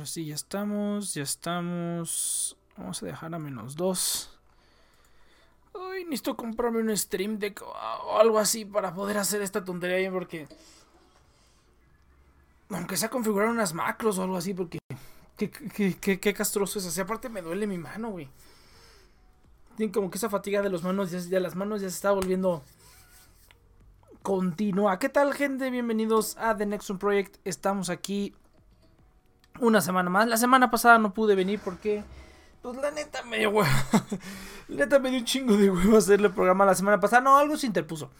Ahora sí, ya estamos, ya estamos. Vamos a dejar a menos 2. Uy, necesito comprarme un Stream Deck o algo así para poder hacer esta tontería porque... Aunque sea configurar unas macros o algo así porque... Qué, qué, qué, castroso es así. Aparte me duele mi mano, güey. Tiene como que esa fatiga de las manos, ya las manos ya se está volviendo continua. ¿Qué tal, gente? Bienvenidos a The Nexon Project. Estamos aquí una semana más. La semana pasada no pude venir porque, pues la neta me dio huevo. la neta me dio un chingo de huevo hacerle el programa la semana pasada. No, algo se interpuso.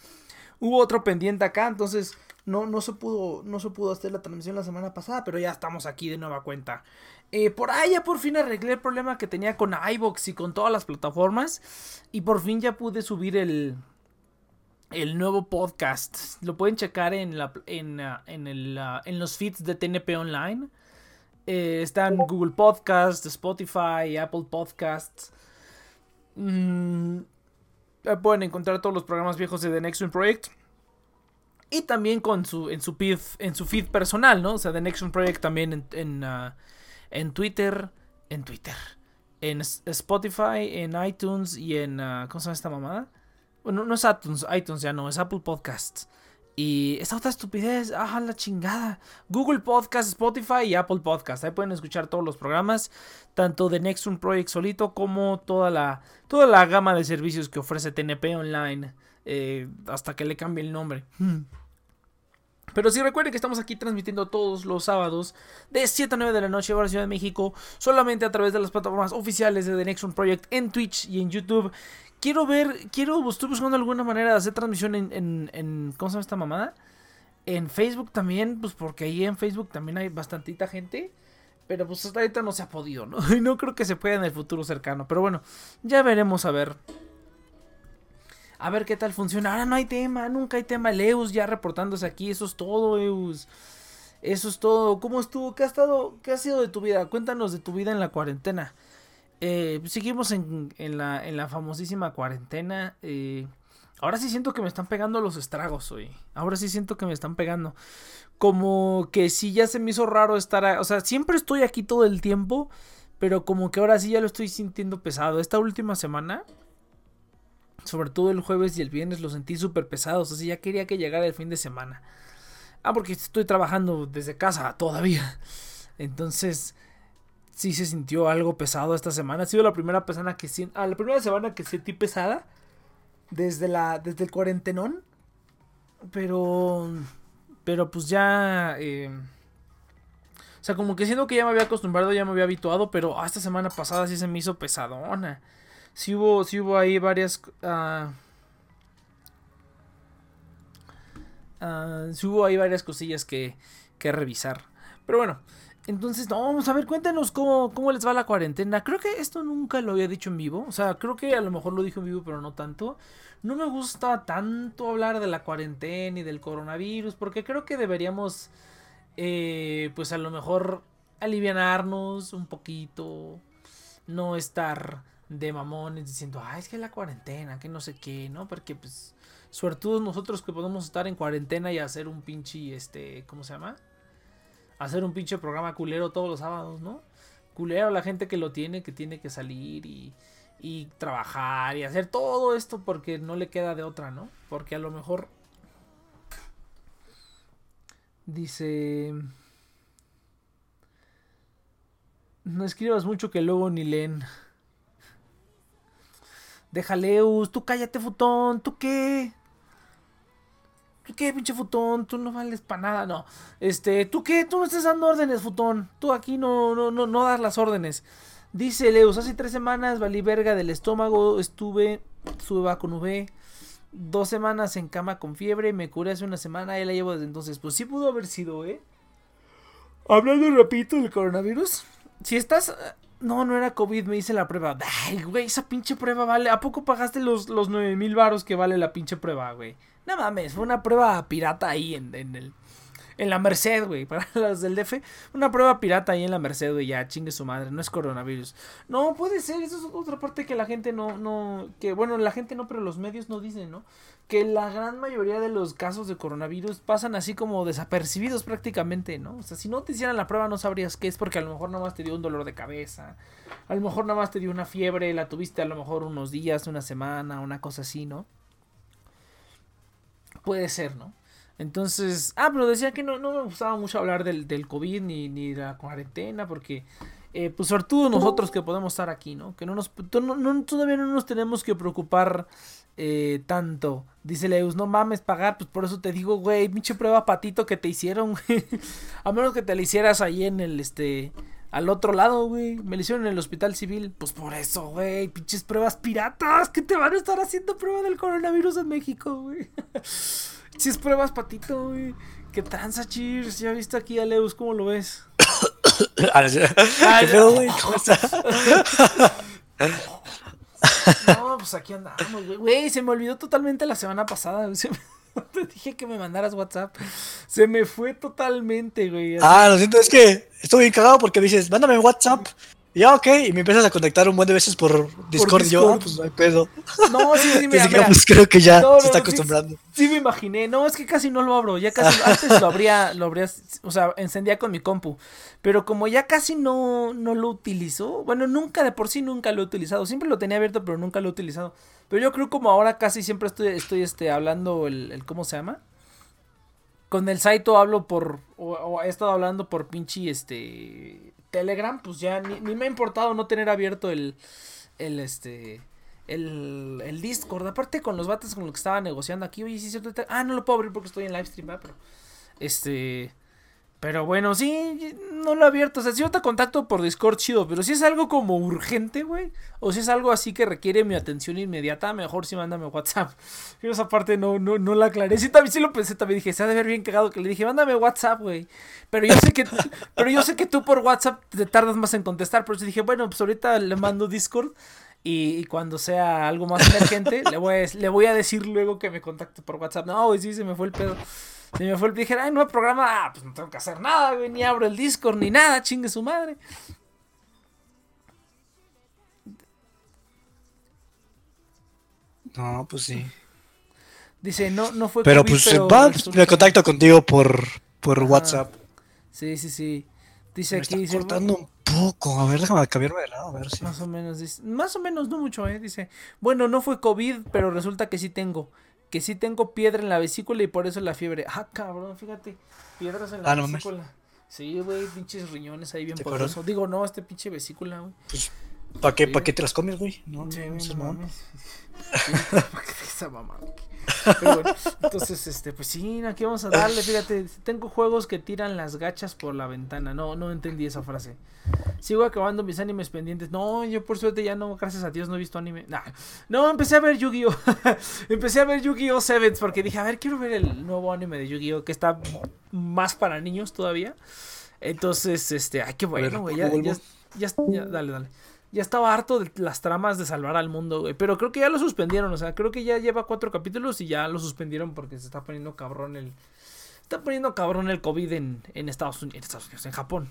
Hubo otro pendiente acá, entonces no, no, se pudo, no se pudo hacer la transmisión la semana pasada, pero ya estamos aquí de nueva cuenta. Eh, por ahí ya por fin arreglé el problema que tenía con iBox y con todas las plataformas. Y por fin ya pude subir el, el nuevo podcast. Lo pueden checar en, la, en, ah, en, el, ah, en los feeds de TNP Online. Eh, está en Google Podcast, Spotify, Apple Podcasts. Mm, pueden encontrar todos los programas viejos de The Next Project. Y también con su, en, su feed, en su feed personal, ¿no? O sea, The Next Project también en, ah, en, Twitter. En Twitter. En Spotify, en iTunes y en... ¿Cómo se llama esta mamada? Bueno, no es iTunes, iTunes ya no, es Apple Podcasts. Y esta otra estupidez, ajá, la chingada. Google Podcast, Spotify y Apple Podcast. Ahí pueden escuchar todos los programas, tanto de Nextrum Project solito como toda la, toda la gama de servicios que ofrece TNP Online. Eh, hasta que le cambie el nombre. Hmm. Pero si recuerden que estamos aquí transmitiendo todos los sábados de 7 a 9 de la noche a Ciudad de México, solamente a través de las plataformas oficiales de The Next Project en Twitch y en YouTube quiero ver, quiero, estoy buscando alguna manera de hacer transmisión en, en, en, ¿cómo se llama esta mamada? En Facebook también, pues porque ahí en Facebook también hay bastantita gente. Pero pues hasta ahorita no se ha podido, ¿no? Y no creo que se pueda en el futuro cercano. Pero bueno, ya veremos a ver. A ver qué tal funciona. Ahora no hay tema, nunca hay tema. El Eus ya reportándose aquí. Eso es todo, Eus. Eso es todo. ¿Cómo estuvo? ¿Qué ha estado? ¿Qué ha sido de tu vida? Cuéntanos de tu vida en la cuarentena. Eh, seguimos en, la, famosísima cuarentena. Eh, ahora sí siento que me están pegando los estragos hoy. Ahora sí siento que me están pegando. Como que sí ya se me hizo raro estar... o sea, siempre estoy aquí todo el tiempo. Pero como que ahora sí ya lo estoy sintiendo pesado. Esta última semana... Sobre todo el jueves y el viernes lo sentí súper pesados. Así ya quería que llegara el fin de semana. Ah, porque estoy trabajando desde casa todavía. Entonces sí se sintió algo pesado esta semana. Ha sido la primera persona que ah, la primera semana que sentí pesada desde la desde el cuarentenón. Pero pero pues ya eh, o sea, como que siento que ya me había acostumbrado, ya me había habituado, pero esta semana pasada sí se me hizo pesadona. Sí hubo, sí hubo ahí varias... Uh, sí hubo ahí varias cosillas que, que revisar. Pero bueno, entonces, no, vamos a ver, cuéntenos cómo, cómo les va la cuarentena. Creo que esto nunca lo había dicho en vivo. O sea, creo que a lo mejor lo dijo en vivo, pero no tanto. No me gusta tanto hablar de la cuarentena y del coronavirus, porque creo que deberíamos, eh, pues a lo mejor, alivianarnos un poquito. No estar de mamones diciendo, ah, es que la cuarentena, que no sé qué, ¿no? Porque, pues, todos nosotros que podemos estar en cuarentena y hacer un pinche, este, ¿cómo se llama? Hacer un pinche programa culero todos los sábados, ¿no? Culero la gente que lo tiene, que tiene que salir y, y trabajar y hacer todo esto porque no le queda de otra, ¿no? Porque a lo mejor dice no escribas mucho que luego ni leen. Déjaleus, tú cállate, futón, ¿tú qué? ¿Tú qué, pinche futón? Tú no vales para nada, no. Este, ¿tú qué? Tú no estás dando órdenes, futón. Tú aquí no, no, no, no das las órdenes. Dice Leus, hace tres semanas valí verga del estómago, estuve, estuve con V, dos semanas en cama con fiebre, me curé hace una semana y la llevo desde entonces. Pues sí pudo haber sido, ¿eh? Hablando rapidito del coronavirus, si estás... No, no era COVID, me hice la prueba. Ay, güey, esa pinche prueba vale. ¿A poco pagaste los, los 9 mil varos que vale la pinche prueba, güey? No mames, fue una prueba pirata ahí en, el, en la Merced, güey, para los del DF, una prueba pirata ahí en la Merced, güey, ya chingue su madre, no es coronavirus. No, puede ser, eso es otra parte que la gente no, no, que bueno, la gente no, pero los medios no dicen, ¿no? Que la gran mayoría de los casos de coronavirus pasan así como desapercibidos prácticamente, ¿no? O sea, si no te hicieran la prueba no sabrías qué es porque a lo mejor nada más te dio un dolor de cabeza, a lo mejor nada más te dio una fiebre, la tuviste a lo mejor unos días, una semana, una cosa así, ¿no? Puede ser, ¿no? Entonces, ah, pero decía que no, no me gustaba mucho hablar del, del COVID ni, ni de la cuarentena, porque, eh, pues, sobre todo nosotros que podemos estar aquí, ¿no? Que no nos, no, todavía no nos tenemos que preocupar eh, tanto. Dice Leus, no mames pagar, pues por eso te digo, güey, pinche prueba patito que te hicieron, güey. A menos que te la hicieras ahí en el, este, al otro lado, güey. Me la hicieron en el hospital civil. Pues por eso, güey. Pinches pruebas piratas. que te van a estar haciendo prueba del coronavirus en México, güey? es pruebas, patito, güey. Qué tranza, cheers. Ya viste aquí a Leus, ¿cómo lo ves? Ah, ¿Qué pedo, güey? No, pues aquí andamos, güey. Güey, se me olvidó totalmente la semana pasada. Te dije que me mandaras WhatsApp. Se me fue totalmente, güey. Ah, lo siento, es que estoy bien cagado porque dices, mándame WhatsApp. Ya, ok, y me empiezas a conectar un buen de veces por Discord, y yo, ah, pues no hay pedo. No, sí, sí, mira, mira. Pues creo que ya se está acostumbrando. Sí, me imaginé, no, es que casi no lo abro, ya casi, antes lo abría, lo abría, o sea, encendía con mi compu, pero como ya casi no, no lo utilizo, bueno, nunca, de por sí nunca lo he utilizado, siempre lo tenía abierto, pero nunca lo he utilizado, pero yo creo como ahora casi siempre estoy, estoy, este, hablando el, ¿cómo se llama? Con el Saito hablo por, o, o he estado hablando por pinche, este, Telegram, pues ya ni, me ha importado no tener abierto el, el este, el, el Discord. Aparte con los bates con los que estaba negociando aquí, oye, sí, cierto. Ah, no lo puedo abrir porque estoy en live stream, pero, este, pero bueno, sí, no lo he abierto. O sea, si yo te contacto por Discord, chido. Pero si es algo como urgente, güey. O si es algo así que requiere mi atención inmediata, mejor si mándame WhatsApp. Yo esa parte no, no, no la aclaré. Sí, también sí lo pensé, también dije, se ha de ver bien cagado que le dije, mándame WhatsApp, güey. Pero yo sé que, pero yo sé que tú por WhatsApp te tardas más en contestar. Pero yo dije, bueno, pues ahorita le mando Discord. Y, cuando sea algo más emergente, le, voy a, le voy a decir luego que me contacte por WhatsApp. No, güey, sí, se me fue el pedo. Se me fue el dije, ay, no hay programa, ah, pues no tengo que hacer nada, güey, ni abro el Discord ni nada, chingue su madre. No, pues sí. Dice, no, no fue Pero pues pero va, me contacto contigo por, por WhatsApp. Sí, sí, sí. Dice me aquí. Está cortando un poco. A ver, déjame cambiarme de lado, a ver si. Más o menos, dice. Más o menos, no mucho, eh. Dice. Bueno, no fue COVID, pero resulta que sí tengo que sí tengo piedra en la vesícula y por eso la fiebre. Ah, cabrón, fíjate. Piedras en la ah, vesícula. sí, güey, pinches riñones ahí bien poderosos. Digo, no, este pinche vesícula, güey. Pues, ¿para qué, ¿pa qué te las comes, güey? No, sí, no, no. ¿Para qué esa mamá? Pero bueno, entonces, este, pues sí, aquí vamos a darle. Fíjate, tengo juegos que tiran las gachas por la ventana. No, no entendí esa frase. Sigo acabando mis animes pendientes. No, yo por suerte ya no, gracias a Dios, no he visto anime. No, empecé a ver Yu-Gi-Oh! empecé a ver Yu-Gi-Oh! Sevens porque dije, a ver, quiero ver el nuevo anime de Yu-Gi-Oh! que está más para niños todavía. Entonces, este, ay, qué bueno, güey. Ya, ya, ya, dale, dale ya estaba harto de las tramas de salvar al mundo, güey. Pero creo que ya lo suspendieron, o sea, creo que ya lleva cuatro capítulos y ya lo suspendieron porque se está poniendo cabrón el... Está poniendo cabrón el COVID en, en Estados Unidos, en Japón.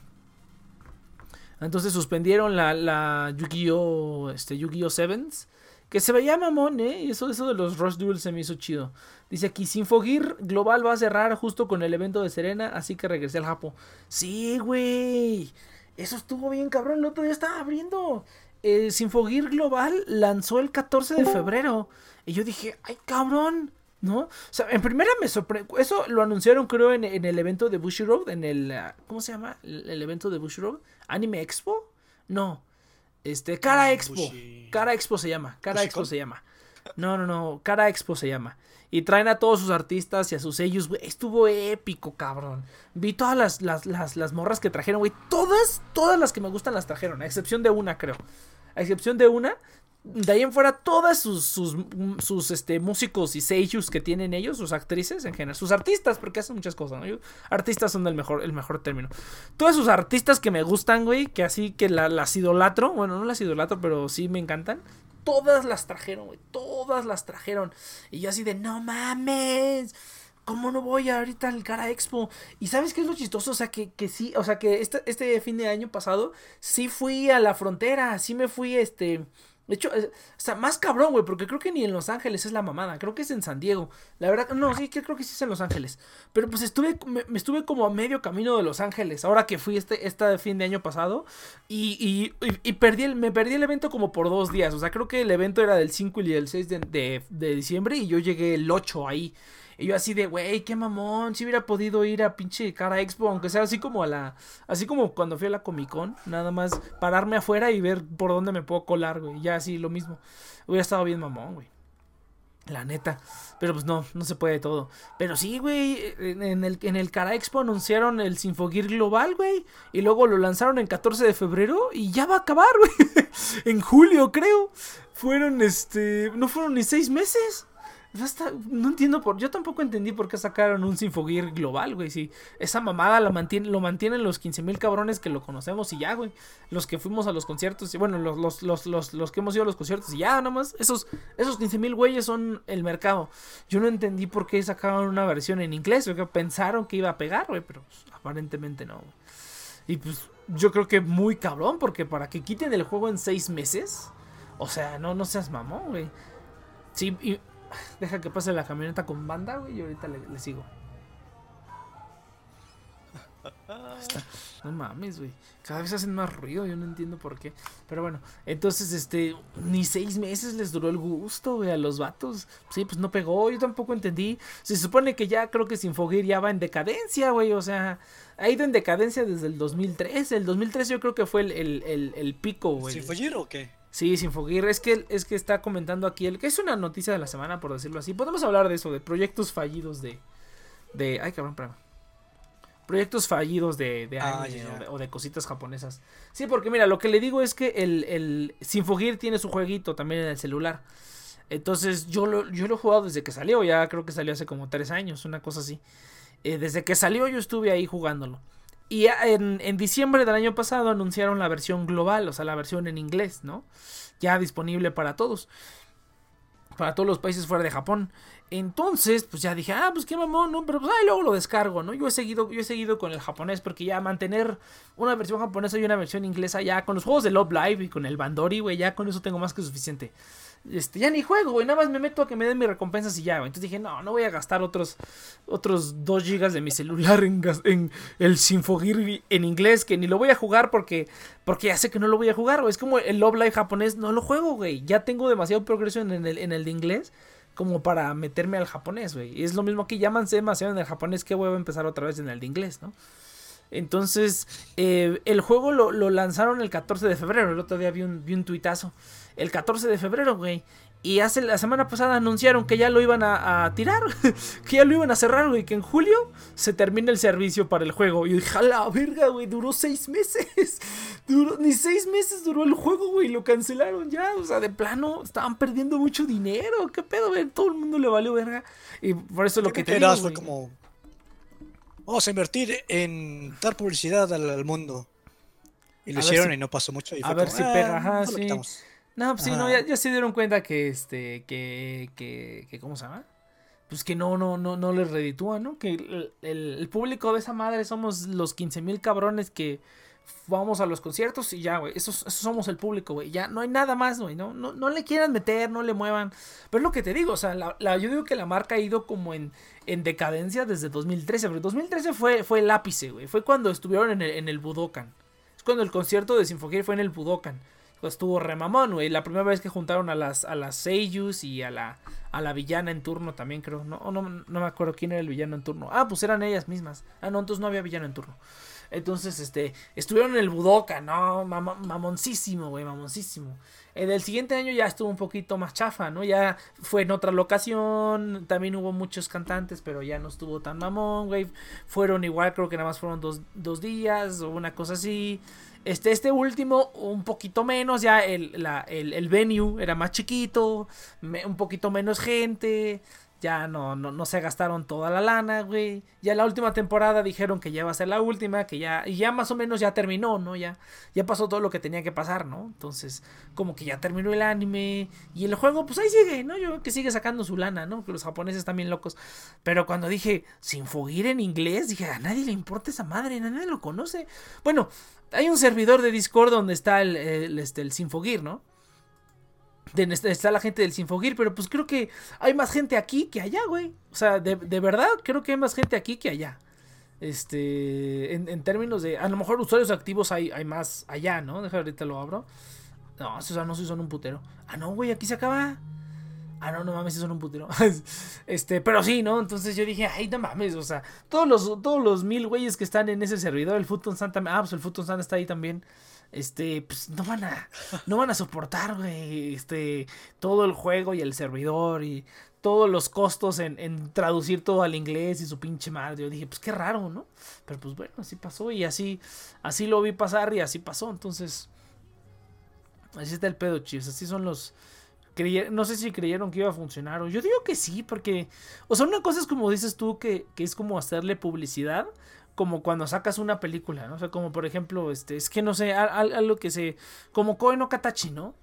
Entonces suspendieron la, la Yu-Gi-Oh! Este, Yu-Gi-Oh! Sevens. Que se veía mamón, ¿eh? Y eso, eso de los Rush Duels se me hizo chido. Dice aquí, Sinfogir Global va a cerrar justo con el evento de Serena, así que regresé al Japón. Sí, güey. Eso estuvo bien, cabrón. El otro día estaba abriendo. Eh, Sinfogir Global lanzó el 14 de febrero. Y yo dije, ay, cabrón. ¿No? O sea, en primera me sorprendió. Eso lo anunciaron, creo, en, el evento de Bushy Road. En el. Ah, ¿Cómo se llama? El, evento de Bushy Road. ¿Anime Expo? No. Este, Cara ah, Expo. Cara Expo se llama. Cara Expo se llama. No, no, no. Cara Expo se llama. Y traen a todos sus artistas y a sus sellos, güey. Estuvo épico, cabrón. Vi todas las, las, las, las morras que trajeron, güey. Todas, todas las que me gustan las trajeron. A excepción de una, creo. A excepción de una. De ahí en fuera, todas sus, sus, sus este, músicos y seiyus que tienen ellos, sus actrices en general, sus artistas, porque hacen muchas cosas, ¿no? artistas son el mejor, el mejor término. Todas sus artistas que me gustan, güey, que así que la, las idolatro, bueno, no las idolatro, pero sí me encantan todas las trajeron, güey. Todas las trajeron. Y yo así de, no mames. ¿cómo no voy ahorita al Cara Expo? Y ¿sabes qué es lo chistoso? O sea, que, que sí, o sea, que este, este fin de año pasado sí fui a la frontera, sí me fui, este, de hecho, o sea, más cabrón, güey, porque creo que ni en Los Ángeles es la mamada, creo que es en San Diego. La verdad, no, sí, creo que sí es en Los Ángeles. Pero pues estuve, me, estuve como a medio camino de Los Ángeles, ahora que fui este, este fin de año pasado. Y, y, perdí el, me perdí el evento como por dos días. O sea, creo que el evento era del 5 y el 6 de, de, de diciembre y yo llegué el 8 ahí. Y yo así de, güey, qué mamón, si hubiera podido ir a pinche cara expo, aunque sea así como a la, así como cuando fui a la Comic Con, nada más pararme afuera y ver por dónde me puedo colar, güey, ya así lo mismo. Hubiera estado bien mamón, güey. La neta. Pero pues no, no se puede todo. Pero sí, güey. En el, en el Cara Expo anunciaron el Sinfogir Global, güey. Y luego lo lanzaron en 14 de febrero. Y ya va a acabar, güey. en julio, creo. Fueron, este. No fueron ni seis meses no entiendo por. Yo tampoco entendí por qué sacaron un Sinfogir global, güey. Si esa mamada la mantiene, lo mantienen los 15 mil cabrones que lo conocemos y ya, güey. Los que fuimos a los conciertos, y bueno, los, los, que hemos ido a los conciertos y ya, nada más. Esos, esos 15 mil güeyes son el mercado. Yo no entendí por qué sacaron una versión en inglés, pensaron que iba a pegar, güey, pero pues, aparentemente no, Y pues yo creo que muy cabrón, porque para que quiten el juego en 6 meses, o sea, no, no seas mamón, güey. Sí, y Deja que pase la camioneta con banda, güey, y ahorita le, sigo. No mames, güey. Cada vez hacen más ruido, yo no entiendo por qué. Pero bueno, entonces, este, ni seis meses les duró el gusto, güey, a los vatos. Sí, pues no pegó, yo tampoco entendí. Se supone que ya creo que Sinfogir ya va en decadencia, güey. O sea, ha ido en decadencia desde el 2013. El 2013 yo creo que fue el, el, el, pico, güey. ¿Sinfogir o qué? Sí, Sinfogir. Es que, es que está comentando aquí el que es una noticia de la semana, por decirlo así. Podemos hablar de eso, de proyectos fallidos de. de ay, cabrón, perdón. Proyectos fallidos de, de ah, O, de, cositas japonesas. Sí, porque mira, lo que le digo es que el, el Sinfogir tiene su jueguito también en el celular. Entonces yo lo, yo lo he jugado desde que salió, ya creo que salió hace como tres años, una cosa así. Eh, desde que salió yo estuve ahí jugándolo. Y en, en, diciembre del año pasado anunciaron la versión global, o sea, la versión en inglés, ¿no? Ya disponible para todos. Para todos los países fuera de Japón. Entonces, pues ya dije, ah, pues qué mamón, ¿no? Pero pues ahí luego lo descargo, ¿no? Yo he seguido, yo he seguido con el japonés porque ya mantener una versión japonesa y una versión inglesa ya con los juegos de Love Live y con el Bandori, güey, ya con eso tengo más que suficiente este, ya ni juego, güey, nada más me meto a que me den mis recompensas y ya, güey. Entonces dije, no, no voy a gastar otros, otros 2 gigas de mi celular en, en el Sinfogir en inglés, que ni lo voy a jugar porque, porque ya sé que no lo voy a jugar, güey. Es como el Love Live japonés, no lo juego, güey. Ya tengo demasiado progreso en el, en el de inglés como para meterme al japonés, güey. Es lo mismo que llamanse demasiado en el japonés que voy a empezar otra vez en el de inglés, ¿no? Entonces, eh, el juego lo, lo, lanzaron el 14 de febrero. El otro día vi un, vi un tuitazo el 14 de febrero, güey. Y hace la semana pasada anunciaron que ya lo iban a, tirar, que ya lo iban a cerrar, güey, que en julio se termina el servicio para el juego. Y dije, la verga, güey, duró seis meses. Duró, ni seis meses duró el juego, güey, lo cancelaron ya. O sea, de plano, estaban perdiendo mucho dinero. ¿Qué pedo, güey? Todo el mundo le valió verga. Y por eso lo que te digo, fue como, vamos a invertir en dar publicidad al, mundo. Y lo hicieron y no pasó mucho. Y a ver si pega, ah, ajá, sí. No, pues sí, no, ya, se dieron cuenta que este, que, que, que, ¿cómo se llama? Pues que no, no, no, no les reditúa, ¿no? Que el, público de esa madre somos los 15 mil cabrones que vamos a los conciertos y ya, güey. Eso, somos el público, güey. Ya no hay nada más, güey. ¿no? No, no le quieran meter, no le muevan. Pero es lo que te digo, o sea, la, yo digo que la marca ha ido como en, en decadencia desde 2013. Pero 2013 fue, fue el ápice, güey. Fue cuando estuvieron en el, en el Budokan. Es cuando el concierto de Sinfogir fue en el Budokan pues estuvo remamón, güey. La primera vez que juntaron a las, a las Seiyus y a la, a la villana en turno también, creo. No, no, no me acuerdo quién era el villano en turno. Ah, pues eran ellas mismas. Ah, no, entonces no había villano en turno. Entonces, este, estuvieron en el Budoka, ¿no? mamoncísimo, güey, mamoncísimo. En el siguiente año ya estuvo un poquito más chafa, ¿no? Ya fue en otra locación, también hubo muchos cantantes, pero ya no estuvo tan mamón, güey. Fueron igual, creo que nada más fueron dos, dos días o una cosa así. Este, este último, un poquito menos, ya el, la, el, el venue era más chiquito, un poquito menos gente. Ya no, no, no se gastaron toda la lana, güey. Ya la última temporada dijeron que ya va a ser la última, que ya, y ya más o menos ya terminó, ¿no? Ya, ya pasó todo lo que tenía que pasar, ¿no? Entonces, como que ya terminó el anime y el juego, pues ahí sigue, ¿no? Yo creo que sigue sacando su lana, ¿no? Que los japoneses bien locos. Pero cuando dije, sin fogir en inglés, dije, a nadie le importa esa madre, nadie lo conoce. Bueno, hay un servidor de Discord donde está el, el, este, ¿no? Está la gente del Sinfogir, pero pues creo que hay más gente aquí que allá, güey. O sea, de, verdad creo que hay más gente aquí que allá. Este, en, términos de, a lo mejor usuarios activos hay, hay más allá, ¿no? Deja ahorita lo abro. No, o sea, no si son un putero. Ah, no, güey, aquí se acaba. Ah, no, no mames, si son un putero. este, pero sí, ¿no? Entonces yo dije, ay, no mames, o sea, todos los, todos los mil güeyes que están en ese servidor, el Futon Santa, ah, pues el Futon Santa está ahí también este, pues no van a, no van a soportar, güey, este, todo el juego y el servidor y todos los costos en, en, traducir todo al inglés y su pinche madre. Yo dije, pues qué raro, ¿no? Pero pues bueno, así pasó y así, así lo vi pasar y así pasó. Entonces, así está el pedo, chicos. Así son los... No sé si creyeron que iba a funcionar o yo digo que sí, porque... O sea, una cosa es como dices tú, que, que es como hacerle publicidad como cuando sacas una película, ¿no? O sea, como por ejemplo, este, es que no sé, algo que se, como Koe no Katachi, ¿no?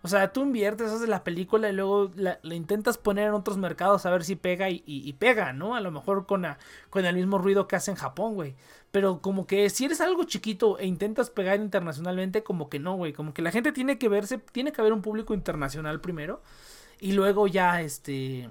O sea, tú inviertes, haces la película y luego la, intentas poner en otros mercados a ver si pega y, pega, ¿no? A lo mejor con, con el mismo ruido que hace en Japón, güey. Pero como que si eres algo chiquito e intentas pegar internacionalmente, como que no, güey. Como que la gente tiene que verse, tiene que haber un público internacional primero. Y luego ya, este...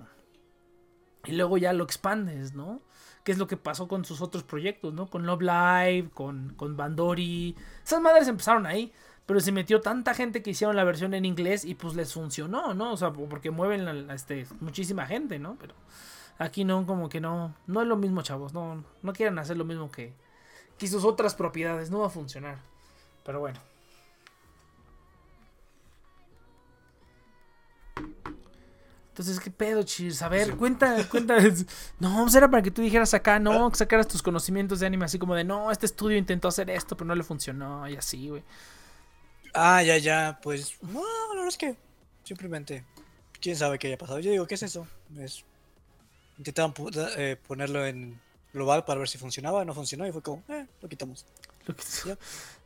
Y luego ya lo expandes, ¿no? Qué es lo que pasó con sus otros proyectos, ¿no? Con Love Live, con, con Bandori. Esas madres empezaron ahí, pero se metió tanta gente que hicieron la versión en inglés y pues les funcionó, ¿no? O sea, porque mueven a, este, muchísima gente, ¿no? Pero aquí no, como que no, no es lo mismo, chavos, no, no quieren hacer lo mismo que, que sus otras propiedades, no va a funcionar. Pero bueno. Entonces, ¿qué pedo, Cheers? A ver, cuenta, cuenta. No, pues era para que tú dijeras acá, no, que sacaras tus conocimientos de anime, así como de, no, este estudio intentó hacer esto, pero no le funcionó, y así, güey. Ah, ya, ya, pues, no, la verdad es que simplemente, quién sabe qué haya pasado. Yo digo, ¿qué es eso? Es, intentaban eh, ponerlo en global para ver si funcionaba, no funcionó, y fue como, eh, lo quitamos. Lo quitamos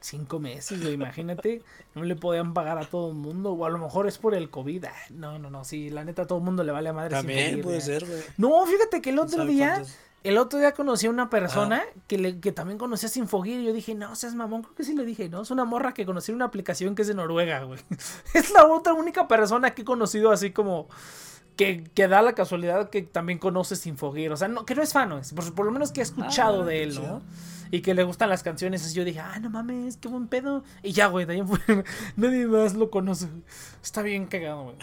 cinco meses, imagínate, no le podían pagar a todo el mundo, o a lo mejor es por el COVID. no, no, no, sí, la neta a todo el mundo le vale a madre. También puede ser, güey. No, fíjate que el otro día, el otro día conocí a una persona que, le, que también conocía Sinfogir y yo dije, no, seas mamón, creo que sí le dije, no, es una morra que conocí en una aplicación que es de Noruega, güey. es la otra única persona que he conocido así como... Que, que, da la casualidad que también conoce Sinfogir. O sea, no, que no es fan, por, por lo menos que escuchado ah, de él, ¿no? Y que le gustan las canciones. Así yo dije, ah, no mames, qué buen pedo. Y ya, güey, de nadie más lo conoce. Está bien cagado, güey.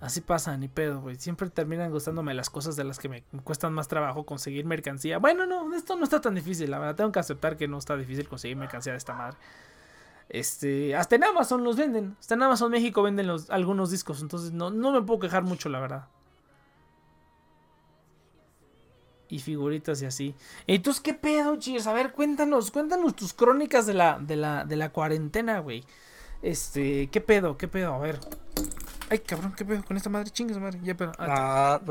Así pasa, ni pedo, güey. Siempre terminan gustándome las cosas de las que me cuestan más trabajo conseguir mercancía. Bueno, no, esto no está tan difícil, la verdad. Tengo que aceptar que no está difícil conseguir mercancía de esta madre. Este, hasta en Amazon los venden. Hasta en Amazon México venden algunos discos. Entonces no, no me puedo quejar mucho, la verdad. Y figuritas y así. Entonces, ¿qué pedo, Cheers? A ver, cuéntanos, cuéntanos tus crónicas de la, de la, de la cuarentena, güey. Este, ¿qué pedo? ¿Qué pedo? A ver. Ay, cabrón, ¿qué pedo con esta madre? Chingas, madre. Ya, pero. Ah,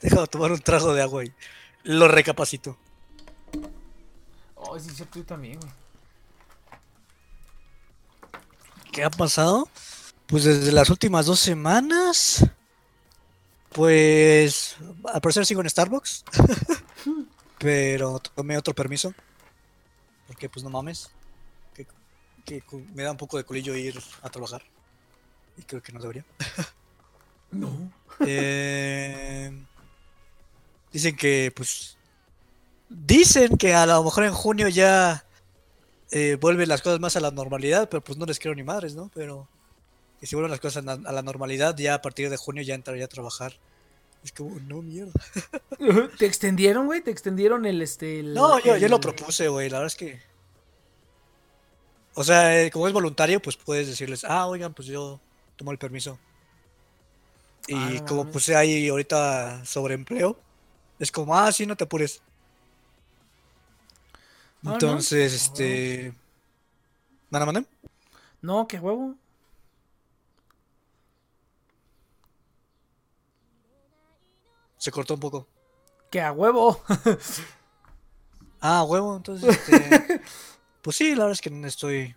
Déjame tomar un trago de agua y lo recapacito. Oh, sí, cierto, yo también, güey. ¿Qué ha pasado? Pues desde las últimas dos semanas pues al parecer sigo en Starbucks, pero tomé otro permiso, porque pues no mames, que, me da un poco de culillo ir a trabajar, y creo que no debería. no. Eh, dicen que pues, dicen que a lo mejor en junio ya eh, vuelven las cosas más a la normalidad, pero pues no les quiero ni madres, ¿no? Pero y si vuelven las cosas a la normalidad, ya a partir de junio ya entraría a trabajar. Es como, no, mierda. ¿Te extendieron, güey? ¿Te extendieron el, este... no, yo, yo lo propuse, güey, la verdad es que... O sea, eh, como es voluntario, pues puedes decirles, ah, oigan, pues yo tomo el permiso. Y ah, como puse ahí ahorita sobre empleo, es como, ah, sí, no te apures. Ah, Entonces, este... ¿Nada, No, qué huevo. Se cortó un poco. Que a huevo. ah, huevo, entonces. Este, pues sí, la verdad es que no estoy.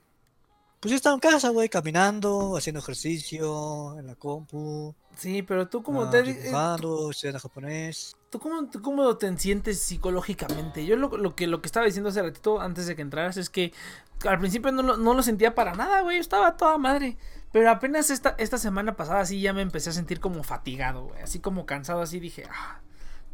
Pues yo estaba en casa, güey, caminando, haciendo ejercicio en la compu. Sí, pero tú como ah, te... Dibujando, estudiando japonés. ¿Tú cómo, tú cómo te sientes psicológicamente? Yo lo, lo, que, lo que estaba diciendo hace ratito antes de que entraras es que al principio no lo, no lo sentía para nada, güey. Estaba toda madre. Pero apenas esta, esta semana pasada así ya me empecé a sentir como fatigado, güey. Así como cansado, así dije, ah,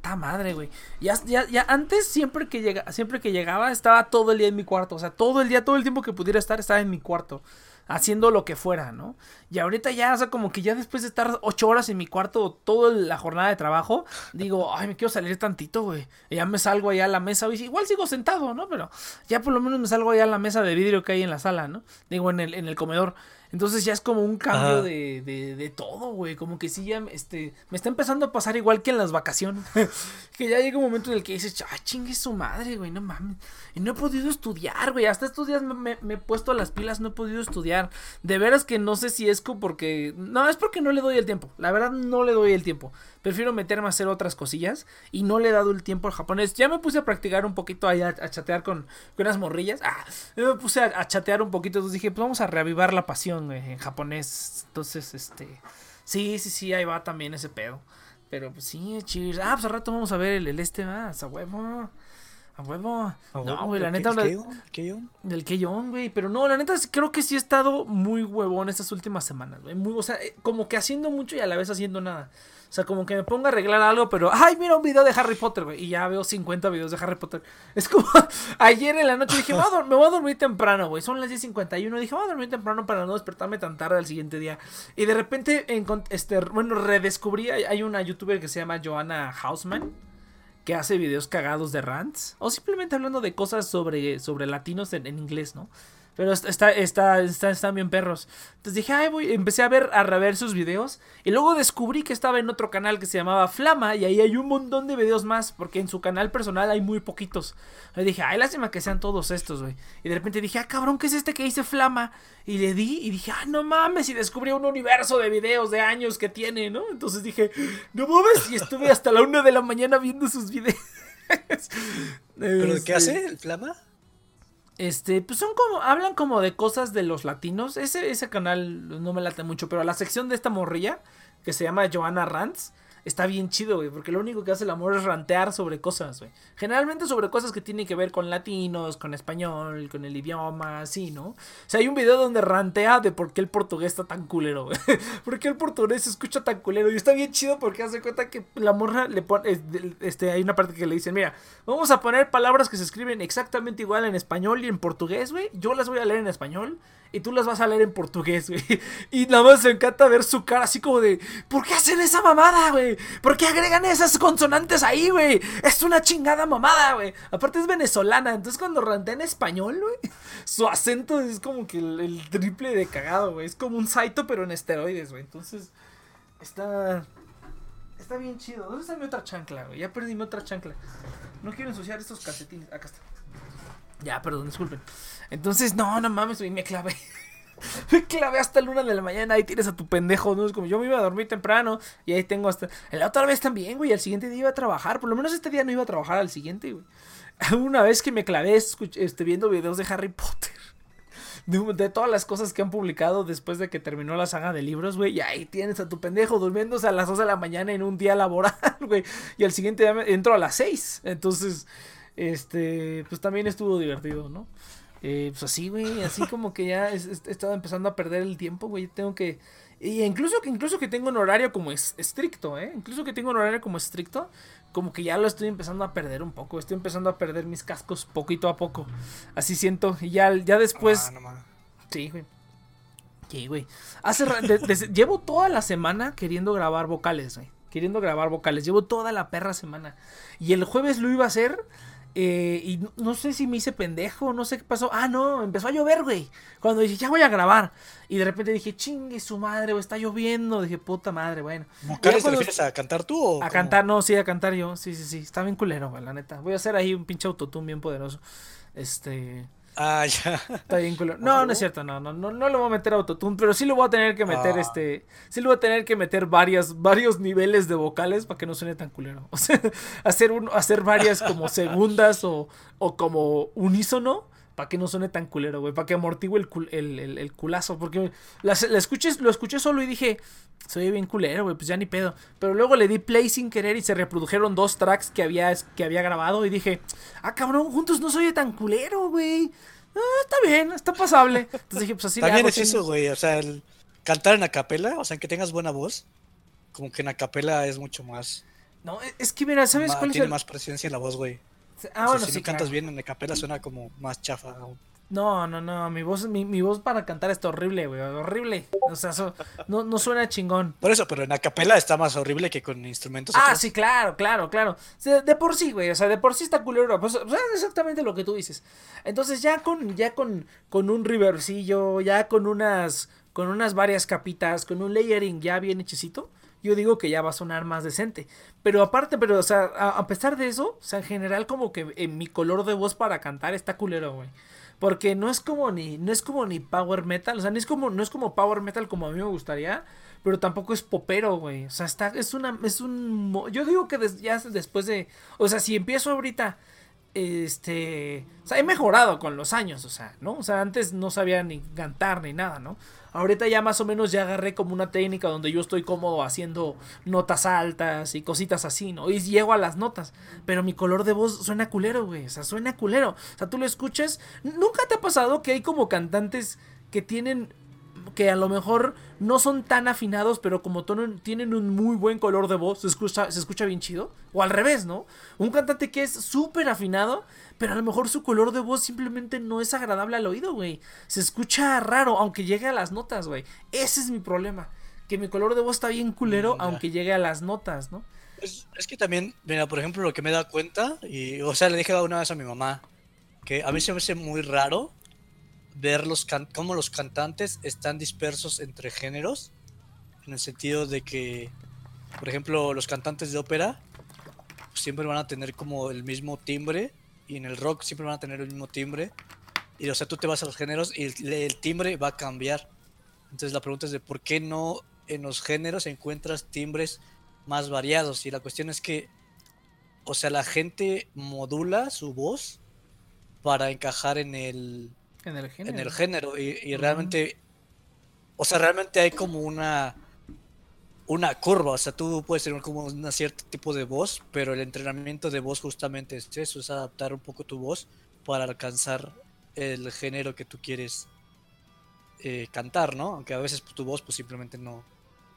ta madre, güey. Ya, ya, ya antes, siempre que, llega, siempre que llegaba, estaba todo el día en mi cuarto. O sea, todo el día, todo el tiempo que pudiera estar, estaba en mi cuarto haciendo lo que fuera, ¿no? Y ahorita ya, o sea, como que ya después de estar ocho horas en mi cuarto toda la jornada de trabajo, digo, ay, me quiero salir tantito, güey. Y ya me salgo allá a la mesa. Igual sigo sentado, ¿no? Pero ya por lo menos me salgo allá a la mesa de vidrio que hay en la sala, ¿no? Digo, en el, en el comedor. Entonces ya es como un cambio de, de, de, todo, güey. Como que sí, ya este, me está empezando a pasar igual que en las vacaciones. que ya llega un momento en el que dices, ay, chingue su madre, güey, no mames. Y no he podido estudiar, güey. Hasta estos días me, me, he puesto las pilas, no he podido estudiar. De veras que no sé si es porque... No, es porque no le doy el tiempo. La verdad no le doy el tiempo. Prefiero meterme a hacer otras cosillas y no le he dado el tiempo al japonés. Ya me puse a practicar un poquito ahí, a, chatear con, con, unas morrillas. Ah, me puse a, a chatear un poquito. Entonces dije, pues vamos a reavivar la pasión en japonés. Entonces, este. Sí, sí, sí, ahí va también ese pedo. Pero pues sí, cheers. Ah, pues al rato vamos a ver el, el este más, a huevo. A huevo. no, güey, la neta. ¿Del Keyon? Keyon, güey. Pero no, la neta creo que sí he estado muy huevón estas últimas semanas, güey. o sea, eh, como que haciendo mucho y a la vez haciendo nada. O sea, como que me pongo a arreglar algo, pero, ay, mira un video de Harry Potter, güey. Y ya veo 50 videos de Harry Potter. Es como, ayer en la noche dije, me voy a dormir temprano, güey. Son las 10.51. Dije, voy a dormir temprano para no despertarme tan tarde al siguiente día. Y de repente, este, bueno, redescubrí, hay una youtuber que se llama Joanna Hausman que hace videos cagados de rants o simplemente hablando de cosas sobre, sobre latinos en inglés, ¿no? Pero está, está, está, están bien perros. Entonces dije, ay, voy. Empecé a ver, a rever sus videos. Y luego descubrí que estaba en otro canal que se llamaba Flama. Y ahí hay un montón de videos más. Porque en su canal personal hay muy poquitos. Le dije, ay, lástima que sean todos estos, güey. Y de repente dije, ah, cabrón, ¿qué es este que dice Flama? Y le di y dije, ah, no mames. Y descubrí un universo de videos de años que tiene, ¿no? Entonces dije, no mames. Y estuve hasta la una de la mañana viendo sus videos. ¿Pero qué hace el Flama? Este, pues son como, hablan como de cosas de los latinos. Ese, ese canal no me late mucho, pero la sección de esta morrilla, que se llama Joanna Rants, está bien chido, güey, porque lo único que hace el amor es rantear sobre cosas, güey. Generalmente sobre cosas que tienen que ver con latinos, con español, con el idioma, así, ¿no? O sea, hay un video donde rantea de por qué el portugués está tan culero, güey. ¿Por qué el portugués se escucha tan culero? Y está bien chido porque hace cuenta que la morra le pone, este, hay una parte que le dicen, mira, vamos a poner palabras que se escriben exactamente igual en español y en portugués, güey. Yo las voy a leer en español y tú las vas a leer en portugués, güey. Y nada más me encanta ver su cara así como de, ¿por qué hacen esa mamada, güey? ¿Por qué agregan esas consonantes ahí, güey? Es una chingada mamada, güey. Aparte es venezolana, entonces cuando rantea en español, güey, su acento es como que el, triple de cagado, güey. Es como un saito, pero en esteroides, güey. Entonces, está... Está bien chido. ¿Dónde está mi otra chancla, güey? Ya perdí mi otra chancla. No quiero ensuciar estos calcetines. Acá está. Ya, perdón, disculpen. Entonces, no, no mames, güey, me clavé. me clavé hasta la una de la mañana. Ahí tienes a tu pendejo, ¿no? Es como yo me iba a dormir temprano y ahí tengo hasta. La otra vez también, güey. Al siguiente día iba a trabajar. Por lo menos este día no iba a trabajar al siguiente, güey. Una vez que me clavé este, viendo videos de Harry Potter. De, todas las cosas que han publicado después de que terminó la saga de libros, güey. Y ahí tienes a tu pendejo durmiéndose a las 2 de la mañana en un día laboral, güey. Y al siguiente día entro a las 6. Entonces, este, pues también estuvo divertido, ¿no? Eh, pues así, güey, así como que ya he, estado empezando a perder el tiempo, güey. Tengo que. Y incluso que, incluso que tengo un horario como es, estricto, ¿eh? Incluso que tengo un horario como estricto, como que ya lo estoy empezando a perder un poco. Estoy empezando a perder mis cascos poquito a poco. Así siento. Y ya, ya después. Ah, sí, güey. Sí, güey. Hace llevo toda la semana queriendo grabar vocales, güey. Queriendo grabar vocales. Llevo toda la perra semana. Y el jueves lo iba a hacer. Eh, y no, sé si me hice pendejo, no sé qué pasó. Ah, no, empezó a llover, güey. Cuando dije, ya voy a grabar. Y de repente dije, chingue su madre, güey, está lloviendo. Dije, puta madre, bueno. ¿Te refieres a cantar tú o.? A cantar, no, sí, a cantar yo. Sí, sí, sí. Está bien culero, güey, la neta. Voy a hacer ahí un pinche autotune bien poderoso. Este. Ah, ya. Está bien culero. No, no es cierto, no, no, no, no le voy a meter autotune, pero sí le voy a tener que meter Ah. este. Sí le voy a tener que meter varias, varios niveles de vocales para que no suene tan culero. O sea, hacer un, hacer varias como segundas o, o como unísono para que no suene tan culero, güey. Para que amortigue el, cul- el, el- el culazo. Porque la, la escuché, lo escuché solo y dije, soy bien culero, güey, pues ya ni pedo. Pero luego le di play sin querer y se reprodujeron dos tracks que había, que había grabado y dije, ah, cabrón, juntos no se oye tan culero, güey. Ah, está bien, está pasable. Entonces dije, pues así le También hago, es eso, güey. O sea, el cantar en acapela, o sea, que tengas buena voz, como que en acapela es mucho más. No, es que mira, ¿sabes ma- cuál es tiene el... más presencia en la voz, güey. Ah, O sea, bueno, si sí, no cantas claro. bien en acapela suena como más chafa. aún. No, no, no, mi voz, mi, mi voz para cantar está horrible, güey, horrible. O sea, eso- no, no suena chingón. Por eso, pero en acapela está más horrible que con instrumentos. Ah, otros. sí, claro, claro, claro. De por sí, güey, o sea, de por sí está culero. Pues, o sea, exactamente lo que tú dices. Entonces, ya con, ya con, con un reversillo, ya con unas, con unas varias capitas, con un layering ya bien hechecito, yo digo que ya va a sonar más decente. Pero aparte, pero, o sea, a, pesar de eso, o sea, en general, como que en mi color de voz para cantar está culero, güey. Porque no es como ni, no es como ni power metal, o sea, no es como, no es como power metal como a mí me gustaría, pero tampoco es popero, güey. O sea, está, es una, es un, yo digo que ya después de, o sea, si empiezo ahorita, este, o sea, he mejorado con los años, o sea, ¿no? O sea, antes no sabía ni cantar ni nada, ¿no? Ahorita ya más o menos ya agarré como una técnica donde yo estoy cómodo haciendo notas altas y cositas así, ¿no? Y llego a las notas, pero mi color de voz suena culero, güey, o sea, suena culero. O sea, tú lo escuchas, ¿nunca te ha pasado que hay como cantantes que tienen que a lo mejor no son tan afinados, pero como tono- tienen un muy buen color de voz, se escucha, se escucha bien chido. O al revés, ¿no? Un cantante que es súper afinado, pero a lo mejor su color de voz simplemente no es agradable al oído, güey. Se escucha raro, aunque llegue a las notas, güey. Ese es mi problema. Que mi color de voz está bien culero, Mm, aunque llegue a las notas, ¿no? Es, es que también, mira, por ejemplo, lo que me he dado cuenta, y, o sea, le dije una vez a mi mamá, que a mí se me hace muy raro ver los can- cómo los cantantes están dispersos entre géneros, en el sentido de que, por ejemplo, los cantantes de ópera pues, siempre van a tener como el mismo timbre, y en el rock siempre van a tener el mismo timbre, y o sea, tú te vas a los géneros y el, el timbre va a cambiar. Entonces la pregunta es de por qué no en los géneros encuentras timbres más variados. Y la cuestión es que, o sea, la gente modula su voz para encajar en el, En el género. en el género. Y, realmente, o sea, realmente hay como una, una curva. O sea, tú puedes tener como un cierto tipo de voz, pero el entrenamiento de voz justamente es eso, es adaptar un poco tu voz para alcanzar el género que tú quieres eh, cantar, ¿no? Aunque a veces tu voz pues simplemente no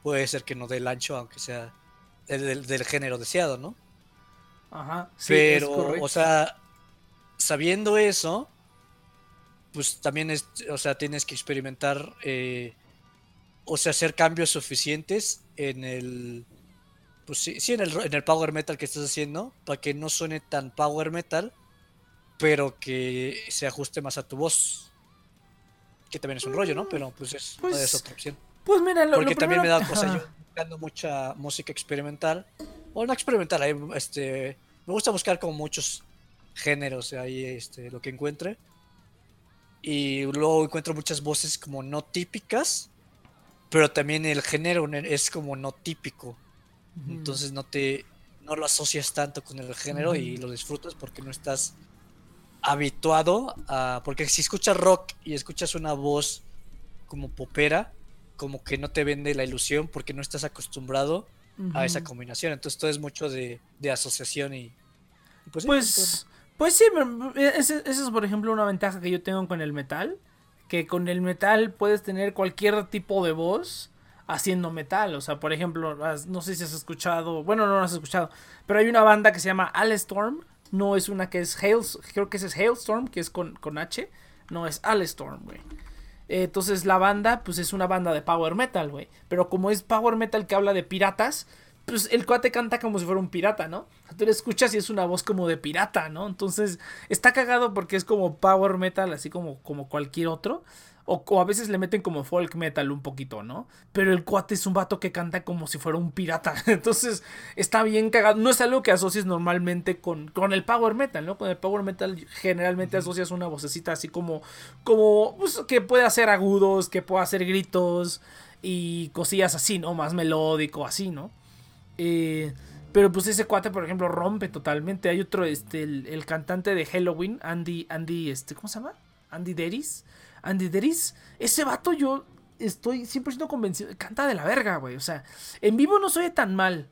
puede ser que no dé el ancho, aunque sea el del, del género deseado, ¿no? Ajá. sí, Pero, o sea, sabiendo eso, pues también es, o sea, tienes que experimentar, eh, o sea, hacer cambios suficientes en el, pues sí, sí, en el, en el power metal que estás haciendo, para que no suene tan power metal, pero que se ajuste más a tu voz. Que también es un rollo, ¿no? Pero pues es, Pues, es otra opción. Pues mira, lo, lo Porque también me da cosa yo buscando mucha música experimental. O no experimental, ahí, este. Me gusta buscar como muchos géneros ahí, este, lo que encuentre. Y luego encuentro muchas voces como no típicas. Pero también el género ne- es como no típico. Entonces no te. no lo asocias tanto con el género y lo disfrutas porque no estás habituado a. Porque si escuchas rock y escuchas una voz como popera, como que no te vende la ilusión porque no estás acostumbrado a esa combinación. Entonces todo es mucho de, de asociación y. y pues, sí, Pues, pues sí, esa es por ejemplo una ventaja que yo tengo con el metal. Que con el metal puedes tener cualquier tipo de voz haciendo metal. O sea, por ejemplo, no sé si has escuchado, bueno, no lo has escuchado, pero hay una banda que se llama Alestorm. No es una que es Hail, creo que es Hailstorm, que es con, con H. No, es Alestorm, güey. Eh, Entonces la banda, pues es una banda de power metal, güey. Pero como es power metal que habla de piratas, pues el cuate canta como si fuera un pirata, ¿no? Tú le escuchas y es una voz como de pirata, ¿no? Entonces está cagado porque es como power metal, así como, como cualquier otro. O, a veces le meten como folk metal un poquito, ¿no? Pero el cuate es un vato que canta como si fuera un pirata. Entonces está bien cagado. No es algo que asocies normalmente con, con el power metal, ¿no? Con el power metal generalmente asocias una vocecita así como, como pues, que puede hacer agudos, que puede hacer gritos y cosillas así, ¿no? Más melódico, así, ¿no? Eh, pero pues ese cuate, por ejemplo, rompe totalmente. Hay otro, este, el, cantante de Halloween, Andy, Andy, este, ¿cómo se llama? Andy Deris Andy Deris, ese vato yo estoy 100% convencido, canta de la verga, güey. O sea, en vivo no soy tan mal.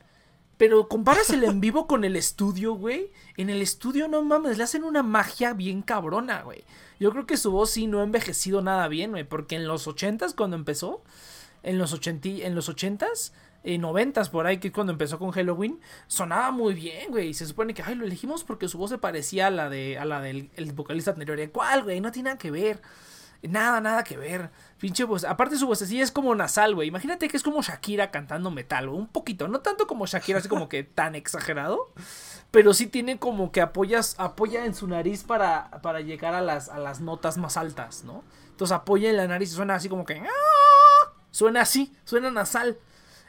Pero comparas el en vivo con el estudio, güey. En el estudio, no mames, le hacen una magia bien cabrona, güey. Yo creo que su voz sí no ha envejecido nada bien, güey. Porque en los 80s, cuando empezó, en los 80 en los 80s, y 90 por ahí, que cuando empezó con Halloween, sonaba muy bien, güey. Y se supone que, ay, lo elegimos porque su voz se parecía a la, de, a la del vocalista anterior. ¿Y cuál, güey? No tiene nada que ver. Nada, nada que ver. Pinche voz. Aparte su voz así es como nasal, güey. Imagínate que es como Shakira cantando metal, Un poquito. No tanto como Shakira, así como que tan exagerado. Pero sí tiene como que apoyas, apoya en su nariz para, para llegar a las, a las notas más altas, ¿no? Entonces apoya en la nariz y suena así como que... ¡ah! Suena así, suena nasal.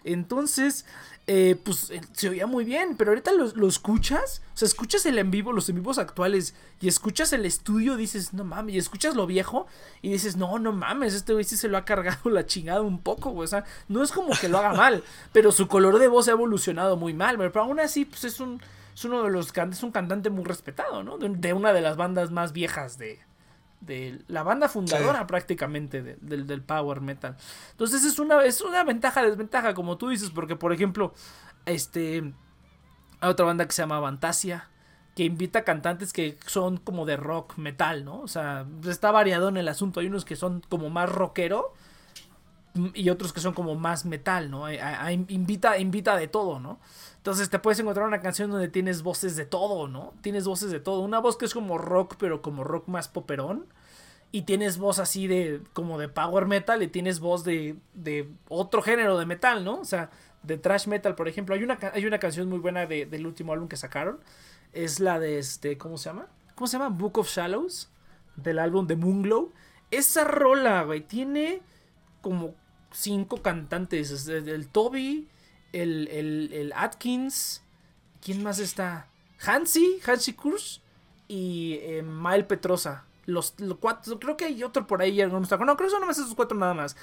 Entonces, eh, pues eh, se oía muy bien, pero ahorita lo, escuchas, o sea, escuchas el en vivo, los en vivos actuales, y escuchas el estudio, dices, no mames, y escuchas lo viejo, y dices, no, no mames, este güey sí se lo ha cargado la chingada un poco, güey, o sea, no es como que lo haga mal, pero su color de voz ha evolucionado muy mal, pero aún así, pues es un, es uno de los, es un cantante muy respetado, ¿no? de una de las bandas más viejas de, de la banda fundadora prácticamente del, power metal. Entonces es una, es una ventaja, desventaja, como tú dices, porque por ejemplo, este, hay otra banda que se llama Fantasia, que invita cantantes que son como de rock metal, ¿no? O sea, está variado en el asunto. Hay unos que son como más rockero y otros que son como más metal, ¿no? invita, invita de todo, ¿no? Entonces te puedes encontrar una canción donde tienes voces de todo, ¿no? Tienes voces de todo. Una voz que es como rock, pero como rock más poperón. Y tienes voz así de como de power metal y tienes voz de, de otro género de metal, ¿no? O sea, de thrash metal, por ejemplo. Hay una, hay una canción muy buena del último álbum que sacaron. Es la de este, ¿cómo se llama? ¿Cómo se llama? Book of Shallows. Del álbum de Moonglow. Esa rola, güey, tiene como cinco cantantes. El Toby, el, Atkins, ¿quién más está? Hansi, Hansi Kurz y eh, Mael Petrosa. Los, cuatro, creo que hay otro por ahí, no, creo que son nomás esos cuatro nada más.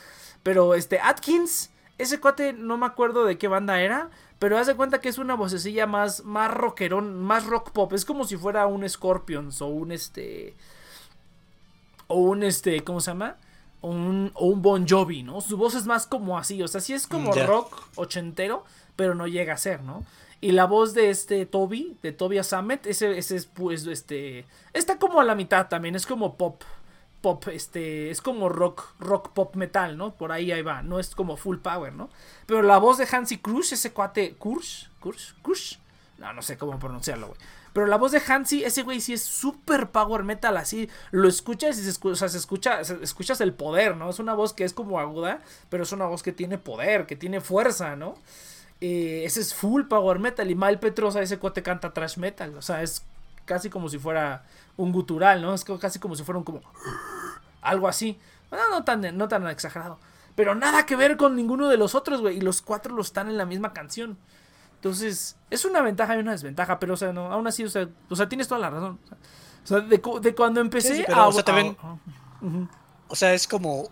Pero este Atkins, ese cuate no me acuerdo de qué banda era, pero haz de cuenta que es una vocecilla más, más rockerón, más rock pop. Es como si fuera un Scorpions o un este. O un este, ¿cómo se llama? Un, o un Bon Jovi, ¿no? Su voz es más como así, o sea, sí es como rock ochentero, pero no llega a ser, ¿no? Y la voz de este Toby, de Toby Samet, ese, ese es pues este está como a la mitad también, es como pop pop este es como rock rock pop metal, ¿no? Por ahí ahí va, no es como full power, ¿no? Pero la voz de Hansi Cruz, ese cuate Kurz, Kurz, Kurz, no, no sé cómo pronunciarlo, güey. Pero la voz de Hansi, ese güey sí es súper power metal, así. Lo escuchas y se, escucha, o sea, se escucha, escuchas el poder, ¿no? Es una voz que es como aguda, pero es una voz que tiene poder, que tiene fuerza, ¿no? Eh, ese es full power metal. Y Mal Petrosa, ese cuate canta trash metal. O sea, es casi como si fuera un gutural, ¿no? Es casi como si fuera un como. Algo así. No, no tan, no tan exagerado. Pero nada que ver con ninguno de los otros, güey. Y los cuatro lo están en la misma canción. Entonces, es una ventaja y una desventaja, pero o sea, no, aún así, o sea, o sea tienes toda la razón. O sea, de, de cuando empecé a, o, sea, o sea, es como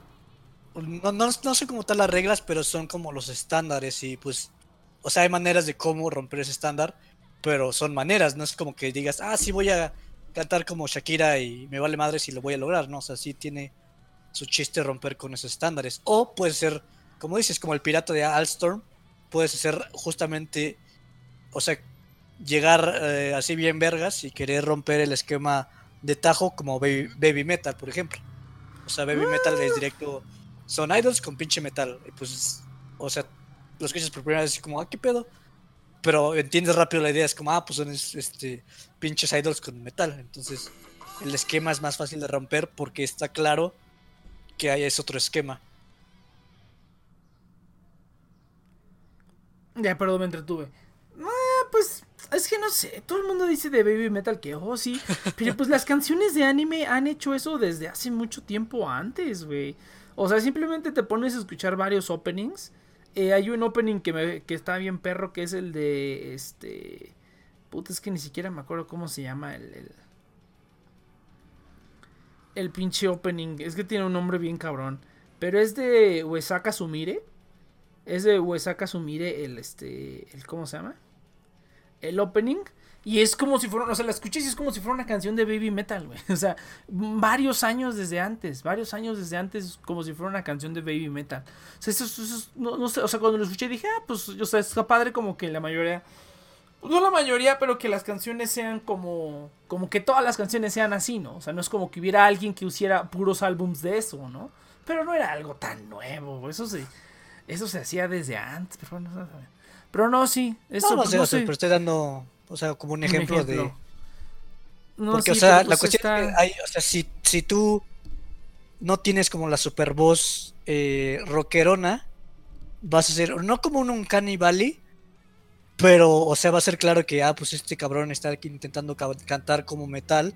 no, no, no sé cómo están las reglas, pero son como los estándares y pues, o sea, hay maneras de cómo romper ese estándar, pero son maneras, no es como que digas, ah, sí voy a cantar como Shakira y me vale madre si lo voy a lograr, ¿no? O sea, sí tiene su chiste romper con esos estándares. O puede ser, como dices, como el pirata de Alstorm, puedes hacer justamente, o sea, llegar eh, así bien vergas y querer romper el esquema de tajo como baby, metal, por ejemplo. O sea, baby metal es directo, son idols con pinche metal. Y pues, o sea, los escuchas por primera vez así como, ah, qué pedo. Pero entiendes rápido la idea, es como, ah, pues son este, pinches idols con metal. Entonces, el esquema es más fácil de romper porque está claro que hay ese otro esquema. Ya, perdón, me entretuve. Ah, pues es que no sé, todo el mundo dice de Baby Metal que, oh, sí, pero pues las canciones de anime han hecho eso desde hace mucho tiempo antes, güey. O sea, simplemente te pones a escuchar varios openings. Eh, hay un opening que, me, que está bien perro, que es el de, este... Puta, es que ni siquiera me acuerdo cómo se llama el... el... El pinche opening, es que tiene un nombre bien cabrón. Pero es de Uesaka Sumire. Es de Uesaka Sumire el este. El, ¿Cómo se llama? El opening. Y es como si fuera. O sea, la escuché y es como si fuera una canción de baby metal, güey. O sea, varios años desde antes. Varios años desde antes, como si fuera una canción de baby metal. O sea, eso, eso, no, no, sé. O sea, cuando lo escuché dije, ah, pues, o sea, está padre como que la mayoría. No la mayoría, pero que las canciones sean como. Como que todas las canciones sean así, ¿no? O sea, no es como que hubiera alguien que hiciera puros álbums de eso, ¿no? Pero no era algo tan nuevo, eso sí. Eso se hacía desde antes, pero no, pero no sí. Eso, no, no, pues, sé, no sé. pero estoy dando, o sea, como un ejemplo, ejemplo. de... No, Porque, sí, o sea, pero, la pues, cuestión está- es que hay, o sea, si, si tú no tienes como la super voz eh, rockerona, vas a ser, no como un Uncanny Valley, pero, o sea, va a ser claro que, ah, pues este cabrón está aquí intentando ca- cantar como metal,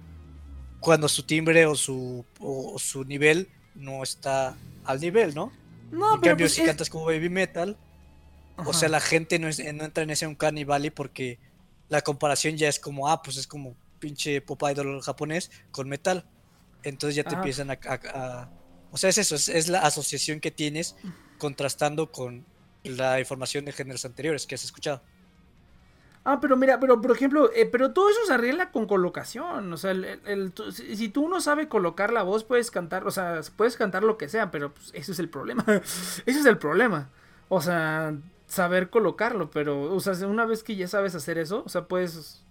cuando su timbre o su, o, o su nivel no está al nivel, ¿no? No, en pero cambio, pues si es- cantas como baby metal, o sea, la gente no, es- no entra en ese Uncanny Valley porque la comparación ya es como, ah, pues es como pinche pop idol japonés con metal. Entonces ya te Ajá. empiezan a, a- a- O sea, es eso, es, es la asociación que tienes contrastando con la información de géneros anteriores que has escuchado. Ah, pero mira, pero por ejemplo, eh, pero todo eso se arregla con colocación. O sea, el, el- si, tú no sabes colocar la voz, puedes cantar, o sea, puedes cantar lo que sea, pero pues, ese es el problema. ese es el problema. O sea, saber colocarlo, pero, o sea, una vez que ya sabes hacer eso, o sea, puedes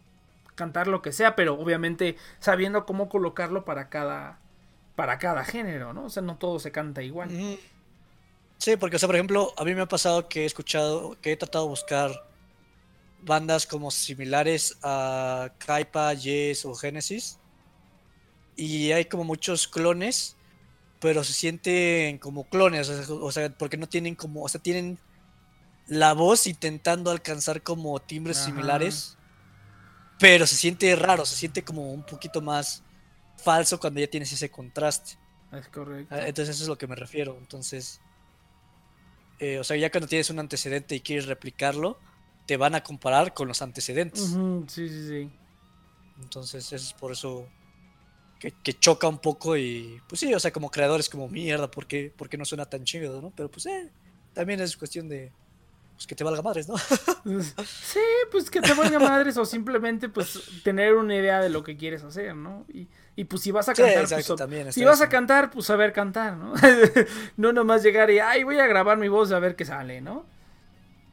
cantar lo que sea, pero obviamente sabiendo cómo colocarlo para cada, para cada género, ¿no? O sea, no todo se canta igual. Sí, porque, o sea, por ejemplo, a mí me ha pasado que he escuchado, que he tratado de buscar bandas como similares a Kaipa, Yes o Genesis. Y hay como muchos clones, pero se sienten como clones, o sea, porque no tienen como, o sea, tienen la voz intentando alcanzar como timbres Ajá. similares, pero se siente raro, se siente como un poquito más falso cuando ya tienes ese contraste. Es correcto. Ah, Entonces eso es lo que me refiero. Entonces, eh, o sea, ya cuando tienes un antecedente y quieres replicarlo, te van a comparar con los antecedentes. Sí, sí, sí. Entonces, es por eso que, que choca un poco y, pues sí, o sea, como creadores como mierda, ¿por qué, por qué no suena tan chido, no? Pero pues, eh, también es cuestión de, pues que te valga madres, ¿no? Sí, pues que te valga madres o simplemente pues tener una idea de lo que quieres hacer, ¿no? Y, y pues si vas a Sí, cantar, exacto, pues, si vas a cantar, pues saber cantar, ¿no? no nomás llegar y, ay, voy a grabar mi voz a ver qué sale, ¿no?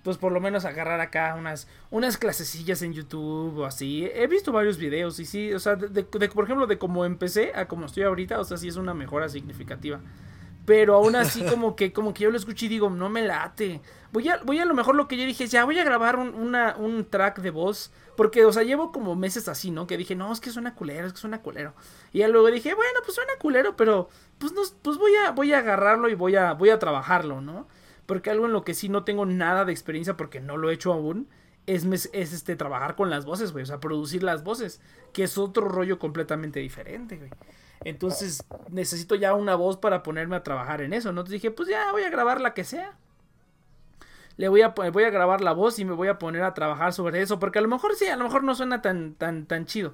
Pues por lo menos agarrar acá unas, unas clasecillas en YouTube o así. He visto varios videos y sí, o sea, de, por ejemplo, de cómo empecé a como estoy ahorita, o sea, sí es una mejora significativa. Pero aún así como que como que yo lo escucho y digo, no me late. Voy a, voy a lo mejor lo que yo dije ya voy a grabar un, un track de voz. Porque, o sea, llevo como meses así, ¿no? Que dije, no, es que suena culero, es que suena culero. Y ya luego dije, bueno, pues suena culero, pero pues, no, pues voy, a, voy a agarrarlo y voy a, voy a trabajarlo, ¿no? Porque algo en lo que sí no tengo nada de experiencia porque no lo he hecho aún. Es, es este trabajar con las voces, güey. O sea, producir las voces. Que es otro rollo completamente diferente, güey. Entonces necesito ya una voz para ponerme a trabajar en eso, ¿no? Entonces dije, pues ya voy a grabar la que sea. Le voy a, voy a grabar la voz y me voy a poner a trabajar sobre eso. Porque a lo mejor sí, a lo mejor no suena tan, tan, tan chido.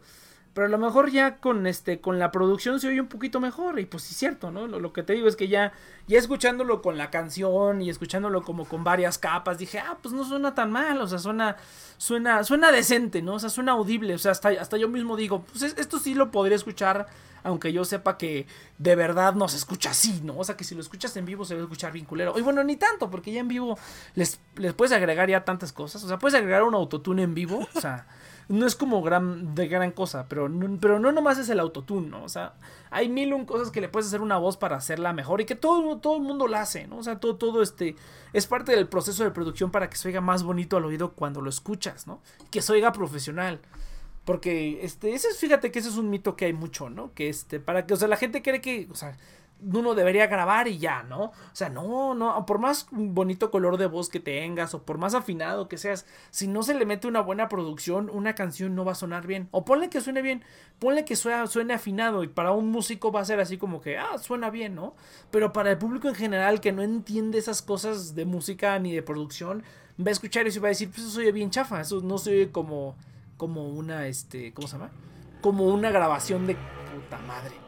Pero a lo mejor ya con este, con la producción se oye un poquito mejor. Y pues sí es cierto, ¿no? Lo, lo que te digo es que ya, ya escuchándolo con la canción y escuchándolo como con varias capas, dije, ah, pues no suena tan mal. O sea, suena, suena, suena decente, ¿no? O sea, suena audible. O sea, hasta, hasta yo mismo digo, pues es- esto sí lo podría escuchar. Aunque yo sepa que de verdad no se escucha así, ¿no? O sea, que si lo escuchas en vivo se va a escuchar bien culero. Y bueno, ni tanto, porque ya en vivo les, les puedes agregar ya tantas cosas. O sea, puedes agregar un autotune en vivo. O sea, no es como gran, de gran cosa, pero no, pero no nomás es el autotune, ¿no? O sea, hay mil un cosas que le puedes hacer una voz para hacerla mejor y que todo, todo el mundo la hace, ¿no? O sea, todo, todo este es parte del proceso de producción para que se oiga más bonito al oído cuando lo escuchas, ¿no? Que se oiga profesional. Porque, este, ese es, fíjate que ese es un mito que hay mucho, ¿no? Que este, para que, o sea, la gente cree que, o sea, uno debería grabar y ya, ¿no? O sea, no, no, por más bonito color de voz que tengas o por más afinado que seas, si no se le mete una buena producción, una canción no va a sonar bien. O ponle que suene bien, ponle que suene, afinado y para un músico va a ser así como que, ah, suena bien, ¿no? Pero para el público en general que no entiende esas cosas de música ni de producción, va a escuchar eso y va a decir, pues eso oye bien chafa, eso no se oye como, como una, este, ¿cómo se llama? Como una grabación de puta madre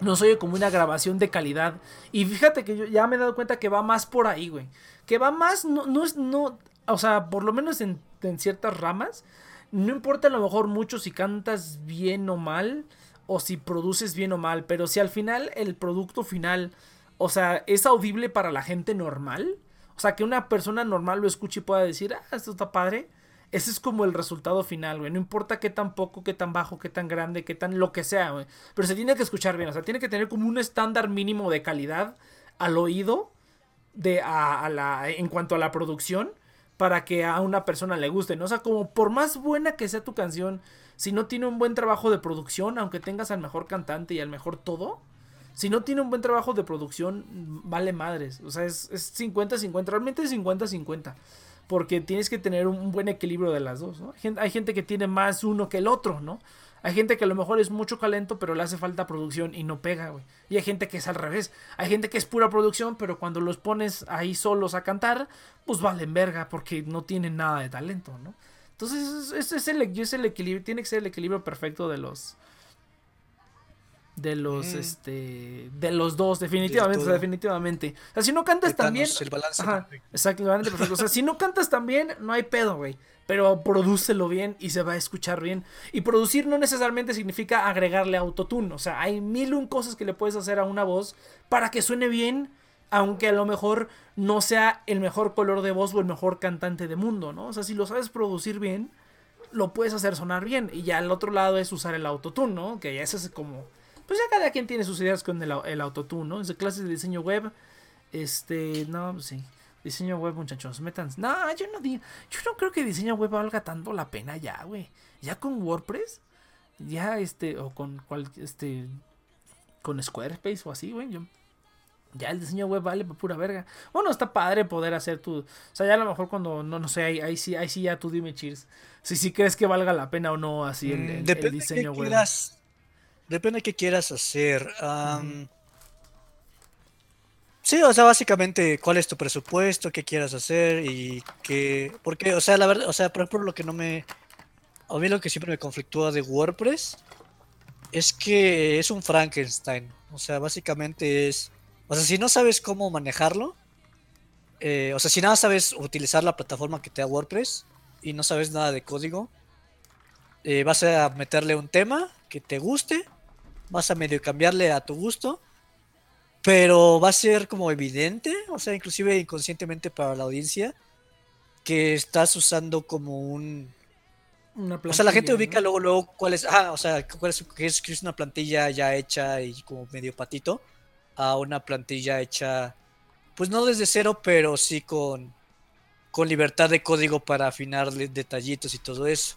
no se oye como una grabación de calidad. Y fíjate que yo ya me he dado cuenta que va más por ahí, güey. Que va más, no, no es, no, o sea, por lo menos en, en, ciertas ramas, no importa a lo mejor mucho si cantas bien o mal, o si produces bien o mal, pero si al final el producto final, o sea, es audible para la gente normal, o sea, que una persona normal lo escuche y pueda decir, ah, esto está padre ese es como el resultado final, güey. No importa qué tan poco, qué tan bajo, qué tan grande, qué tan lo que sea, güey. Pero se tiene que escuchar bien. O sea, tiene que tener como un estándar mínimo de calidad al oído de, a, la, en cuanto a la producción para que a una persona le guste, ¿no? O sea, como por más buena que sea tu canción, si no tiene un buen trabajo de producción, aunque tengas al mejor cantante y al mejor todo, si no tiene un buen trabajo de producción, vale madres. O sea, es 50-50, realmente es 50-50 porque tienes que tener un buen equilibrio de las dos, ¿no? Hay gente que tiene más uno que el otro, ¿no? Hay gente que a lo mejor es mucho talento, pero le hace falta producción y no pega, güey. Y hay gente que es al revés. Hay gente que es pura producción, pero cuando los pones ahí solos a cantar, pues valen verga, porque no tienen nada de talento, ¿no? Entonces, ese es es el equilibrio, tiene que ser el equilibrio perfecto de los, de los mm. este de los dos definitivamente definitivamente. O sea si no cantas también el balance ajá, exactamente perfecto. O sea si no cantas también no hay pedo güey. Pero prodúcelo bien y se va a escuchar bien. Y producir no necesariamente significa agregarle autotune. O sea hay mil un cosas que le puedes hacer a una voz para que suene bien aunque a lo mejor no sea el mejor color de voz o el mejor cantante de mundo no o sea si lo sabes producir bien lo puedes hacer sonar bien. Y ya al otro lado es usar el autotune no que ya ese es como pues ya cada quien tiene sus ideas con el, el autotune, ¿no? En clases de diseño web, este, no, pues sí. Diseño web, muchachos, metan. No, yo no digo. Yo no creo que diseño web valga tanto la pena ya, güey. Ya con WordPress, ya este, o con cual, este, con Squarespace o así, güey. Yo, ya el diseño web vale pura verga. Bueno, está padre poder hacer tu. O sea, ya a lo mejor cuando, no, no sé, ahí, ahí sí, ahí sí ya tú dime, cheers. Si sí crees que valga la pena o no así el, el, el diseño web. Depende de qué quieras hacer. Sí, o sea, básicamente cuál es tu presupuesto, qué quieras hacer y qué... Porque, o sea, la verdad, o sea, por ejemplo, lo que no me... A mí lo que siempre me conflictúa de WordPress es que es un Frankenstein. O sea, básicamente es... O sea, si no sabes cómo manejarlo, eh, o sea, si nada sabes utilizar la plataforma que te da WordPress y no sabes nada de código, eh, vas a meterle un tema que te guste vas a medio cambiarle a tu gusto, pero va a ser como evidente, o sea, inclusive inconscientemente para la audiencia, que estás usando como un... o sea, la gente ubica luego, luego cuál es, ah, o sea, cuál es, que es, que es una plantilla ya hecha y como medio patito, a una plantilla hecha, pues no desde cero, pero sí con, con libertad de código para afinar detallitos y todo eso.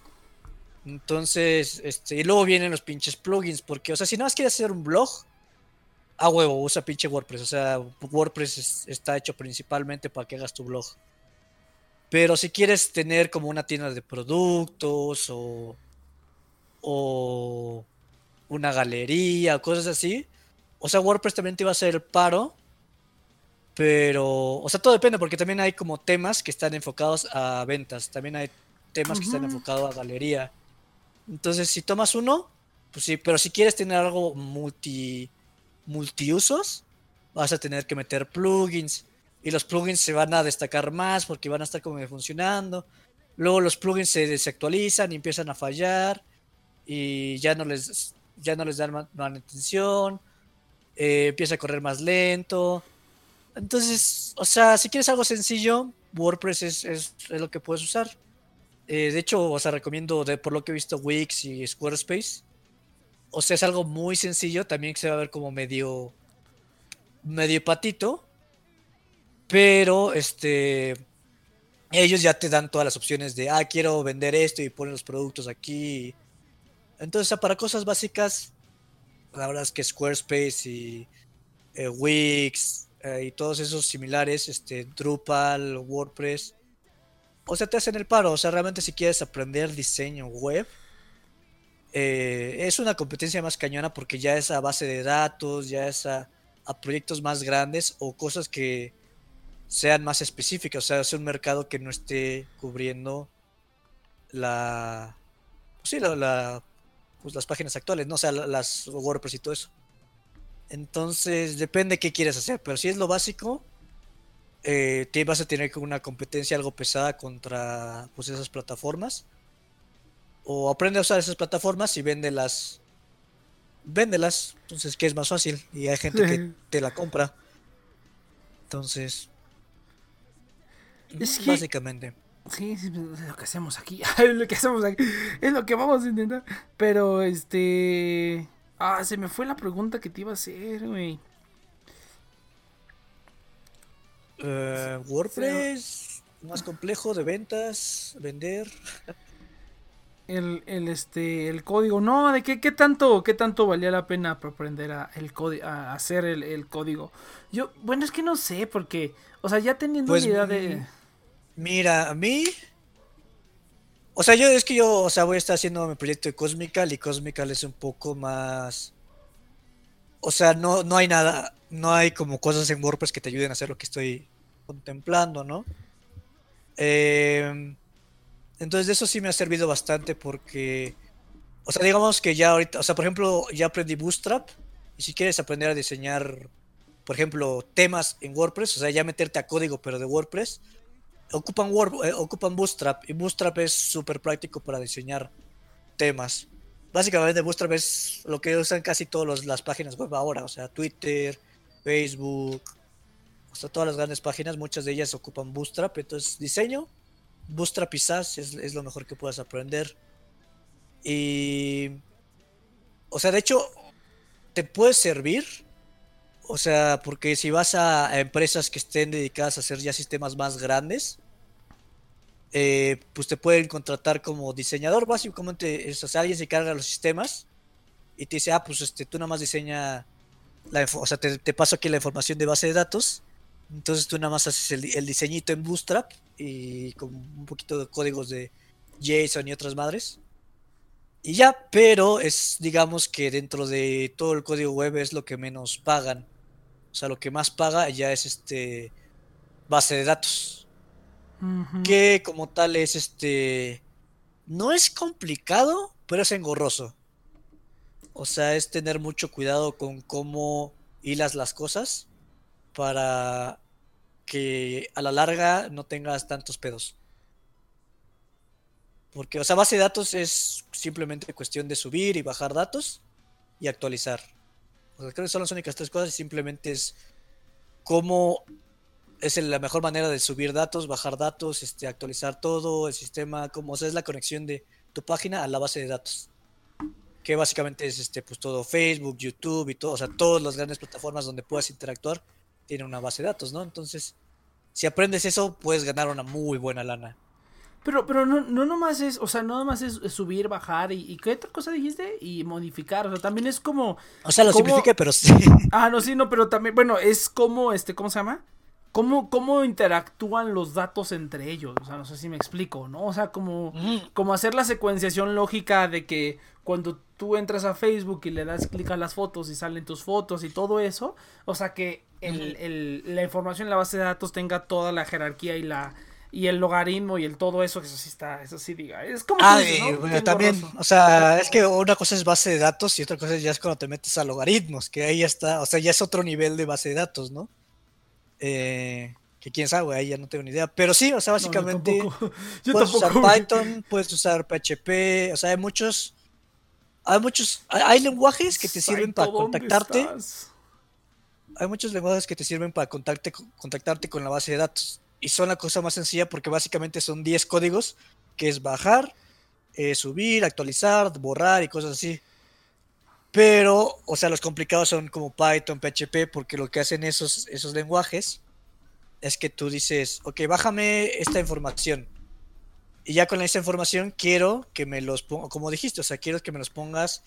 Entonces, este, y luego vienen los pinches plugins, porque, o sea, si nada más quieres hacer un blog, a huevo, usa pinche WordPress. O sea, WordPress está hecho principalmente para que hagas tu blog. Pero si quieres tener como una tienda de productos o, o una galería o cosas así, o sea, WordPress también te va a hacer el paro. Pero, o sea, todo depende porque también hay como temas que están enfocados a ventas. También hay temas que están enfocados a galería. Entonces, si tomas uno, pues sí, pero si quieres tener algo multi multiusos, vas a tener que meter plugins y los plugins se van a destacar más porque van a estar como funcionando. Luego los plugins se desactualizan y empiezan a fallar y ya no les ya no les dan manutención, eh, empieza a correr más lento. Entonces, o sea, si quieres algo sencillo, WordPress es, es lo que puedes usar. Eh, de hecho, o recomiendo, de, por lo que he visto, Wix y Squarespace. O sea, es algo muy sencillo. También se va a ver como medio. medio patito. Pero, este. Ellos ya te dan todas las opciones de, ah, quiero vender esto y ponen los productos aquí. Entonces, para cosas básicas, la verdad es que Squarespace y, eh, Wix eh, y todos esos similares, este, Drupal, WordPress. O sea, te hacen el paro. O sea, realmente si quieres aprender diseño web, eh, es una competencia más cañona porque ya es a base de datos, ya es a, proyectos más grandes o cosas que sean más específicas. O sea, es un mercado que no esté cubriendo la. Pues sí, la, la- pues las páginas actuales, ¿no? O sea, la- las WordPress y todo eso. Entonces, depende qué quieres hacer. Pero si es lo básico, eh, te vas a tener una competencia algo pesada contra pues, esas plataformas. O aprende a usar esas plataformas y véndelas. Véndelas. Entonces, que es más fácil. Y hay gente que te la compra. Entonces. Es que- Básicamente. Sí, sí, pues, es lo que hacemos aquí. es lo que hacemos aquí. Es lo que vamos a intentar. Pero, este. Ah, se me fue la pregunta que te iba a hacer, güey. Eh, WordPress. Más complejo de ventas. Vender. El, el, este, el código. No, de qué, qué tanto, qué tanto valía la pena aprender a, el a hacer el, el código. Yo, bueno, es que no sé, porque, o sea, ya teniendo Pues, una idea de. Mira, a mí. O sea, yo es que yo, o sea, voy a estar haciendo mi proyecto de Cosmical y Cosmical es un poco más. O sea, no, no hay nada, no hay como cosas en WordPress que te ayuden a hacer lo que estoy contemplando, ¿no? Eh, entonces, eso sí me ha servido bastante porque. O sea, digamos que ya ahorita, o sea, por ejemplo, ya aprendí Bootstrap y si quieres aprender a diseñar, por ejemplo, temas en WordPress, o sea, ya meterte a código pero de WordPress ocupan, Word, eh, ocupan Bootstrap y Bootstrap es súper práctico para diseñar temas. Básicamente Bootstrap es lo que usan casi todas las páginas web ahora, o sea, Twitter, Facebook, o sea, todas las grandes páginas, muchas de ellas ocupan Bootstrap, entonces diseño, Bootstrap SAS es, lo mejor que puedas aprender. Y... O sea, de hecho, te puede servir o sea, porque si vas a, empresas que estén dedicadas a hacer ya sistemas más grandes, eh, pues te pueden contratar como diseñador, básicamente, o sea, alguien se carga los sistemas y te dice, ah, pues este, tú nada más diseña, la, o sea, te, te paso aquí la información de base de datos, entonces tú nada más haces el, el diseñito en Bootstrap y con un poquito de códigos de JSON y otras madres. Y ya, pero es, digamos que dentro de todo el código web es lo que menos pagan. O sea, lo que más paga ya es este base de datos. Que como tal es este. No es complicado, pero es engorroso. O sea, es tener mucho cuidado con cómo hilas las cosas para que a la larga no tengas tantos pedos. Porque, o sea, base de datos es simplemente cuestión de subir y bajar datos y actualizar. O sea, creo que son las únicas tres cosas simplemente es cómo es la mejor manera de subir datos, bajar datos, este, actualizar todo, el sistema, como, o sea, es la conexión de tu página a la base de datos. Que básicamente es este, pues todo Facebook, YouTube y todo, o sea, todas las grandes plataformas donde puedas interactuar tienen una base de datos, ¿no? Entonces, si aprendes eso, puedes ganar una muy buena lana. Pero, pero no, no nomás es, o sea, no nomás es, subir, bajar y, y ¿qué otra cosa dijiste? Y modificar, o sea, también es como, O sea, lo ¿Cómo? simplifique, pero sí. ah, no, sí, no, pero también, bueno, es como, este, ¿cómo se llama? ¿Cómo, cómo interactúan los datos entre ellos? O sea, no sé si me explico, ¿no? O sea, como, como hacer la secuenciación lógica de que cuando tú entras a Facebook y le das clic a las fotos y salen tus fotos y todo eso, o sea que el, el- la información en la base de datos tenga toda la jerarquía y la y el logaritmo y el todo eso, que eso sí está, eso sí diga, es como Ah, dices, ¿no? bueno, Qué también, engorroso. o sea, es que una cosa es base de datos y otra cosa ya es cuando te metes a logaritmos, que ahí ya está, o sea, ya es otro nivel de base de datos, ¿no? Eh, que quién sabe, ahí ya no tengo ni idea. Pero sí, o sea, No, básicamente tampoco. Yo puedes tampoco. usar Python, puedes usar PHP, o sea, hay muchos, hay muchos, hay, hay lenguajes que te sirven para Saito, ¿dónde contactarte, estás? hay muchos lenguajes que te sirven para contacte- contactarte con la base de datos. Y son la cosa más sencilla porque básicamente son 10 códigos, que es bajar, eh, subir, actualizar, borrar y cosas así. Pero, o sea, los complicados son como Python, PHP, porque lo que hacen esos, esos lenguajes es que tú dices, ok, bájame esta información. Y ya con esa información quiero que me los pongas, como dijiste, o sea, quiero que me los pongas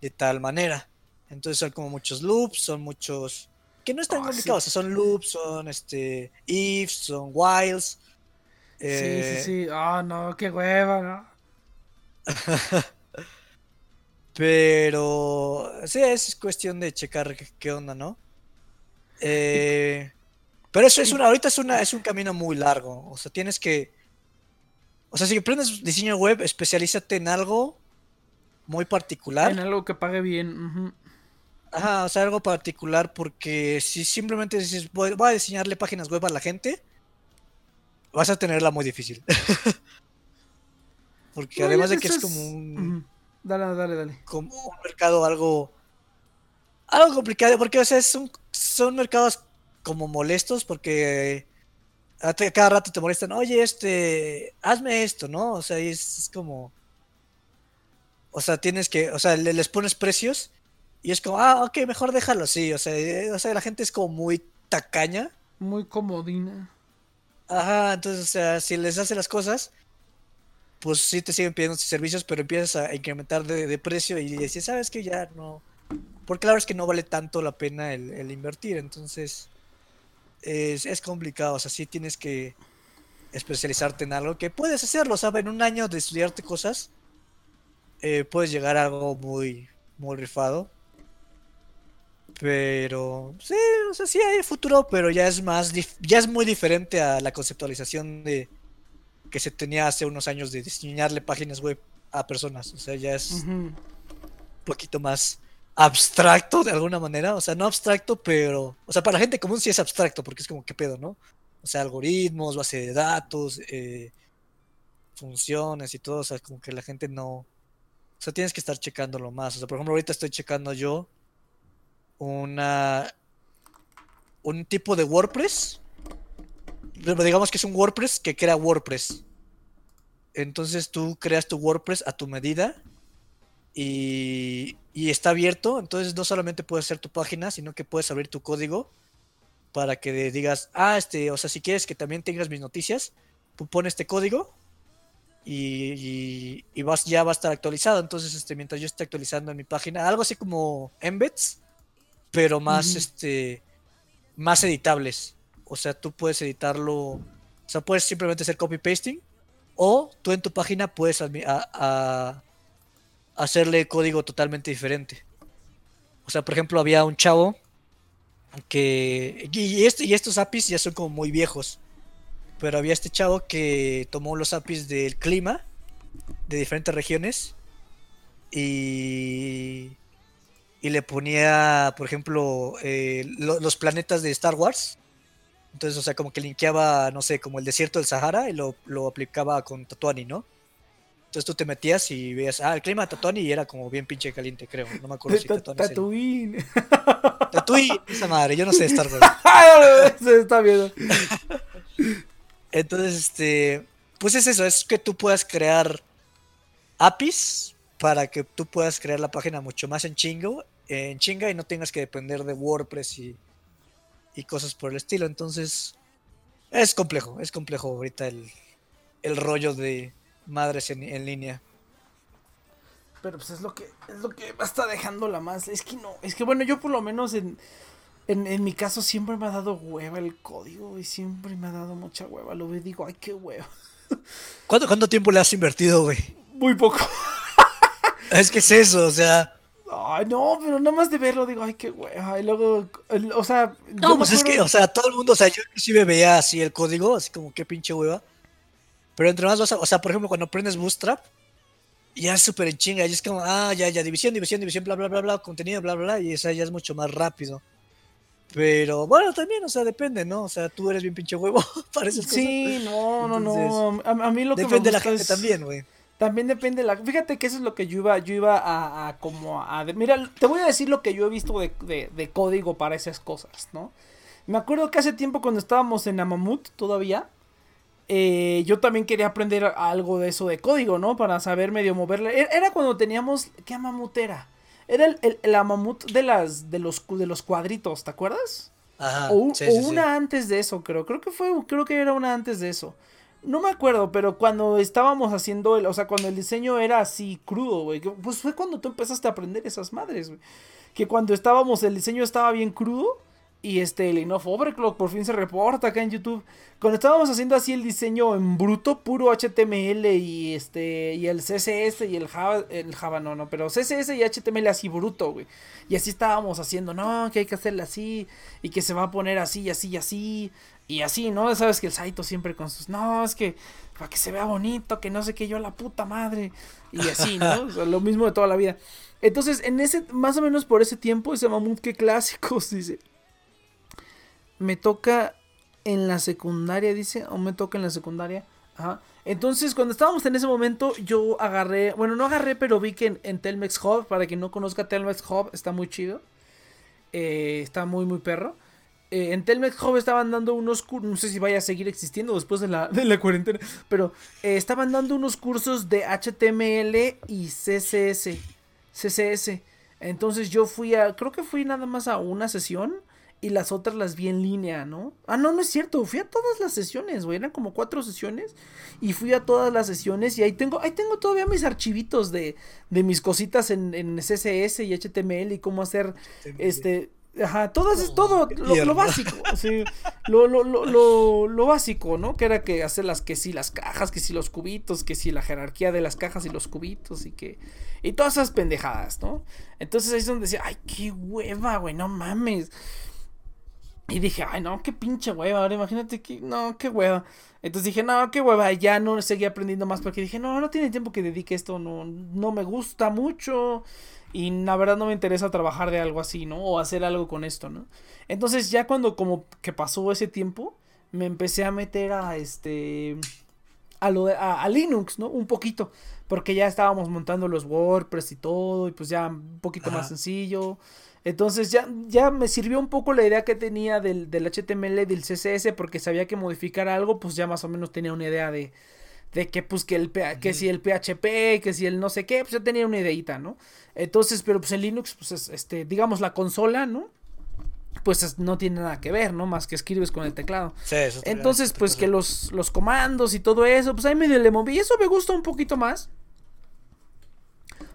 de tal manera. Entonces son como muchos loops, son muchos que no es tan Ah, complicado. sí. O sea, son loops, son este ifs, son whiles. Sí, eh, sí, sí. Ah, no, qué hueva, ¿no? Pero sí, es cuestión de checar qué, onda, ¿no? Eh, pero eso es una, ahorita es una, es un camino muy largo. O sea, tienes que. O sea, si aprendes diseño web, especialízate en algo muy particular. En algo que pague bien. ujú. Ajá, o sea, algo particular porque si simplemente dices voy, voy a diseñarle páginas web a la gente, vas a tenerla muy difícil. porque No, además de que es como un. Dale, dale, dale. como un mercado algo algo complicado porque o sea son, son mercados como molestos porque a cada rato te molestan oye este hazme esto no o sea es, es como o sea tienes que o sea le- les pones precios y es como ah ok mejor déjalo así o sea eh, o sea la gente es como muy tacaña Muy comodina. Ajá, entonces, o sea, si les hace las cosas, pues sí te siguen pidiendo servicios, pero empiezas a incrementar de, precio y dices, ¿sabes que Ya no. Porque la verdad es que no vale tanto la pena el, invertir, entonces es, complicado, o sea, sí tienes que especializarte en algo que puedes hacerlo, ¿sabes? En un año de estudiarte cosas, eh, puedes llegar a algo muy, muy rifado. Pero sí, o sea, sí hay futuro, pero ya es más, ya es muy diferente a la conceptualización de que se tenía hace unos años de diseñarle páginas web a personas. O sea, ya es un poquito más abstracto de alguna manera. O sea, no abstracto, pero, o sea, para la gente común sí es abstracto, porque es como, ¿qué pedo, no? O sea, algoritmos, base de datos, eh, funciones y todo. O sea, como que la gente no. O sea, tienes que estar checándolo más. O sea, por ejemplo, ahorita estoy checando yo una un tipo de WordPress. Digamos que es un WordPress que crea WordPress. Entonces tú creas tu WordPress a tu medida y, y está abierto. Entonces no solamente puedes hacer tu página, sino que puedes abrir tu código para que digas, ah, este, o sea, si quieres que también tengas mis noticias, tú pones este código y, y- y vas, ya va a estar actualizado. Entonces, este, mientras yo esté actualizando en mi página, algo así como embeds, pero más, este, más editables. O sea, tú puedes editarlo, o sea, puedes simplemente hacer copy pasting, o tú en tu página puedes hacerle código totalmente diferente. O sea, por ejemplo, había un chavo que este- y estos APIs ya son como muy viejos. Pero había este chavo que tomó los APIs del clima de diferentes regiones y, y le ponía, por ejemplo, eh, lo- los planetas de Star Wars. Entonces, o sea, como que linkeaba, no sé, como el desierto del Sahara y lo, lo aplicaba con Tatuani, ¿no? Entonces tú te metías y veías, ah, el clima de Tatuani y era como bien pinche caliente, creo. No me acuerdo si Ta- Tatuani Tatooine. Tatooine, esa madre, yo no sé Star Wars. Se está viendo. Entonces, este, pues es eso, es que tú puedas crear APIs para que tú puedas crear la página mucho más en chingo, en chinga y no tengas que depender de WordPress y, y cosas por el estilo. Entonces, es complejo, es complejo ahorita el, el rollo de madres en, en línea. Pero pues es lo que es lo que me está dejando la más. Es que no, es que bueno, yo por lo menos en, en, en mi caso siempre me ha dado hueva el código y siempre me ha dado mucha hueva. Lo veo digo, ay, qué hueva. ¿Cuánto, cuánto tiempo le has invertido, güey? Muy poco. Es que es eso, o sea... Ay, no, pero nada más de verlo digo, ay, qué hueva. Y luego, el- o sea, No, pues es que, o sea, todo el mundo, o sea, yo inclusive veía así el código, así como qué pinche hueva. Pero entre más vas a, o sea, por ejemplo, cuando aprendes Bootstrap, ya es súper en chinga, y es como, ah, ya, ya, división, división, división, bla, bla, bla, bla, contenido, bla, bla, bla, y esa ya es mucho más rápido. Pero bueno, también, o sea, depende, ¿no? O sea, tú eres bien pinche huevo para esas cosas. Sí, no, no, no. A, a mí lo que me Depende de la gente es- también, güey. También depende de la. Fíjate que eso es lo que yo iba, yo iba a, a como a. Mira, te voy a decir lo que yo he visto de, de- de código para esas cosas, ¿no? Me acuerdo que hace tiempo cuando estábamos en Amamut todavía, eh, yo también quería aprender algo de eso de código, ¿no? Para saber medio moverle. Era, era cuando teníamos. ¿Qué Amamut era? Era el, el, el Amamut de las de los, de los cuadritos, ¿te acuerdas? Ajá. O, un- sí, o sí, sí. una antes de eso, creo. Creo que fue, creo que era una antes de eso. No me acuerdo, pero cuando estábamos haciendo el, o sea, cuando el diseño era así crudo, güey. Pues fue cuando tú empezaste a aprender esas madres, güey. Que cuando estábamos, el diseño estaba bien crudo. Y este Lenovo Overclock por fin se reporta acá en YouTube. Cuando estábamos haciendo así el diseño en bruto, puro HTML y este y el CSS y el Java, el Java no, no, pero CSS y HTML así bruto, güey. Y así estábamos haciendo, no, que hay que hacerle así y que se va a poner así y así y así y así, ¿no? Sabes que el Saito siempre con sus, no, es que para que se vea bonito, que no sé qué yo la puta madre y así, ¿no? lo mismo de toda la vida. Entonces, en ese más o menos por ese tiempo ese mamut que clásicos dice me toca en la secundaria, dice, o me toca en la secundaria. Ajá. Entonces, cuando estábamos en ese momento, yo agarré, bueno, no agarré, pero vi que en, Telmex Hub, para quien no conozca Telmex Hub, está muy chido. Eh, está muy, muy perro. Eh, en Telmex Hub estaban dando unos cursos, no sé si vaya a seguir existiendo después de la, de la cuarentena, pero eh, estaban dando unos cursos de HTML y CSS. CSS. Entonces yo fui a, creo que fui nada más a una sesión y las otras las vi en línea, ¿no? Ah, no, no es cierto, fui a todas las sesiones, güey, eran como cuatro sesiones y fui a todas las sesiones y ahí tengo, ahí tengo todavía mis archivitos de, de mis cositas en, en CSS y HTML y cómo hacer, este, Ajá, todo es todo lo, básico, sí, lo, lo, lo, lo, básico, ¿no? Que era que hacer las que sí las cajas, que sí los cubitos, que sí la jerarquía de las cajas y los cubitos y que y todas esas pendejadas, ¿no? Entonces ahí es donde decía, ay, qué hueva, güey, no mames. Y dije, ay, no, qué pinche hueva. Ahora imagínate que, no, qué hueva. Entonces dije, no, qué hueva. Ya no seguí aprendiendo más porque dije, no, no tiene tiempo que dedique esto. No, no me gusta mucho. Y la verdad no me interesa trabajar de algo así, ¿no? O hacer algo con esto, ¿no? Entonces ya cuando como que pasó ese tiempo, me empecé a meter a este. A, lo de, a, Linux, ¿no? Un poquito. Porque ya estábamos montando los WordPress y todo. Y pues ya un poquito más sencillo. Entonces ya, ya me sirvió un poco la idea que tenía del, del HTML y del CSS porque sabía que modificar algo, pues ya más o menos tenía una idea de, de que pues que el que si el PHP, que si el no sé qué, pues ya tenía una ideita, ¿no? Entonces, pero pues en Linux, pues es, este, digamos la consola, ¿no? Pues no tiene nada que ver, ¿no? Más que escribes con el teclado. Sí, eso Entonces, pues que los, los comandos y todo eso, pues ahí medio le moví. Y eso me gusta un poquito más.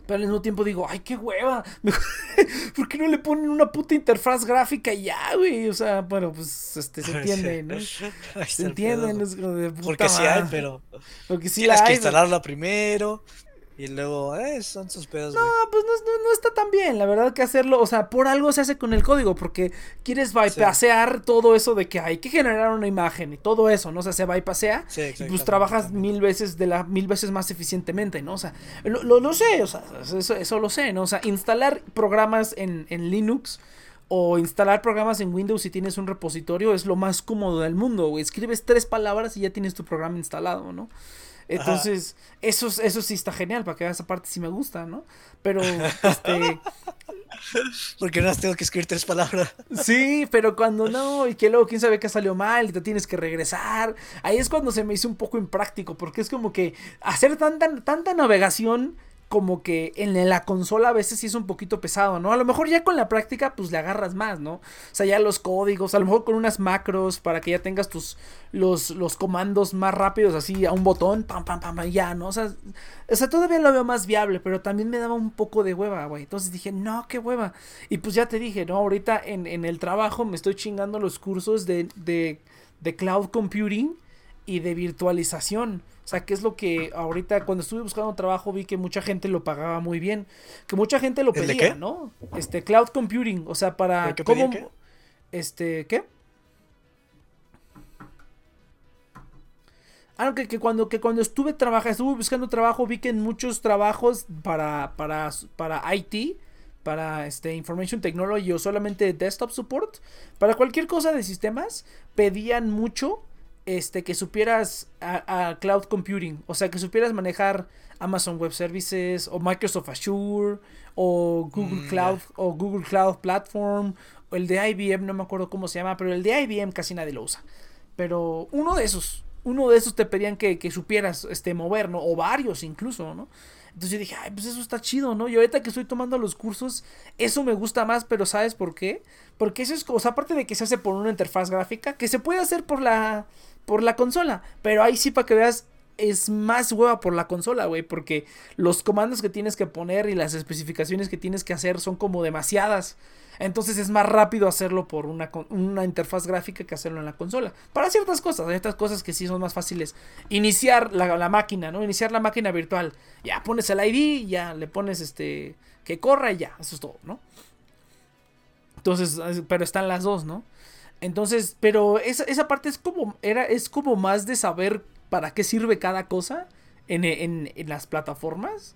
Pero al mismo tiempo digo, ay, qué hueva. ¿Por qué no le ponen una puta interfaz gráfica y ya, güey? O sea, bueno, pues este, se entiende, ¿no? se entiende, ¿no? de puta Porque sí hay, pero. Porque sí Tienes que instalarla primero. Y luego, eh, son sus pedos. No, pues no, no, está tan bien, la verdad que hacerlo, o sea, por algo se hace con el código, porque quieres bypassear todo eso de que hay que generar una imagen y todo eso, ¿no? O sea, se bypassea y pues trabajas mil veces de la mil veces más eficientemente, ¿no? O sea, lo, lo, sé, o sea, eso, eso, lo sé, ¿no? O sea, instalar programas en, en Linux o instalar programas en Windows si tienes un repositorio es lo más cómodo del mundo, güey. Escribes tres palabras y ya tienes tu programa instalado, ¿no? Entonces, eso, eso sí está genial, para que veas esa parte sí me gusta, ¿no? Pero, este... Porque no tengo que escribir tres palabras. Sí, pero cuando no, y que luego quién sabe qué salió mal y te tienes que regresar, ahí es cuando se me hizo un poco impráctico, porque es como que hacer tanta, tanta navegación como que en la consola a veces sí es un poquito pesado, ¿no? A lo mejor ya con la práctica pues le agarras más, ¿no? O sea, ya los códigos, a lo mejor con unas macros para que ya tengas tus los, los comandos más rápidos así a un botón, pam pam pam, ya, ¿no? O sea, o sea, todavía lo veo más viable, pero también me daba un poco de hueva, güey. Entonces dije, "No, qué hueva." Y pues ya te dije, "No, ahorita en, en el trabajo me estoy chingando los cursos de de de cloud computing y de virtualización." O sea, que es lo que ahorita cuando estuve buscando trabajo vi que mucha gente lo pagaba muy bien, que mucha gente lo pedía, ¿no? Este cloud computing, o sea, para qué cómo qué? este, ¿qué? Ah, que, que, cuando, que cuando estuve trabajando, estuve buscando trabajo, vi que en muchos trabajos para, para, para IT, para este Information Technology o solamente Desktop Support, para cualquier cosa de sistemas, pedían mucho este, que supieras a, cloud computing, o sea, que supieras manejar Amazon Web Services o Microsoft Azure o Google mm, Cloud o Google Cloud Platform o el de IBM, no me acuerdo cómo se llama, pero el de IBM casi nadie lo usa. Pero uno de esos, uno de esos te pedían que, que supieras este, mover, ¿no? O varios incluso, ¿no? Entonces yo dije, ay, pues eso está chido, ¿no? Y ahorita que estoy tomando los cursos, eso me gusta más, pero ¿sabes por qué? Porque eso es, o sea, aparte de que se hace por una interfaz gráfica, que se puede hacer por la, por la consola, pero ahí sí para que veas, es más hueva por la consola, güey, porque los comandos que tienes que poner y las especificaciones que tienes que hacer son como demasiadas. Entonces es más rápido hacerlo por una, una interfaz gráfica que hacerlo en la consola. Para ciertas cosas, hay estas cosas que sí son más fáciles. Iniciar la, la máquina, ¿no? Iniciar la máquina virtual. Ya pones el ID, ya le pones este que corra y ya, eso es todo, ¿no? Entonces, pero están las dos, ¿no? Entonces, pero esa, esa parte es como, era, es como más de saber para qué sirve cada cosa en, en, en las plataformas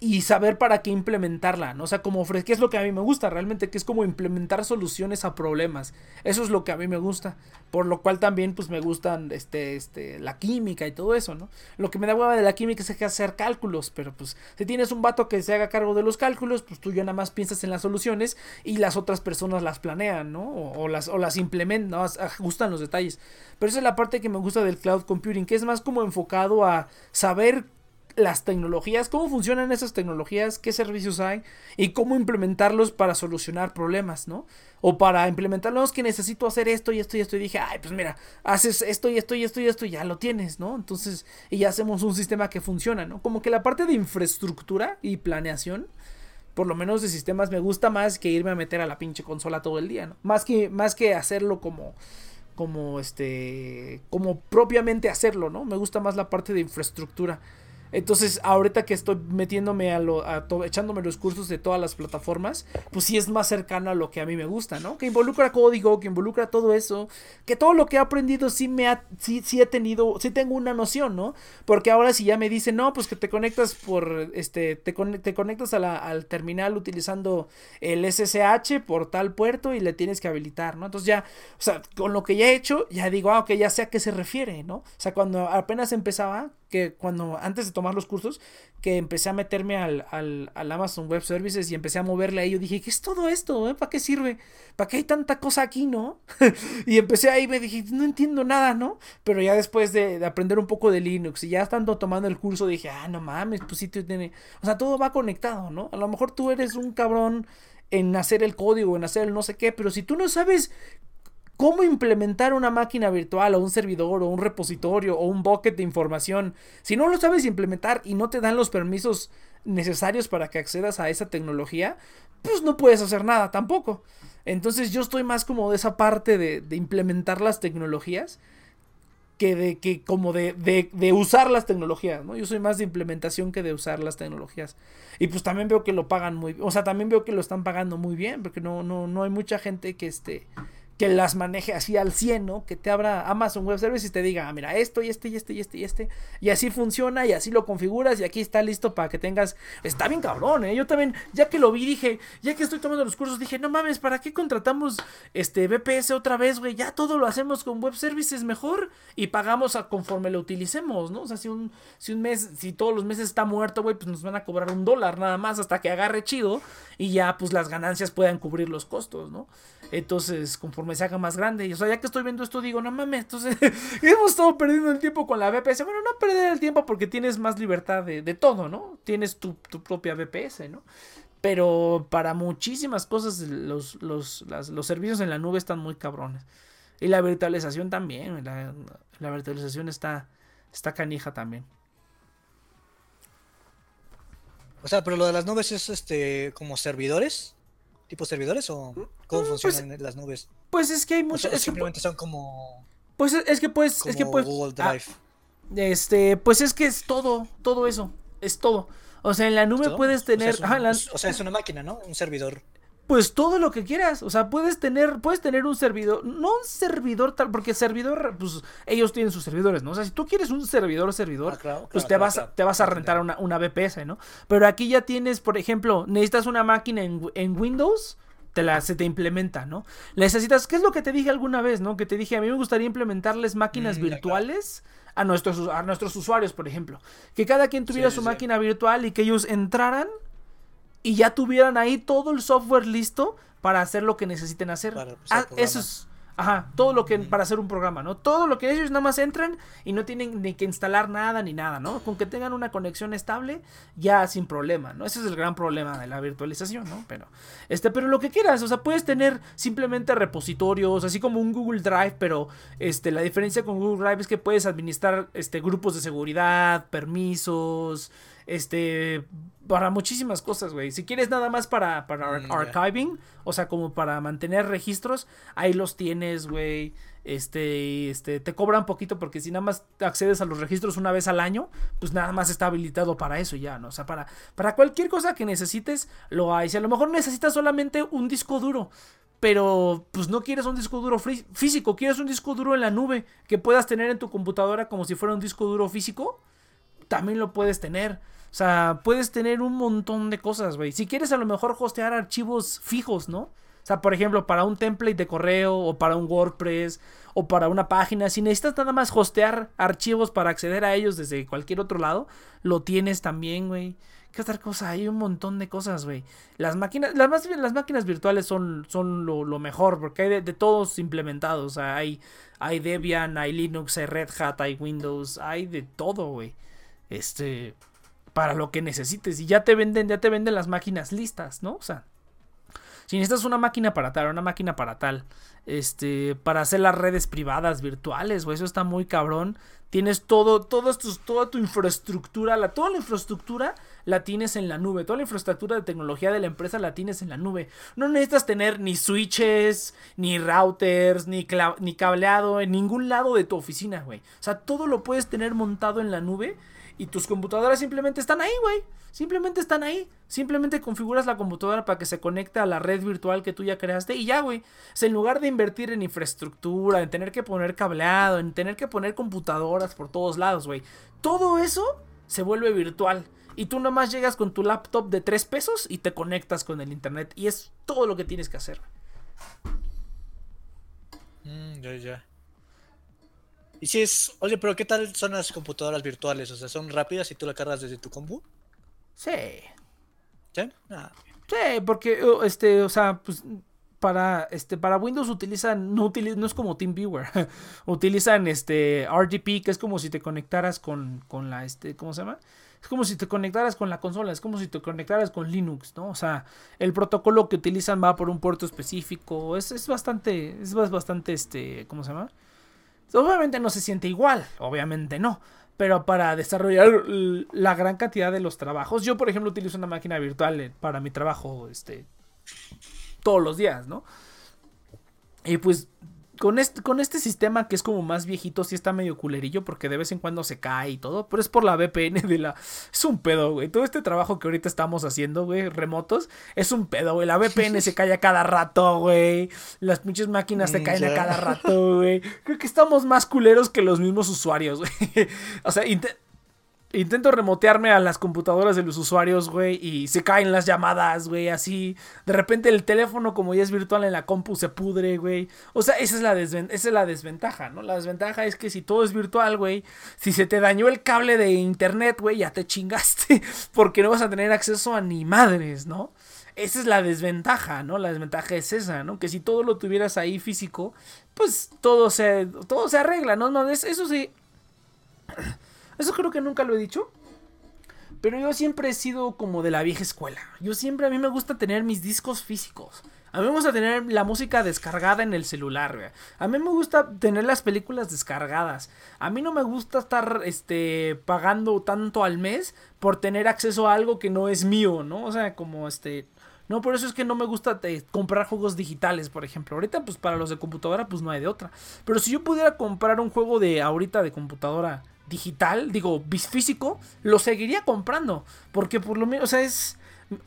y saber para qué implementarla, ¿no? O sea, como ofrecer, ¿qué es lo que a mí me gusta realmente? Que es como implementar soluciones a problemas. Eso es lo que a mí me gusta. Por lo cual también, pues me gustan, este, este, la química y todo eso, ¿no? Lo que me da hueva de la química es que hacer cálculos, pero pues, si tienes un vato que se haga cargo de los cálculos, pues tú ya nada más piensas en las soluciones y las otras personas las planean, ¿no? O, las, o las implementan, ¿no? ajustan los detalles. Pero esa es la parte que me gusta del cloud computing, que es más como enfocado a saber las tecnologías, cómo funcionan esas tecnologías, qué servicios hay y cómo implementarlos para solucionar problemas, ¿no? O para implementarlos que necesito hacer esto y esto y esto y dije, ay, pues mira, haces esto y esto y esto y esto y ya lo tienes, ¿no? Entonces, y ya hacemos un sistema que funciona, ¿no? Como que la parte de infraestructura y planeación, por lo menos de sistemas me gusta más que irme a meter a la pinche consola todo el día, ¿no? Más que más que hacerlo como como este como propiamente hacerlo, ¿no? Me gusta más la parte de infraestructura. Entonces, ahorita que estoy metiéndome a lo, a echándome los cursos de todas las plataformas, pues sí es más cercano a lo que a mí me gusta, ¿no? Que involucra código, que involucra todo eso, que todo lo que he aprendido sí me ha, sí, sí he tenido, sí tengo una noción, ¿no? Porque ahora si ya me dicen, no, pues que te conectas por, este, te, te conectas al terminal utilizando el SSH por tal puerto y le tienes que habilitar, ¿no? Entonces ya, o sea, con lo que ya he hecho, ya digo, ah, ok, ya sé a qué se refiere, ¿no? O sea, cuando apenas empezaba, que cuando antes de tomar los cursos, que empecé a meterme al, al, al, Amazon Web Services y empecé a moverle ahí, yo dije, ¿qué es todo esto? Eh? ¿Para qué sirve? ¿Para qué hay tanta cosa aquí, no? y empecé ahí me dije, no entiendo nada, ¿no? Pero ya después de, de, aprender un poco de Linux y ya estando tomando el curso, dije, ah, no mames, pues sí tiene... O sea, todo va conectado, ¿no? A lo mejor tú eres un cabrón en hacer el código, en hacer el no sé qué, pero si tú no sabes cómo implementar una máquina virtual o un servidor o un repositorio o un bucket de información. Si no lo sabes implementar y no te dan los permisos necesarios para que accedas a esa tecnología, pues no puedes hacer nada tampoco. Entonces yo estoy más como de esa parte de, implementar las tecnologías que de que como de, usar las tecnologías, ¿no? Yo soy más de implementación que de usar las tecnologías. Y pues también veo que lo pagan muy. O sea, también veo que lo están pagando muy bien. Porque no, no, no hay mucha gente que esté que las maneje así al 100, ¿no? Que te abra Amazon Web Services y te diga, ah, mira, esto y este y este y este y este. Y así funciona y así lo configuras y aquí está listo para que tengas... Está bien cabrón, ¿eh? Yo también, ya que lo vi, dije, ya que estoy tomando los cursos, dije, no mames, ¿para qué contratamos este BPS otra vez, güey? Ya todo lo hacemos con Web Services mejor y pagamos a conforme lo utilicemos, ¿no? O sea, si un, si un mes, si todos los meses está muerto, güey, pues nos van a cobrar un dólar nada más hasta que agarre chido y ya pues las ganancias puedan cubrir los costos, ¿no? Entonces, conforme se haga más grande, y o sea, ya que estoy viendo esto, digo, no mames, entonces hemos estado perdiendo el tiempo con la BPS. Bueno, no perder el tiempo porque tienes más libertad de, todo, ¿no? Tienes tu, tu, propia BPS, ¿no? Pero para muchísimas cosas, los, los, los servicios en la nube están muy cabrones. Y la virtualización también, la, la virtualización está, está canija también. O sea, pero lo de las nubes es este como servidores, tipo servidores o cómo mm, pues, funcionan las nubes. Pues es que hay muchos. simplemente son como. Pues es que pues es que pues. Google ah, Drive. este, pues es que es todo, todo eso, es todo. O sea, en la nube puedes tener. o sea, es una máquina, ¿no? Un servidor pues todo lo que quieras. O sea, puedes tener, puedes tener un servidor, no un servidor tal, porque servidor, pues ellos tienen sus servidores, ¿no? O sea, si tú quieres un servidor, servidor, ah, pues te, vas, te vas a rentar una, una VPS, ¿no? Pero aquí ya tienes, por ejemplo, necesitas una máquina en, en Windows. Te la, se te implementa, ¿no? Necesitas, ¿qué es lo que te dije alguna vez, no? Que te dije, a mí me gustaría implementarles máquinas mm, virtuales a nuestros, a nuestros usuarios, por ejemplo. Que cada quien tuviera su máquina virtual y que ellos entraran y ya tuvieran ahí todo el software listo para hacer lo que necesiten hacer. Ah, eso es, Ajá, todo lo que para hacer un programa, ¿no? Todo lo que ellos nada más entran y no tienen ni que instalar nada ni nada, ¿no? Con que tengan una conexión estable, ya sin problema, ¿no? Ese es el gran problema de la virtualización, ¿no? Pero, este, pero lo que quieras, o sea, puedes tener simplemente repositorios, así como un Google Drive, pero, este, la diferencia con Google Drive es que puedes administrar, este, grupos de seguridad, permisos, este, para muchísimas cosas, güey. Si quieres nada más para, para mm, archiving, o sea, como para mantener registros, ahí los tienes, güey. Este, este, te cobran poquito porque si nada más accedes a los registros una vez al año, pues nada más está habilitado para eso ya, ¿no? O sea, para, para cualquier cosa que necesites, lo hay. Si a lo mejor necesitas solamente un disco duro, pero pues no quieres un disco duro físico, quieres un disco duro en la nube que puedas tener en tu computadora como si fuera un disco duro físico, también lo puedes tener. O sea, puedes tener un montón de cosas, güey. Si quieres a lo mejor hostear archivos fijos, ¿no? O sea, por ejemplo, para un template de correo o para un WordPress o para una página, si necesitas nada más hostear archivos para acceder a ellos desde cualquier otro lado, lo tienes también, güey. ¿Qué otra cosa? Hay un montón de cosas, güey. Las máquinas, las, más, las máquinas virtuales son, son lo, mejor porque hay de, todos implementados. O sea, hay, hay Debian, hay Linux, hay Red Hat, hay Windows, hay de todo, güey. Este para lo que necesites. Y ya te venden, ya te venden las máquinas listas, ¿no? O sea, si necesitas una máquina para tal, una máquina para tal, este, para hacer las redes privadas virtuales, güey, eso está muy cabrón. Tienes todo, toda tu infraestructura, la, toda la infraestructura la tienes en la nube, toda la infraestructura de tecnología de la empresa la tienes en la nube. No necesitas tener ni switches, ni routers, ni, ni cableado en ningún lado de tu oficina, güey. O sea, todo lo puedes tener montado en la nube y tus computadoras simplemente están ahí, güey. Simplemente están ahí. Simplemente configuras la computadora para que se conecte a la red virtual que tú ya creaste y ya, güey. O en lugar de invertir en infraestructura, en tener que poner cableado, en tener que poner computadoras por todos lados, güey. Todo eso se vuelve virtual. Y tú nomás llegas con tu laptop de 3 pesos y te conectas con el internet. Y es todo lo que tienes que hacer. Mm, ya, ya. Y si es, oye, pero ¿qué tal son las computadoras virtuales? O sea, ¿son rápidas y tú la cargas desde tu compu? Sí. ¿Sí? Ah. Sí, porque, este, o sea, pues para, este, para Windows utilizan, no, no es como TeamViewer, utilizan este RGP, que es como si te conectaras con, con la, este, ¿cómo se llama? Es como si te conectaras con la consola, es como si te conectaras con Linux, ¿no? O sea, el protocolo que utilizan va por un puerto específico, es, es bastante, es bastante, este, ¿cómo se llama? Obviamente no se siente igual, obviamente no. Pero para desarrollar la gran cantidad de los trabajos, yo por ejemplo utilizo una máquina virtual eh, para mi trabajo, este, todos los días, ¿no? Y pues con este, con este sistema que es como más viejito, sí está medio culerillo porque de vez en cuando se cae y todo, pero es por la VPN de la... Es un pedo, güey. Todo este trabajo que ahorita estamos haciendo, güey, remotos, es un pedo, güey. La VPN se cae a cada rato, güey. Las pinches máquinas se caen a cada rato, güey. Creo que estamos más culeros que los mismos usuarios, güey. O sea, Intento remotearme a las computadoras de los usuarios, güey, y se caen las llamadas, güey, así. De repente el teléfono, como ya es virtual en la compu, se pudre, güey. O sea, esa es, la esa es la desventaja, ¿no? La desventaja es que si todo es virtual, güey, si se te dañó el cable de internet, güey, ya te chingaste, porque no vas a tener acceso a ni madres, ¿no? Esa es la desventaja, ¿no? La desventaja es esa, ¿no? Que si todo lo tuvieras ahí físico, pues todo se, todo se arregla, ¿no? no eso sí eso creo que nunca lo he dicho. Pero yo siempre he sido como de la vieja escuela. Yo siempre, a mí me gusta tener mis discos físicos. A mí me gusta tener la música descargada en el celular, A mí me gusta tener las películas descargadas. A mí no me gusta estar este pagando tanto al mes por tener acceso a algo que no es mío, ¿no? O sea, como este no, por eso es que no me gusta eh, comprar juegos digitales, por ejemplo. Ahorita, pues para los de computadora, pues no hay de otra. Pero si yo pudiera comprar un juego de ahorita de computadora digital, digo, físico, lo seguiría comprando. Porque por lo menos, o sea, es.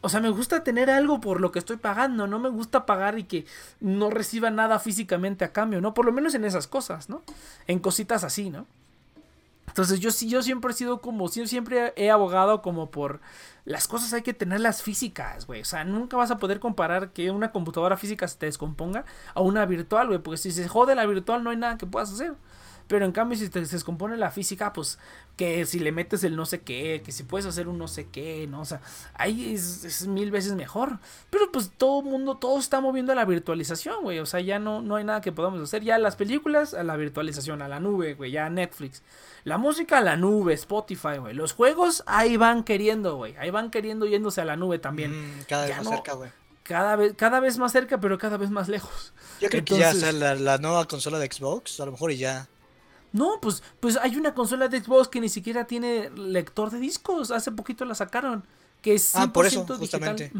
O sea, me gusta tener algo por lo que estoy pagando. No me gusta pagar y que no reciba nada físicamente a cambio, ¿no? Por lo menos en esas cosas, ¿no? En cositas así, ¿no? Entonces yo, yo siempre he sido como, siempre he abogado como por las cosas hay que tenerlas físicas, güey. O sea, nunca vas a poder comparar que una computadora física se te descomponga a una virtual, güey. Porque si se jode la virtual no hay nada que puedas hacer. Pero en cambio, si te, se descompone la física, pues que si le metes el no sé qué, que si puedes hacer un no sé qué, ¿no? O sea, ahí es, mil veces mejor. Pero pues todo mundo, todo está moviendo a la virtualización, güey. O sea, ya no, no hay nada que podamos hacer. Ya las películas a la virtualización, a la nube, güey, ya Netflix. La música a la nube, Spotify, güey. Los juegos ahí van queriendo, güey. Ahí van queriendo yéndose a la nube también. Mm, cada vez más cerca, güey. Cada vez, cada vez más cerca, pero cada vez más lejos. Yo creo que ya sea la, nueva consola de Xbox, a lo mejor y ya. No, pues, pues hay una consola de Xbox que ni siquiera tiene lector de discos. Hace poquito la sacaron. Que es 100% ah, por eso, Justamente.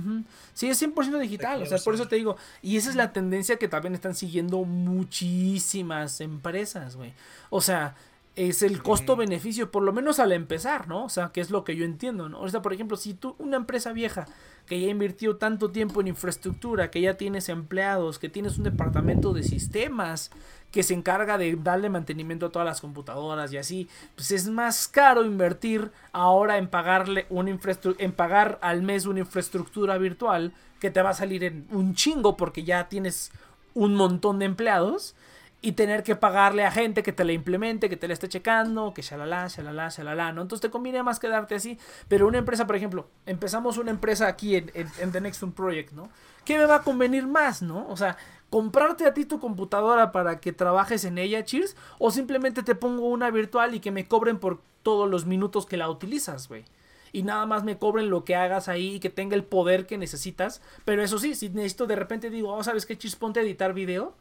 Sí, es 100% digital. O sea, por eso te digo. Y esa es la tendencia que también están siguiendo muchísimas empresas, güey. O sea, es el costo-beneficio, por lo menos al empezar, ¿no? O sea, que es lo que yo entiendo, ¿no? O sea, por ejemplo, si tú, una empresa vieja que ya invirtió tanto tiempo en infraestructura, que ya tienes empleados, que tienes un departamento de sistemas que se encarga de darle mantenimiento a todas las computadoras y así, pues es más caro invertir ahora en pagarle una en pagar al mes una infraestructura virtual que te va a salir en un chingo porque ya tienes un montón de empleados y tener que pagarle a gente que te la implemente, que te la esté checando, que shalala, shalala, shalala, ¿no? Entonces te conviene más quedarte así. Pero una empresa, por ejemplo, empezamos una empresa aquí en, The Next One Project, ¿no? ¿Qué me va a convenir más, no? O sea, comprarte a ti tu computadora para que trabajes en ella, Cheers, o simplemente te pongo una virtual y que me cobren por todos los minutos que la utilizas, güey. Y nada más me cobren lo que hagas ahí y que tenga el poder que necesitas. Pero eso sí, si necesito de repente digo, oh, ¿sabes qué, Cheers? Ponte a editar video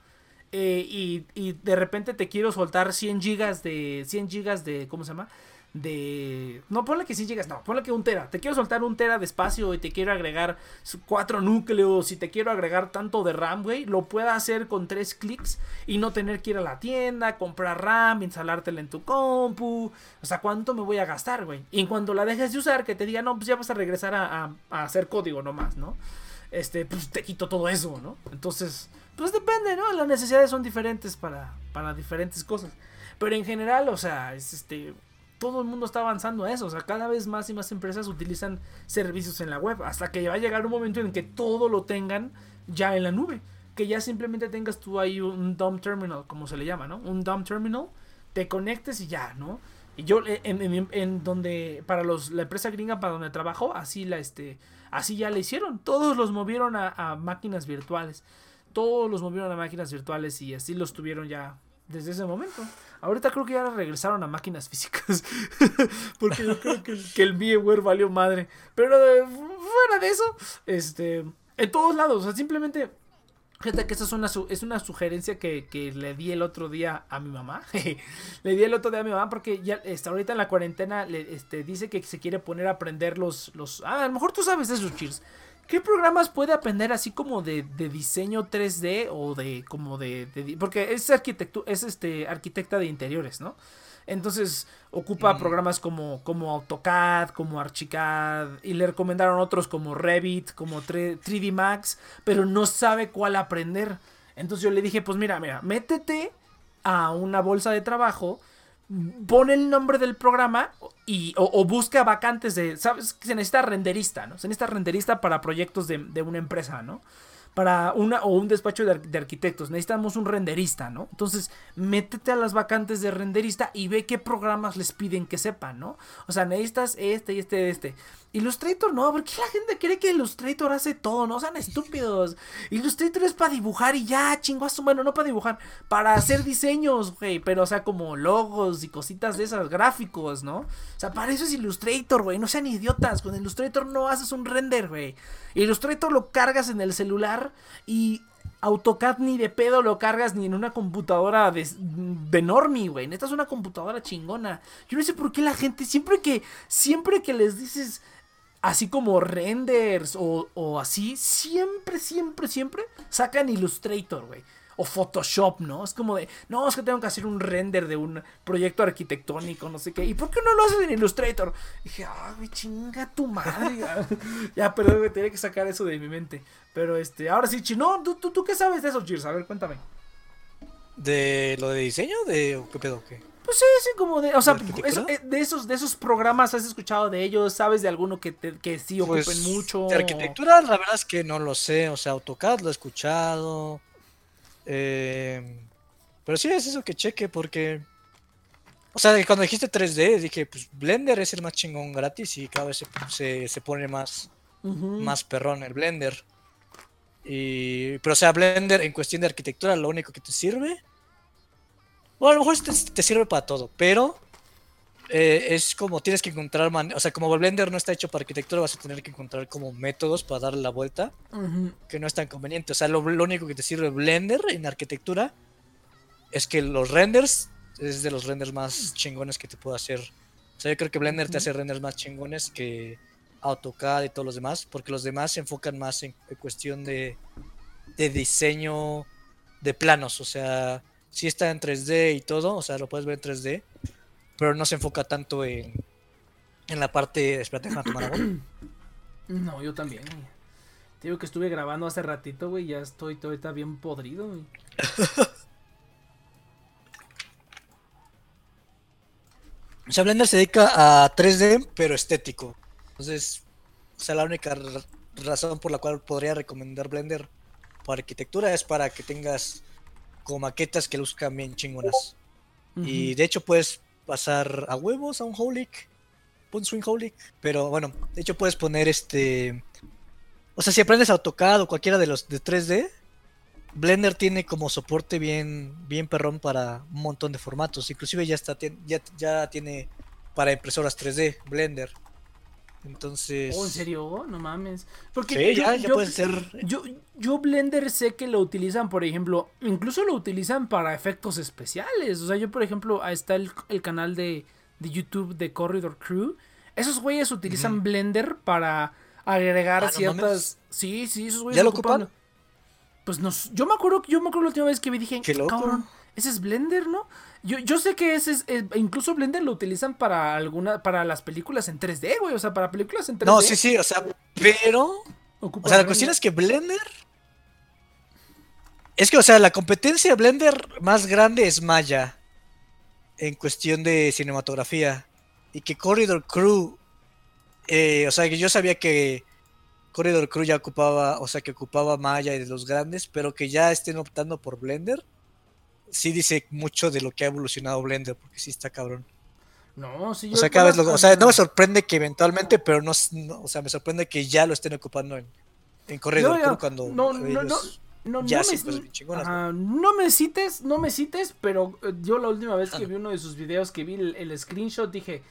eh, y, y, de repente te quiero soltar 100 gigas de 100 gigas de ¿cómo se llama? de no ponle que 100 gigas, no, ponle que un tera. Te quiero soltar un tera de espacio y te quiero agregar cuatro núcleos y te quiero agregar tanto de RAM, güey, lo pueda hacer con tres clics y no tener que ir a la tienda, comprar RAM, instalártela en tu compu. O sea, ¿cuánto me voy a gastar, güey? Y en cuanto la dejes de usar, que te diga, no, pues ya vas a regresar a, a hacer código nomás, ¿no? Este, pues te quito todo eso, ¿no? Entonces, pues depende, ¿no? Las necesidades son diferentes para, para diferentes cosas. Pero en general, o sea, es este. Todo el mundo está avanzando a eso. O sea, cada vez más y más empresas utilizan servicios en la web. Hasta que va a llegar un momento en que todo lo tengan ya en la nube. Que ya simplemente tengas tú ahí un dump terminal, como se le llama, ¿no? Un dump terminal. Te conectes y ya, ¿no? Y yo en, en, donde, para los, la empresa gringa para donde trabajo, así la este, así ya le hicieron. Todos los movieron a máquinas virtuales todos los movieron a máquinas virtuales y así los tuvieron ya desde ese momento. Ahorita creo que ya regresaron a máquinas físicas. Porque yo creo que, el VMware valió madre. Pero eh, fuera de eso, este, en todos lados, o sea, simplemente Fíjate que esa es una, es una sugerencia que, que, le di el otro día a mi mamá. le di el otro día a mi mamá porque ya está ahorita en la cuarentena le, este, dice que se quiere poner a aprender los, los... Ah, a lo mejor tú sabes de esos cheers. ¿Qué programas puede aprender así como de, de diseño 3D o de como de, porque es arquitectura es este arquitecta de interiores, ¿no? Entonces ocupa programas como, como AutoCAD, como Archicad, y le recomendaron otros como Revit, como 3D Max, pero no sabe cuál aprender. Entonces yo le dije, pues mira, mira, métete a una bolsa de trabajo pone el nombre del programa y, o, busca vacantes de, ¿sabes? Se necesita renderista, ¿no? Se necesita renderista para proyectos de, de una empresa, ¿no? para una o un despacho de, arquitectos. Necesitamos un renderista, ¿no? Entonces, métete a las vacantes de renderista y ve qué programas les piden que sepan, ¿no? O sea, necesitas este y este y este. Illustrator no, porque la gente cree que Illustrator hace todo, no sean estúpidos. Illustrator es para dibujar y ya, chingazo, bueno, no para dibujar, para hacer diseños, güey, pero o sea, como logos y cositas de esas, gráficos, ¿no? O sea, para eso es Illustrator, güey, no sean idiotas, con Illustrator no haces un render, güey. Illustrator lo cargas en el celular y AutoCAD ni de pedo lo cargas ni en una computadora de, de normie, güey. Neta es una computadora chingona. Yo no sé por qué la gente, siempre que, siempre que les dices así como renders o, o así, siempre, siempre, siempre sacan Illustrator, güey o Photoshop, ¿no? Es como de, no, es que tengo que hacer un render de un proyecto arquitectónico, no sé qué. ¿Y por qué no lo haces en Illustrator? dije, ah, güey, chinga tu madre. ya, pero me tenía que sacar eso de mi mente. Pero este, ahora sí, chino, ¿tú, tú, qué sabes de eso, Cheers? A ver, cuéntame. ¿De lo de diseño? ¿De qué pedo? ¿Qué? Pues sí, sí, como de, o sea, eh, de esos, de esos programas has escuchado de ellos, sabes de alguno que, que sí ocupen pues, mucho. De arquitectura, la verdad es que no lo sé, o sea, AutoCAD lo he escuchado, eh, pero sí es eso que cheque porque O sea, cuando dijiste 3D, dije, pues Blender es el más chingón gratis y cada vez se, se, se pone más, más perrón el Blender. Y, pero, o sea, Blender en cuestión de arquitectura, lo único que te sirve. Bueno, a lo mejor te, te sirve para todo, pero eh, es como tienes que encontrar. man- o sea, como Blender no está hecho para arquitectura, vas a tener que encontrar como métodos para darle la vuelta que no es tan conveniente. O sea, lo, lo único que te sirve Blender en arquitectura es que los renders es de los renders más chingones que te puede hacer. O sea, yo creo que Blender te hace renders más chingones que AutoCAD y todos los demás, porque los demás se enfocan más en, en cuestión de, de diseño de planos. O sea, sí está en 3D y todo, o sea, lo puedes ver en 3D, pero no se enfoca tanto en, en la parte. Espérate, déjame tomar agua. No, yo también, güey. Te digo que estuve grabando hace ratito, güey. Ya estoy todo está bien podrido, güey. O sea, Blender se dedica a 3D, pero estético. Entonces, o sea, la única ra- razón por la cual podría recomendar Blender para arquitectura es para que tengas como maquetas que luzcan bien chingonas. Y de hecho puedes pasar a huevos a un Holic, un Swing Holic. Pero bueno, de hecho puedes poner este... O sea, si aprendes AutoCAD o cualquiera de los de 3D, Blender tiene como soporte bien, bien perrón para un montón de formatos. Inclusive ya está, ya, ya tiene para impresoras 3D, Blender. Entonces... Oh, ¿en serio? No mames. Porque Sí, yo- ya, ya yo- puede ser... Yo, yo Blender sé que lo utilizan, por ejemplo, incluso lo utilizan para efectos especiales. O sea, yo, por ejemplo, ahí está el, el canal de, de YouTube de Corridor Crew. Esos güeyes utilizan. Blender para agregar Ah, ciertas. sí, sí, esos güeyes ¿Ya lo ocupan- ocupan? Pues no, s- yo me acuerdo, yo me acuerdo la última vez que vi dije, cabrón, ese es Blender, ¿no? Yo, yo sé que ese es, es- incluso Blender lo utilizan para alguna, para las películas en 3D, güey, o sea, para películas en 3D. No, sí, sí, o sea, pero... O sea, la cuestión es que Blender. Es que, o sea, la competencia de Blender más grande es Maya. En cuestión de cinematografía. Y que Corridor Crew. eh, o sea, que yo sabía que Corridor Crew ya ocupaba. O sea, que ocupaba Maya y de los grandes. Pero que ya estén optando por Blender. Sí dice mucho de lo que ha evolucionado Blender. Porque sí está cabrón. No, sí, O yo sea, cada vez lo- o sea, no me sorprende que eventualmente, pero no, no- o sea, me sorprende que ya lo estén ocupando en, en Corridor No, cuando no, no, ellos- No, Ya me, bien chingonas, no me cites, no me cites, pero eh, yo la última vez que vi uno de sus videos, que vi el, el screenshot, dije,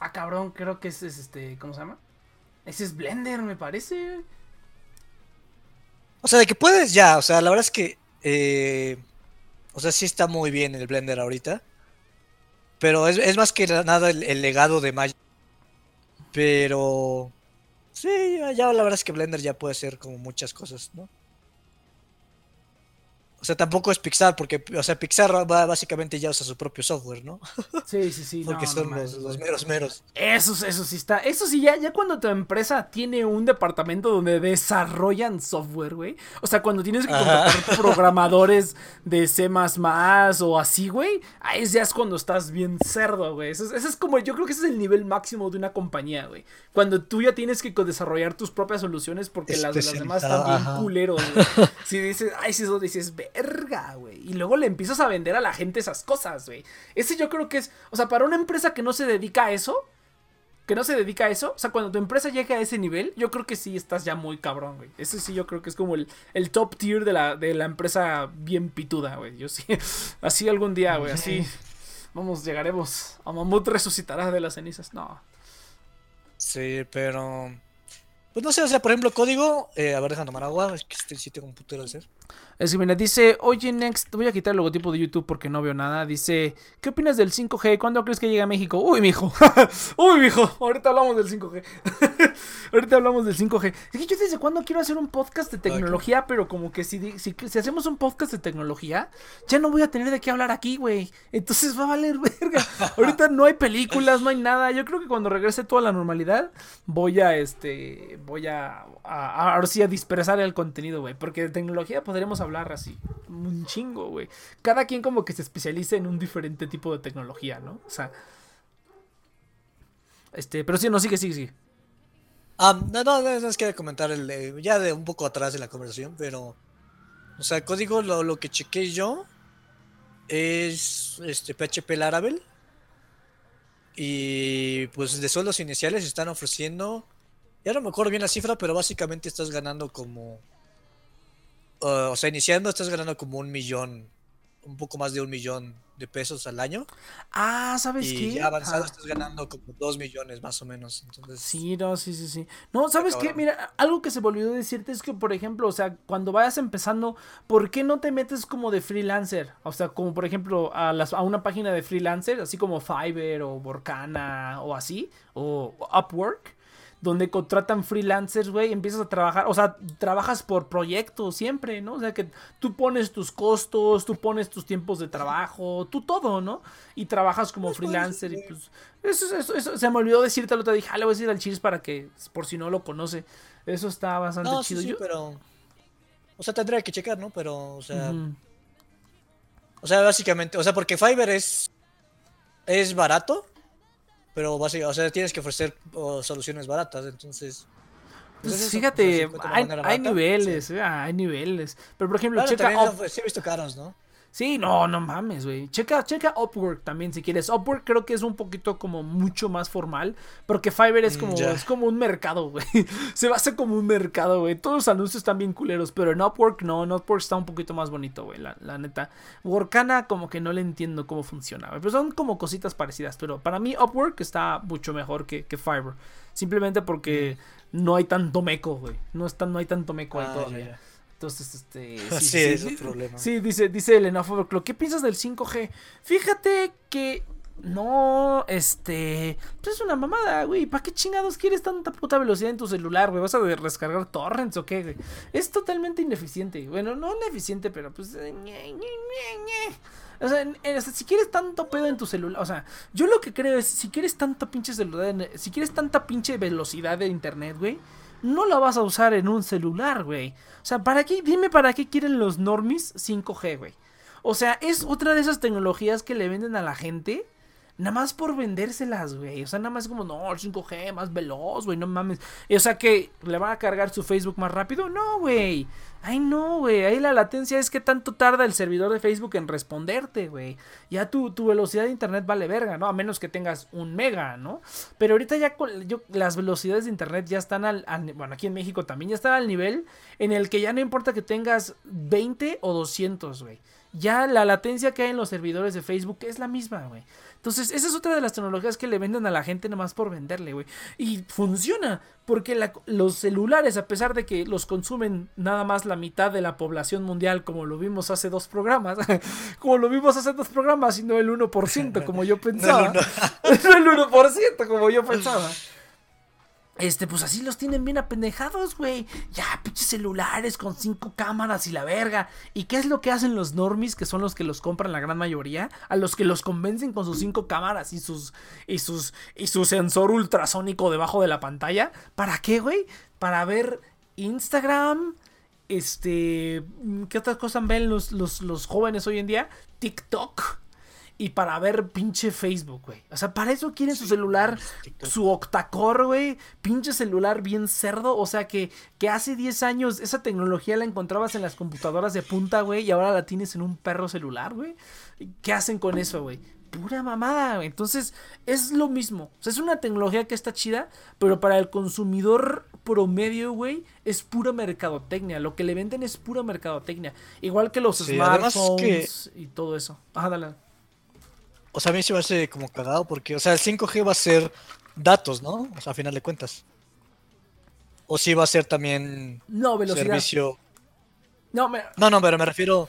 ah, cabrón, creo que ese es este, ¿cómo se llama? Ese es Blender, me parece. O sea, de que puedes ya, o sea, la verdad es que, eh, o sea, sí está muy bien el Blender ahorita, pero es, más que nada el, legado de Maya. Pero, sí, ya, ya la verdad es que Blender ya puede hacer como muchas cosas, ¿no? O sea, tampoco es Pixar, porque, o sea, Pixar va, básicamente ya usa su propio software, ¿no? Sí, sí, sí. Porque no, son los, meros meros. Eso, eso sí está. Eso sí, ya, ya cuando tu empresa tiene un departamento donde desarrollan software, güey. O sea, cuando tienes que Ajá. contratar programadores de C o así, güey. Ahí ya es cuando estás bien cerdo, güey. Eso, es- eso es como, yo creo que ese es el nivel máximo de una compañía, güey. Cuando tú ya tienes que desarrollar tus propias soluciones porque las de las demás están bien culeros, güey. Si dices, ay, si eso dices, verga, güey. Y luego le empiezas a vender a la gente esas cosas, güey. Ese yo creo que es, o sea, para una empresa que no se dedica a eso, que no se dedica a eso, o sea, cuando tu empresa llega a ese nivel, yo creo que sí estás ya muy cabrón, güey. Ese sí yo creo que es como el, el top tier de la, de la empresa bien pituda, güey. Yo sí, así algún día, güey, así. Vamos, llegaremos. A Mamut resucitará de las cenizas. No. Sí, pero. Pues no sé, o sea, por ejemplo, código. eh, a ver, déjame tomar agua. Es que este tengo un putero de hacer. Es que mira, dice, oye Next, voy a quitar el logotipo de YouTube porque no veo nada. Dice, ¿qué opinas del 5G? ¿Cuándo crees que llega a México? Uy, mijo. Uy, mijo. Ahorita hablamos del 5G. Ahorita hablamos del 5G. Es que yo desde cuándo quiero hacer un podcast de tecnología, pero como que si, si, si hacemos un podcast de tecnología, ya no voy a tener de qué hablar aquí, güey. Entonces va a valer verga. Ahorita no hay películas, no hay nada. Yo creo que cuando regrese toda la normalidad, voy a, este, voy a, a, a- ahora sí a dispersar el contenido, güey. Porque de tecnología podremos hablar así, un chingo, güey. Cada quien como que se especializa en un diferente tipo de tecnología, ¿no? O sea... Este, pero sí, no, sigue, sigue, sigue. Ah, no, no, no, es que comentar el, ya de un poco atrás de la conversación, pero. O sea, código, lo, lo que chequé yo es este PHP Laravel. Y pues de sueldos iniciales están ofreciendo. Ya no me acuerdo bien la cifra, pero básicamente estás ganando como. Uh, o sea, iniciando estás ganando como un millón. Un poco más de un millón de pesos al año. Ah, ¿sabes Y qué? ya avanzado Ah, estás ganando como dos millones más o menos. Entonces, Sí, no, sí, sí, sí. No, ¿sabes qué? Mira, algo que se me olvidó decirte es que, por ejemplo, o sea, cuando vayas empezando, ¿por qué no te metes como de freelancer? O sea, como por ejemplo a, las, a una página de freelancer, así como Fiverr o Workana o así, o Upwork, donde contratan freelancers, güey, empiezas a trabajar, o sea, trabajas por proyecto siempre, ¿no? O sea, que tú pones tus costos, tú pones tus tiempos de trabajo, tú todo, ¿no? Y trabajas como freelancer y pues... Eso, eso, eso, se me olvidó decirte, lo te dije, ah, le voy a decir al Chiris para que, por si no lo conoce. Eso está bastante no, sí, chido. sí, Yo- pero. O sea, tendría que checar, ¿no? Pero, o sea. O sea, básicamente. O sea, porque Fiverr es. Es barato. Pero básicamente, o sea, tienes que ofrecer oh, soluciones baratas. Entonces. Pues es eso, fíjate, hay, hay niveles, sí. eh, hay niveles. Pero por ejemplo, Claro, checa lo- sí he visto caros, ¿no? Sí, no, no mames, güey. Checa, checa Upwork también si quieres. Upwork creo que es un poquito como mucho más formal. Porque Fiverr es Mm, como, es como un mercado, güey. Se basa como un mercado, güey. Todos los anuncios están bien culeros. Pero en Upwork no, en Upwork está un poquito más bonito, güey. La, la neta. Workana como que no le entiendo cómo funciona, güey. Pero son como cositas parecidas. Pero para mí Upwork está mucho mejor que, que Fiverr. Simplemente porque no hay tanto meco, güey. No, está, no hay tanto meco ahí Ah, todavía. Entonces, este. Sí, es un problema. Sí, dice, dice Elena Overclock. ¿Qué piensas del 5G? Fíjate que. No, este. Pues es una mamada, güey. ¿Para qué chingados quieres tanta puta velocidad en tu celular, güey? ¿Vas a de- descargar torrents o qué, güey? Es totalmente ineficiente. Bueno, no ineficiente, pero pues. eh, ñe, ñe, ñe, ñe. O sea, en- en- o sea, si quieres tanto pedo en tu celular, o sea, yo lo que creo es, si quieres tanta pinche celular, si quieres tanta pinche velocidad de internet, güey, no la vas a usar en un celular, güey. O sea, ¿para qué? Dime para qué quieren los normies 5G, güey. O sea, es otra de esas tecnologías que le venden a la gente. Nada más por vendérselas, güey. O sea, nada más como, no, el 5G más veloz, güey, no mames. O sea, que le van a cargar su Facebook más rápido. No, güey. Ay, no, güey. Ahí la latencia es que tanto tarda el servidor de Facebook en responderte, güey. Ya tu, tu velocidad de internet vale verga, ¿no? A menos que tengas un mega, ¿no? Pero ahorita ya las velocidades de internet ya están al, al- Bueno, aquí en México también ya están al nivel en el que ya no importa que tengas 20 o 200, güey. Ya la latencia que hay en los servidores de Facebook es la misma, güey. Entonces, esa es otra de las tecnologías que le venden a la gente nomás por venderle, güey. Y funciona, porque la- los celulares, a pesar de que los consumen nada más la mitad de la población mundial, como lo vimos hace dos programas, como lo vimos hace dos programas, y no el 1%, como yo pensaba. uno. No el 1%, como yo pensaba. Este, pues así los tienen bien apendejados, güey. Ya, pinches celulares con cinco cámaras y la verga. ¿Y qué es lo que hacen los normies, que son los que los compran la gran mayoría? A los que los convencen con sus cinco cámaras y sus. y sus. y su sensor ultrasónico debajo de la pantalla. ¿Para qué, güey? Para ver Instagram. Este. ¿Qué otras cosas ven los, los, los jóvenes hoy en día? TikTok. Y para ver pinche Facebook, güey. O sea, para eso quieren su celular, su octacore, güey. Pinche celular bien cerdo. O sea, que, que hace 10 años esa tecnología la encontrabas en las computadoras de punta, güey. Y ahora la tienes en un perro celular, güey. ¿Qué hacen con eso, güey? Pura mamada, güey. Entonces, es lo mismo. O sea, es una tecnología que está chida, pero para el consumidor promedio, güey, es pura mercadotecnia. Lo que le venden es pura mercadotecnia. Igual que los Sí, smartphones que- y todo eso. Ajá, dale. O sea, a mí se me hace como cagado porque, o sea, el 5G va a ser datos, ¿no? O sea, a final de cuentas. O sí va a ser también No, velocidad. servicio. No, me... No, no, pero me refiero. O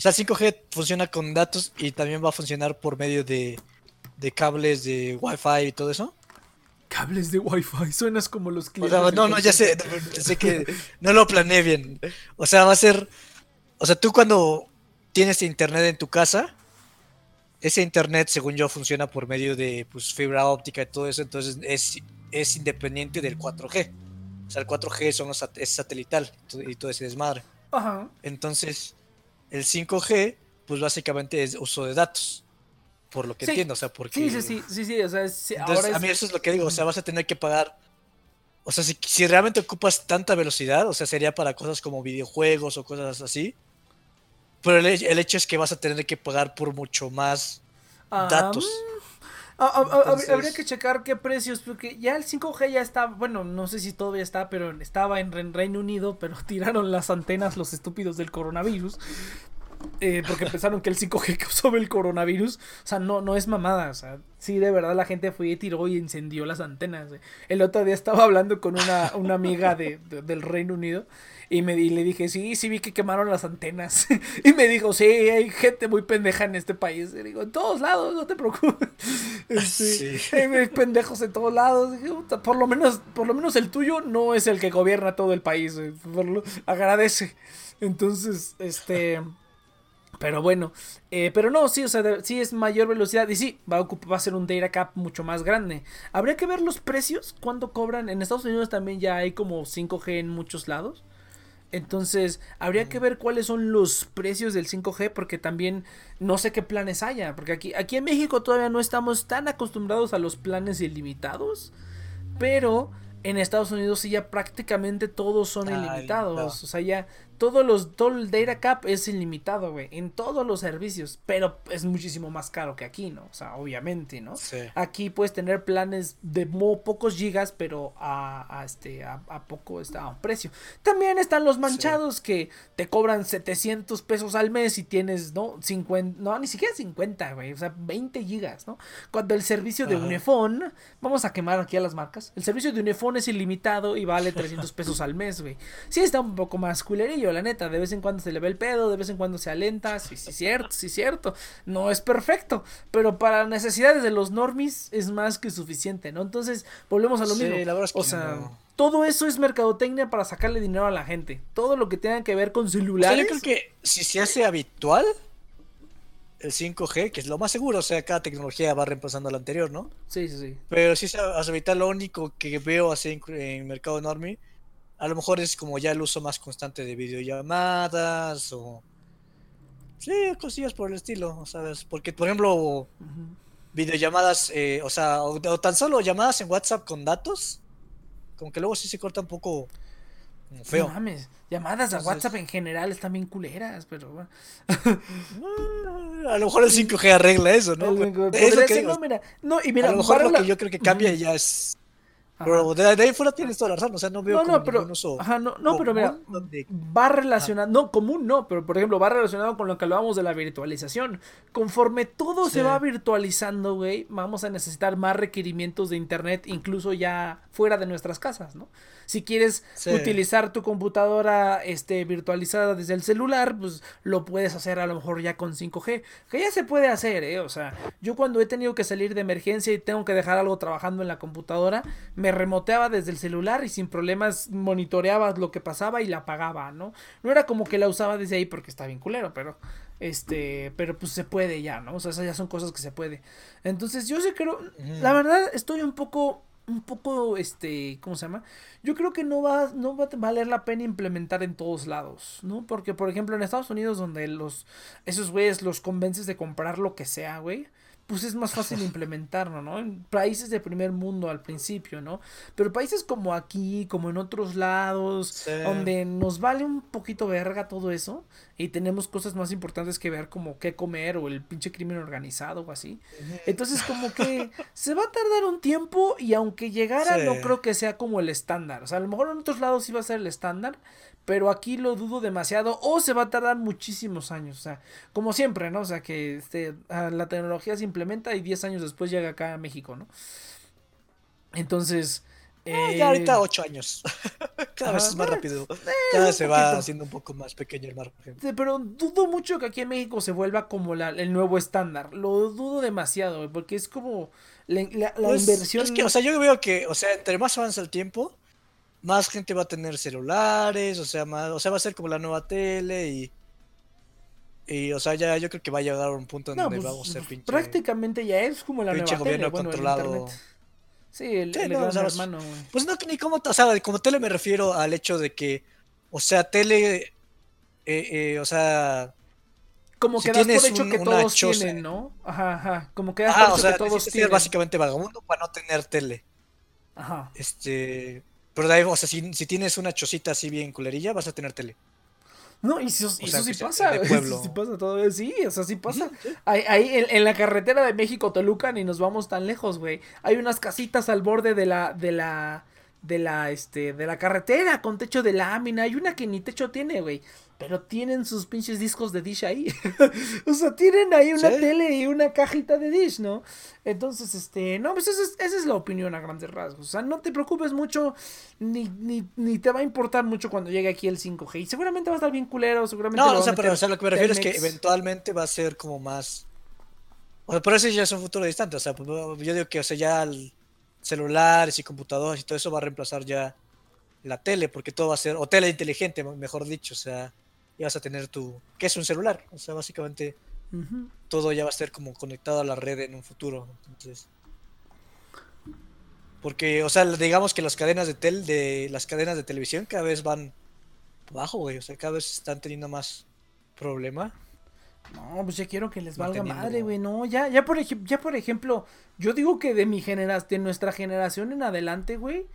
sea, el 5G funciona con datos y también va a funcionar por medio de, de cables de Wi-Fi y todo eso. cables de Wi-Fi. Suenas como los O clientes. sea, de no, no, ya sé, sé que no lo planeé bien. O sea, va a ser. O sea, tú cuando tienes internet en tu casa, ese internet, según yo, funciona por medio de pues, fibra óptica y todo eso, entonces es, es independiente del 4G. O sea, el 4G son los sat- es satelital y todo ese desmadre. Ajá. Entonces, el 5G, pues básicamente es uso de datos. Por lo que Sí. entiendo, o sea, porque. Sí, sí, sí, sí, sí, o sea, es- sí, Entonces, ahora a mí es... eso es lo que digo, o sea, vas a tener que pagar. O sea, si, si realmente ocupas tanta velocidad, o sea, sería para cosas como videojuegos o cosas así. Pero el, el hecho es que vas a tener que pagar por mucho más Ah, datos. mm, Habría que checar qué precios, porque ya el 5G ya está, bueno, no sé si todavía está, pero estaba en Reino Unido, pero tiraron las antenas los estúpidos del coronavirus. Eh, porque pensaron que el 5G causó el coronavirus. O sea, no, no es mamada. O sea, sí, de verdad la gente fue y tiró y encendió las antenas. El otro día estaba hablando con una, una amiga de, del Reino Unido y, me, y le dije, sí, sí vi que quemaron las antenas. y me dijo, sí, hay gente muy pendeja en este país. Y digo, en todos lados, no te preocupes. Sí. Hay pendejos en todos lados. por lo menos, por lo menos el tuyo no es el que gobierna todo el país. agradece. Entonces, este... Pero bueno, eh, pero no, sí, o sea, sí es mayor velocidad y sí, va a, ocupar, va a ser un data cap mucho más grande. Habría que ver los precios, cuánto cobran. En Estados Unidos también ya hay como 5G en muchos lados. Entonces, habría que ver cuáles son los precios del 5G, porque también no sé qué planes haya. Porque aquí, aquí en México todavía no estamos tan acostumbrados a los planes ilimitados. Pero en Estados Unidos sí ya prácticamente todos son ilimitados. O sea, ya todos los, todo el data cap es ilimitado, güey, en todos los servicios, pero es muchísimo más caro que aquí, ¿no? O sea, obviamente, ¿no? Sí. Aquí puedes tener planes de pocos gigas, pero a, este, a, poco está a un precio. También están los manchados que te cobran 700 pesos al mes y tienes, ¿no? 50, no, ni siquiera 50, güey, o sea, 20 gigas, ¿no? Cuando el servicio de Unifone, vamos a quemar aquí a las marcas, el servicio de Unifone es ilimitado y vale 300 pesos al mes, güey. Sí está un poco más culerillo, la neta. De vez en cuando se le ve el pedo, de vez en cuando se alenta. Sí, sí, cierto, sí, cierto. No es perfecto, pero para necesidades de los normis es más que suficiente, ¿no? Entonces, volvemos a lo mismo. o sea, todo eso es mercadotecnia para sacarle dinero a la gente. Todo lo que tenga que ver con celulares. yo creo que si se hace habitual el 5G, que es lo más seguro, o sea, cada tecnología va reemplazando a la anterior, ¿no? Sí, sí, sí. Pero si se hace habitual, lo único que veo así en, en mercado normie a lo mejor es como ya el uso más constante de videollamadas o... Sí, cosillas por el estilo, ¿sabes? Porque, por ejemplo, videollamadas, eh, o sea, o, tan solo llamadas en WhatsApp con datos, como que luego sí se corta un poco feo. No mames, llamadas a WhatsApp en general están bien culeras, pero bueno. a lo mejor el 5G arregla eso, ¿no? no, mira, no, y mira, a lo mejor lo que yo creo que cambia ya es pero de, ahí fuera tienes toda la razón, o sea, no veo no, como no, pero, uso ajá, no, no pero mira, va relacionado, no, común no, pero por ejemplo, va relacionado con lo que hablábamos de la virtualización. Conforme todo se va virtualizando, güey, vamos a necesitar más requerimientos de internet, incluso ya fuera de nuestras casas, ¿no? Si quieres utilizar tu computadora este, virtualizada desde el celular, pues lo puedes hacer a lo mejor ya con 5G. Que ya se puede hacer, ¿eh? O sea, yo cuando he tenido que salir de emergencia y tengo que dejar algo trabajando en la computadora, me remoteaba desde el celular y sin problemas monitoreaba lo que pasaba y la apagaba, ¿no? No era como que la usaba desde ahí porque está bien culero, pero este, pero pues se puede ya, ¿no? O sea, esas ya son cosas que se puede. Entonces, yo sí creo, la verdad estoy un poco un poco, este, ¿cómo se llama? Yo creo que no va, no va a valer la pena implementar en todos lados, ¿no? Porque, por ejemplo, en Estados Unidos, donde los, esos güeyes los convences de comprar lo que sea, güey, pues es más fácil implementarlo, ¿no? En países de primer mundo al principio, ¿no? Pero países como aquí, como en otros lados, donde nos vale un poquito verga todo eso y tenemos cosas más importantes que ver como qué comer o el pinche crimen organizado o así. Entonces como que se va a tardar un tiempo y aunque llegara no creo que sea como el estándar. O sea, a lo mejor en otros lados sí va a ser el estándar, pero aquí lo dudo demasiado o se va a tardar muchísimos años, o sea, como siempre, ¿no? O sea, que este, la tecnología se implementa y 10 años después llega acá a México, ¿no? Entonces... Eh, ya ahorita 8 años. Cada vez es más rápido. Eh, Cada vez se va haciendo un poco más pequeño el margen. pero dudo mucho que aquí en México se vuelva como la, el nuevo estándar. Lo dudo demasiado, porque es como la, la, pues, inversión. Es que, o sea, yo veo que, o sea, entre más avanza el tiempo, más gente va a tener celulares, o sea, más, o sea, va a ser como la nueva tele y y o sea, ya yo creo que va a llegar a un punto en donde pues, vamos a ser pinche prácticamente ya es como la nueva gobierno tele, controlado. sí, el, el no, hermano, Pues no ni cómo, o sea, como tele me refiero al hecho de que o sea, tele eh, eh, o sea, como que das por hecho que todos tienen, ¿no? Ajá, ajá, como que das por hecho que todos tienen. básicamente vagabundo para no tener tele. Ajá. Este, pero de ahí, o sea, si, si, tienes una chocita así bien culerilla, vas a tener tele. No, y eso, sea, eso sí pasa, eso sí pasa todavía, sí, o sea, sí pasa. Ujú, sí. Ahí, ahí en, en la carretera de México Toluca ni nos vamos tan lejos, güey. Hay unas casitas al borde de la de la de la este de la carretera con techo de lámina, hay una que ni techo tiene, güey, pero tienen sus pinches discos de Dish ahí. o sea, tienen ahí una Sí. tele y una cajita de Dish, ¿no? Entonces, este, no, pues esa es, esa es la opinión a grandes rasgos. O sea, no te preocupes mucho, ni, ni, ni te va a importar mucho cuando llegue aquí el 5G. Y seguramente va a estar bien culero, seguramente. No, o sea, pero o sea, lo que me refiero es que eventualmente va a ser como más. O sea, pero ese ya es un futuro distante. O sea, pues, yo digo que, o sea, ya el celulares y computadoras y todo eso va a reemplazar ya la tele, porque todo va a ser, o tele inteligente, mejor dicho. O sea, ya vas a tener tu. ¿Qué es un celular? O sea, básicamente todo ya va a estar como conectado a la red en un futuro. Entonces. Porque, o sea, digamos que las cadenas de tel, de las cadenas de televisión cada vez van abajo, güey. O sea, cada vez están teniendo más problema. No, pues ya quiero que les valga madre, güey. No, ya, ya por ejemplo, ya por ejemplo, yo digo que de mi generación, de nuestra generación en adelante, güey,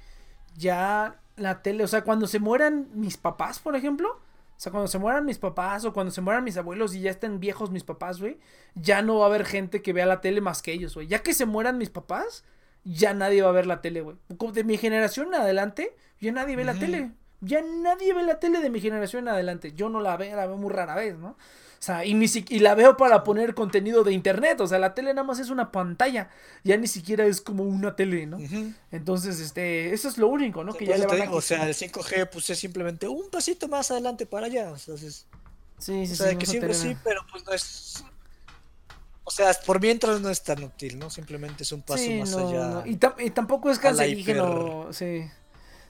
ya la tele, o sea, cuando se mueran mis papás, por ejemplo, o sea, cuando se mueran mis papás o cuando se mueran mis abuelos y ya estén viejos mis papás, güey, ya no va a haber gente que vea la tele más que ellos, güey. Ya que se mueran mis papás, ya nadie va a ver la tele, güey. De mi generación en adelante, ya nadie ve la tele. Ya nadie ve la tele de mi generación en adelante. Yo no la veo, la veo muy rara vez, ¿no? O sea, y, ni si- y la veo para poner contenido de internet. O sea, la tele nada más es una pantalla. Ya ni siquiera es como una tele, ¿no? Entonces, este, eso es lo único, ¿no? O sea, Que ya le van a digo, o sea, el 5G pues es simplemente un pasito más adelante para allá. Entonces, Sí, sí, o sea, sí, que no sí, pero pues no es. O sea, por mientras no es tan útil, ¿no? Simplemente es un paso Sí, más no, allá. no. Y, y tampoco es a cancerígeno, sí.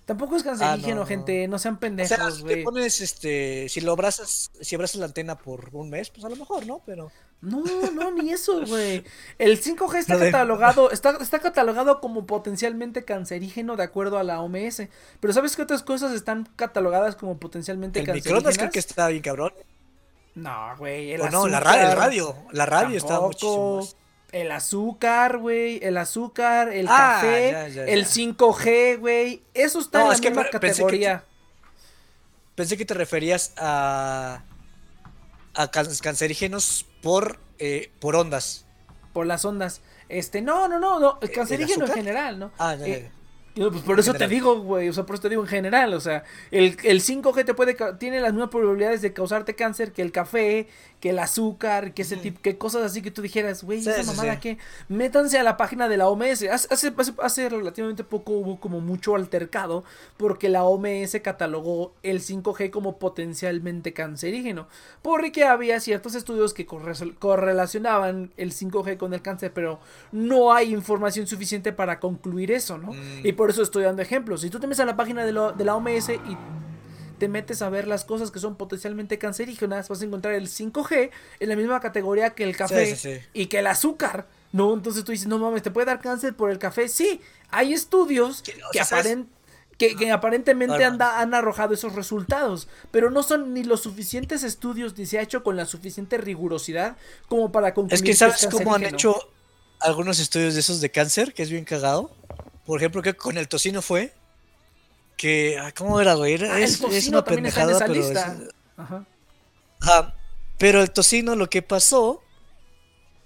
Tampoco es cancerígeno, Ah, no. gente. No sean O sea, pendejos, si te pones, este, si lo abrazas, si abrazas la antena por un mes, pues a lo mejor, ¿no? Pero No, no, ni eso, güey. El 5G está catalogado, está, está catalogado como potencialmente cancerígeno de acuerdo a la OMS. Pero ¿sabes qué otras cosas están catalogadas como potencialmente el cancerígenas? microondas creo que está bien cabrón. No, güey. El O no, la radio, el radio, la radio está muchísimo. El azúcar, güey. El azúcar, el Ah, café, ya, ya, el ya. 5G, güey. Eso está No, en la es que misma pe- pensé que categoría. Pensé que te referías a a can- cancerígenos por eh, por ondas. Por las ondas. Este, no, no, no, no. El ¿El cancerígeno en general, ¿no? Ah, ya, Eh, pues por eso te digo, güey, o sea, por eso te digo en general, o sea, el, el 5G te puede, tiene las mismas probabilidades de causarte cáncer que el café, que el azúcar, que ese Ujú. tipo, que cosas así que tú dijeras, güey, Sí, esa sí, mamada sí. que, métanse a la página de la OMS, hace, hace, hace- hace relativamente poco hubo como mucho altercado, porque la OMS catalogó el 5G como potencialmente cancerígeno, porque había ciertos estudios que corre- correlacionaban el 5G con el cáncer, pero no hay información suficiente para concluir eso, ¿no? Mm. Y por eso estoy dando ejemplos. Si tú te metes a la página de, lo- de la OMS y te metes a ver las cosas que son potencialmente cancerígenas, vas a encontrar el 5G en la misma categoría que el café Sí, sí, sí. y que el azúcar. No, entonces tú dices, no mames, ¿te puede dar cáncer por el café? Sí, hay estudios Que- o que, sea, ¿sabes? aparen- que, que aparentemente anda- han arrojado esos resultados, pero no son ni los suficientes estudios ni se ha hecho con la suficiente rigurosidad como para concluir Es que es sabes cómo han hecho algunos estudios de esos de cáncer, que es bien cagado. Por ejemplo, que con el tocino fue que ah, ¿cómo era, güey? Era- Ah, el es, es una pendejada, pero lista. es- Ajá. Ajá. Pero el tocino lo que pasó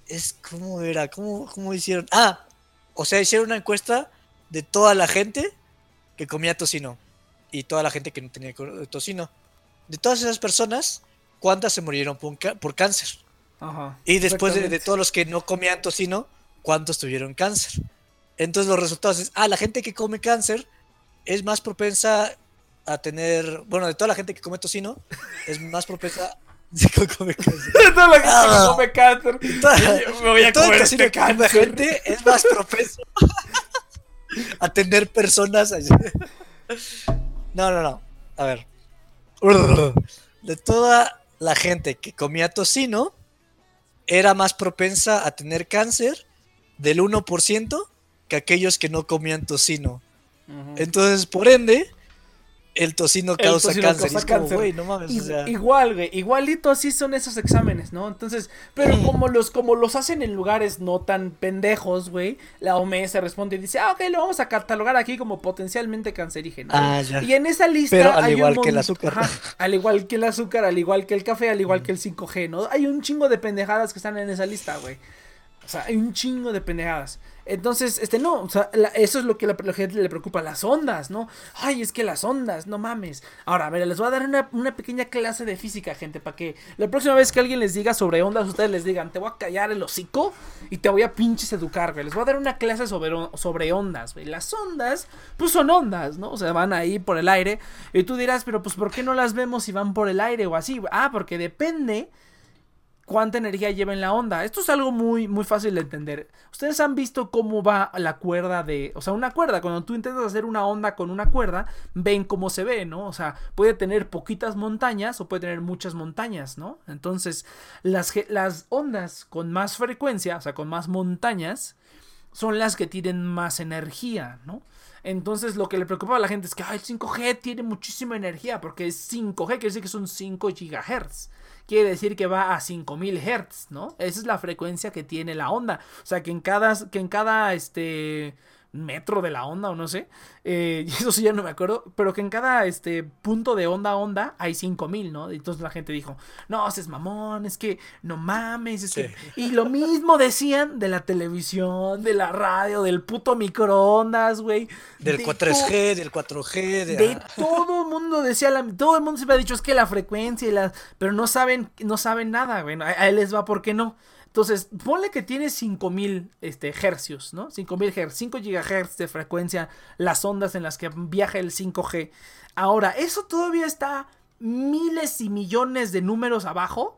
es cómo era, cómo, cómo hicieron. Ah, o sea, hicieron una encuesta de toda la gente que comía tocino y toda la gente que no tenía co- tocino. De todas esas personas, ¿cuántas se murieron por, por cáncer? Ajá. Y después de, de todos los que no comían tocino, ¿cuántos tuvieron cáncer? Entonces los resultados es, ah, la gente que come cáncer es más propensa a tener, bueno, de toda la gente que come tocino, es más propensa que come cáncer. Toda la gente que Ah. come cáncer. Toda- Me voy a comer este que come cáncer. gente es más propenso a tener personas así. No, no, no. A ver. De toda la gente que comía tocino, era más propensa a tener cáncer del 1% que aquellos que no comían tocino. Entonces, por ende, el tocino causa cáncer. no mames, Igual, güey. Igualito así son esos exámenes, ¿no? Entonces, pero como los, como los hacen en lugares no tan pendejos, güey, la OMS responde y dice, ah, ok, lo vamos a catalogar aquí como potencialmente cancerígeno. Ah, ya. Y en esa lista. Pero al igual que el azúcar. al igual que el azúcar, al igual que el café, al igual que el 5G, ¿no? Hay un chingo de pendejadas que están en esa lista, güey. O sea, hay un chingo de pendejadas. Entonces, este, no, o sea, eso es lo que a la, gente le preocupa, las ondas, ¿no? Ay, es que las ondas, no mames. Ahora, a ver, les voy a dar una, pequeña clase de física, gente, para que la próxima vez que alguien les diga sobre ondas, ustedes les digan, te voy a callar el hocico y te voy a pinches educar, güey. Les voy a dar una clase sobre, sobre ondas, güey. Las ondas, pues son ondas, ¿no? O sea, van ahí por el aire. Y tú dirás, pero pues, ¿por qué no las vemos si van por el aire o así? Ah, porque depende cuánta energía lleva en la onda. Esto es algo muy, muy fácil de entender. Ustedes han visto cómo va la cuerda de. O sea, una cuerda. Cuando tú intentas hacer una onda con una cuerda, ven cómo se ve, ¿no? O sea, puede tener poquitas montañas o puede tener muchas montañas, ¿no? Entonces, las, las ondas con más frecuencia, o sea, con más montañas, son las que tienen más energía, ¿no? Entonces lo que le preocupa a la gente es que el 5G tiene muchísima energía porque es 5G, quiere decir que son 5 GHz quiere decir que va a 5000 Hz, ¿no? Esa es la frecuencia que tiene la onda. O sea, que en cada, que en cada, este, metro de la onda o no sé. Eh, eso sí ya no me acuerdo. Pero que en cada este, punto de onda a onda hay 5000, ¿no? Entonces la gente dijo, no, es mamón, es que no mames. Y lo mismo decían de la televisión, de la radio, del puto microondas, güey. Del 4G, del 4G. De, todo el mundo decía, todo el mundo se ha dicho, es que la frecuencia y la... Pero no saben, no saben nada, güey. A, él les va, ¿por qué no? Entonces, ponle que tiene 5000 este, hercios, ¿no? 5000 Hz, 5 GHz de frecuencia, las ondas en las que viaja el 5G. Ahora, eso todavía está miles y millones de números abajo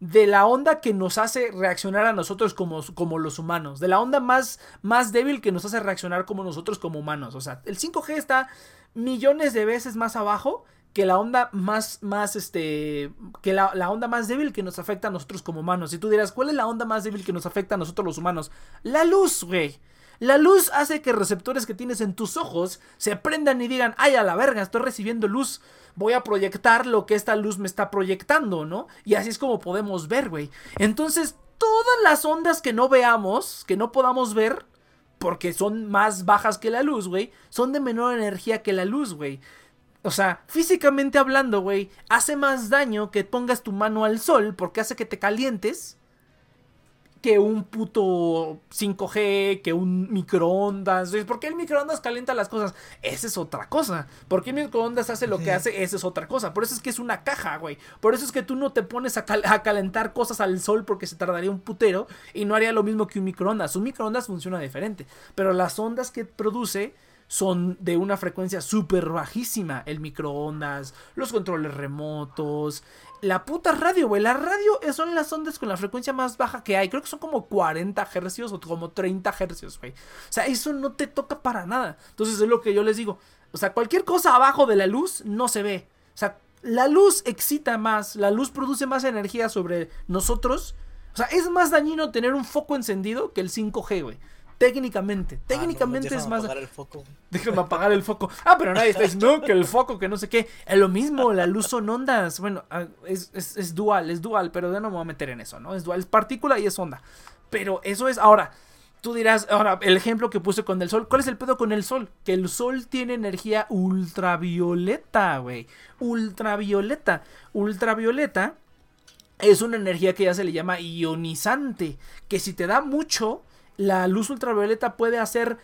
de la onda que nos hace reaccionar a nosotros como, como los humanos, de la onda más, más débil que nos hace reaccionar como nosotros como humanos. O sea, el 5G está millones de veces más abajo que la onda más, más, este, que la, onda más débil que nos afecta a nosotros como humanos. Y tú dirás, ¿cuál es la onda más débil que nos afecta a nosotros los humanos? La luz, güey. La luz hace que receptores que tienes en tus ojos se prendan y digan, ay, a la verga, estoy recibiendo luz, voy a proyectar lo que esta luz me está proyectando, ¿no? Y así es como podemos ver, güey. Entonces, todas las ondas que no veamos, que no podamos ver, porque son más bajas que la luz, güey, son de menor energía que la luz, güey. O sea, físicamente hablando, güey, hace más daño que pongas tu mano al sol porque hace que te calientes que un puto 5G, que un microondas. ¿Por qué el microondas calienta las cosas? Esa es otra cosa. ¿Por qué el microondas hace lo que hace? Esa es otra cosa. Por eso es que es una caja, güey. Por eso es que tú no te pones a, a, calentar cosas al sol porque se tardaría un putero y no haría lo mismo que un microondas. Un microondas funciona diferente. Pero las ondas que produce son de una frecuencia súper bajísima. El microondas, los controles remotos, la puta radio, güey. La radio son las ondas con la frecuencia más baja que hay. Creo que son como 40 hercios o como 30 hercios, güey. O sea, eso no te toca para nada. Entonces es lo que yo les digo. O sea, cualquier cosa abajo de la luz no se ve. O sea, la luz excita más, la luz produce más energía sobre nosotros. O sea, es más dañino tener un foco encendido que el 5G, güey. Técnicamente, ah, técnicamente es más. Apagar el foco. Déjame apagar el foco. Ah, pero nadie está diciendo que el foco, que no sé qué. Es lo mismo, la luz son ondas. Bueno, ah, es, es, dual, es dual, pero ya no me voy a meter en eso, ¿no? Es dual, es partícula y es onda. Pero eso es. Ahora, tú dirás, ahora, el ejemplo que puse con el sol. ¿Cuál es el pedo con el sol? Que el sol tiene energía ultravioleta, güey. Ultravioleta. Ultravioleta es una energía que ya se le llama ionizante. Que si te da mucho la luz ultravioleta puede hacer,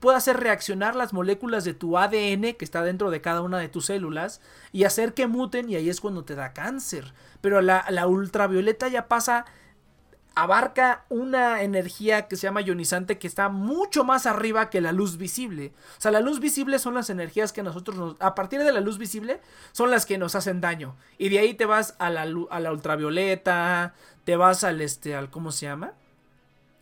puede hacer reaccionar las moléculas de tu ADN que está dentro de cada una de tus células y hacer que muten y ahí es cuando te da cáncer. Pero la, la ultravioleta ya pasa, abarca una energía que se llama ionizante que está mucho más arriba que la luz visible. O sea, la luz visible son las energías que nosotros nos, a partir de la luz visible son las que nos hacen daño. Y de ahí te vas a la, a la ultravioleta, te vas al este al ¿cómo se llama?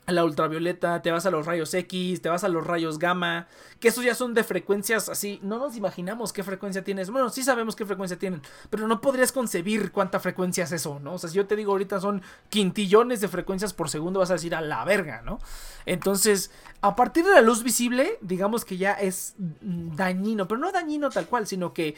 A la ultravioleta, te vas a los rayos X, te vas a los rayos gamma, que esos ya son de frecuencias así, no nos imaginamos qué frecuencia tienes, bueno, sí sabemos qué frecuencia tienen, pero no podrías concebir cuánta frecuencia es eso, ¿no? O sea, si yo te digo ahorita son quintillones de frecuencias por segundo, vas a decir a la verga, ¿no? Entonces, a partir de la luz visible, digamos que ya es dañino, pero no dañino tal cual, sino que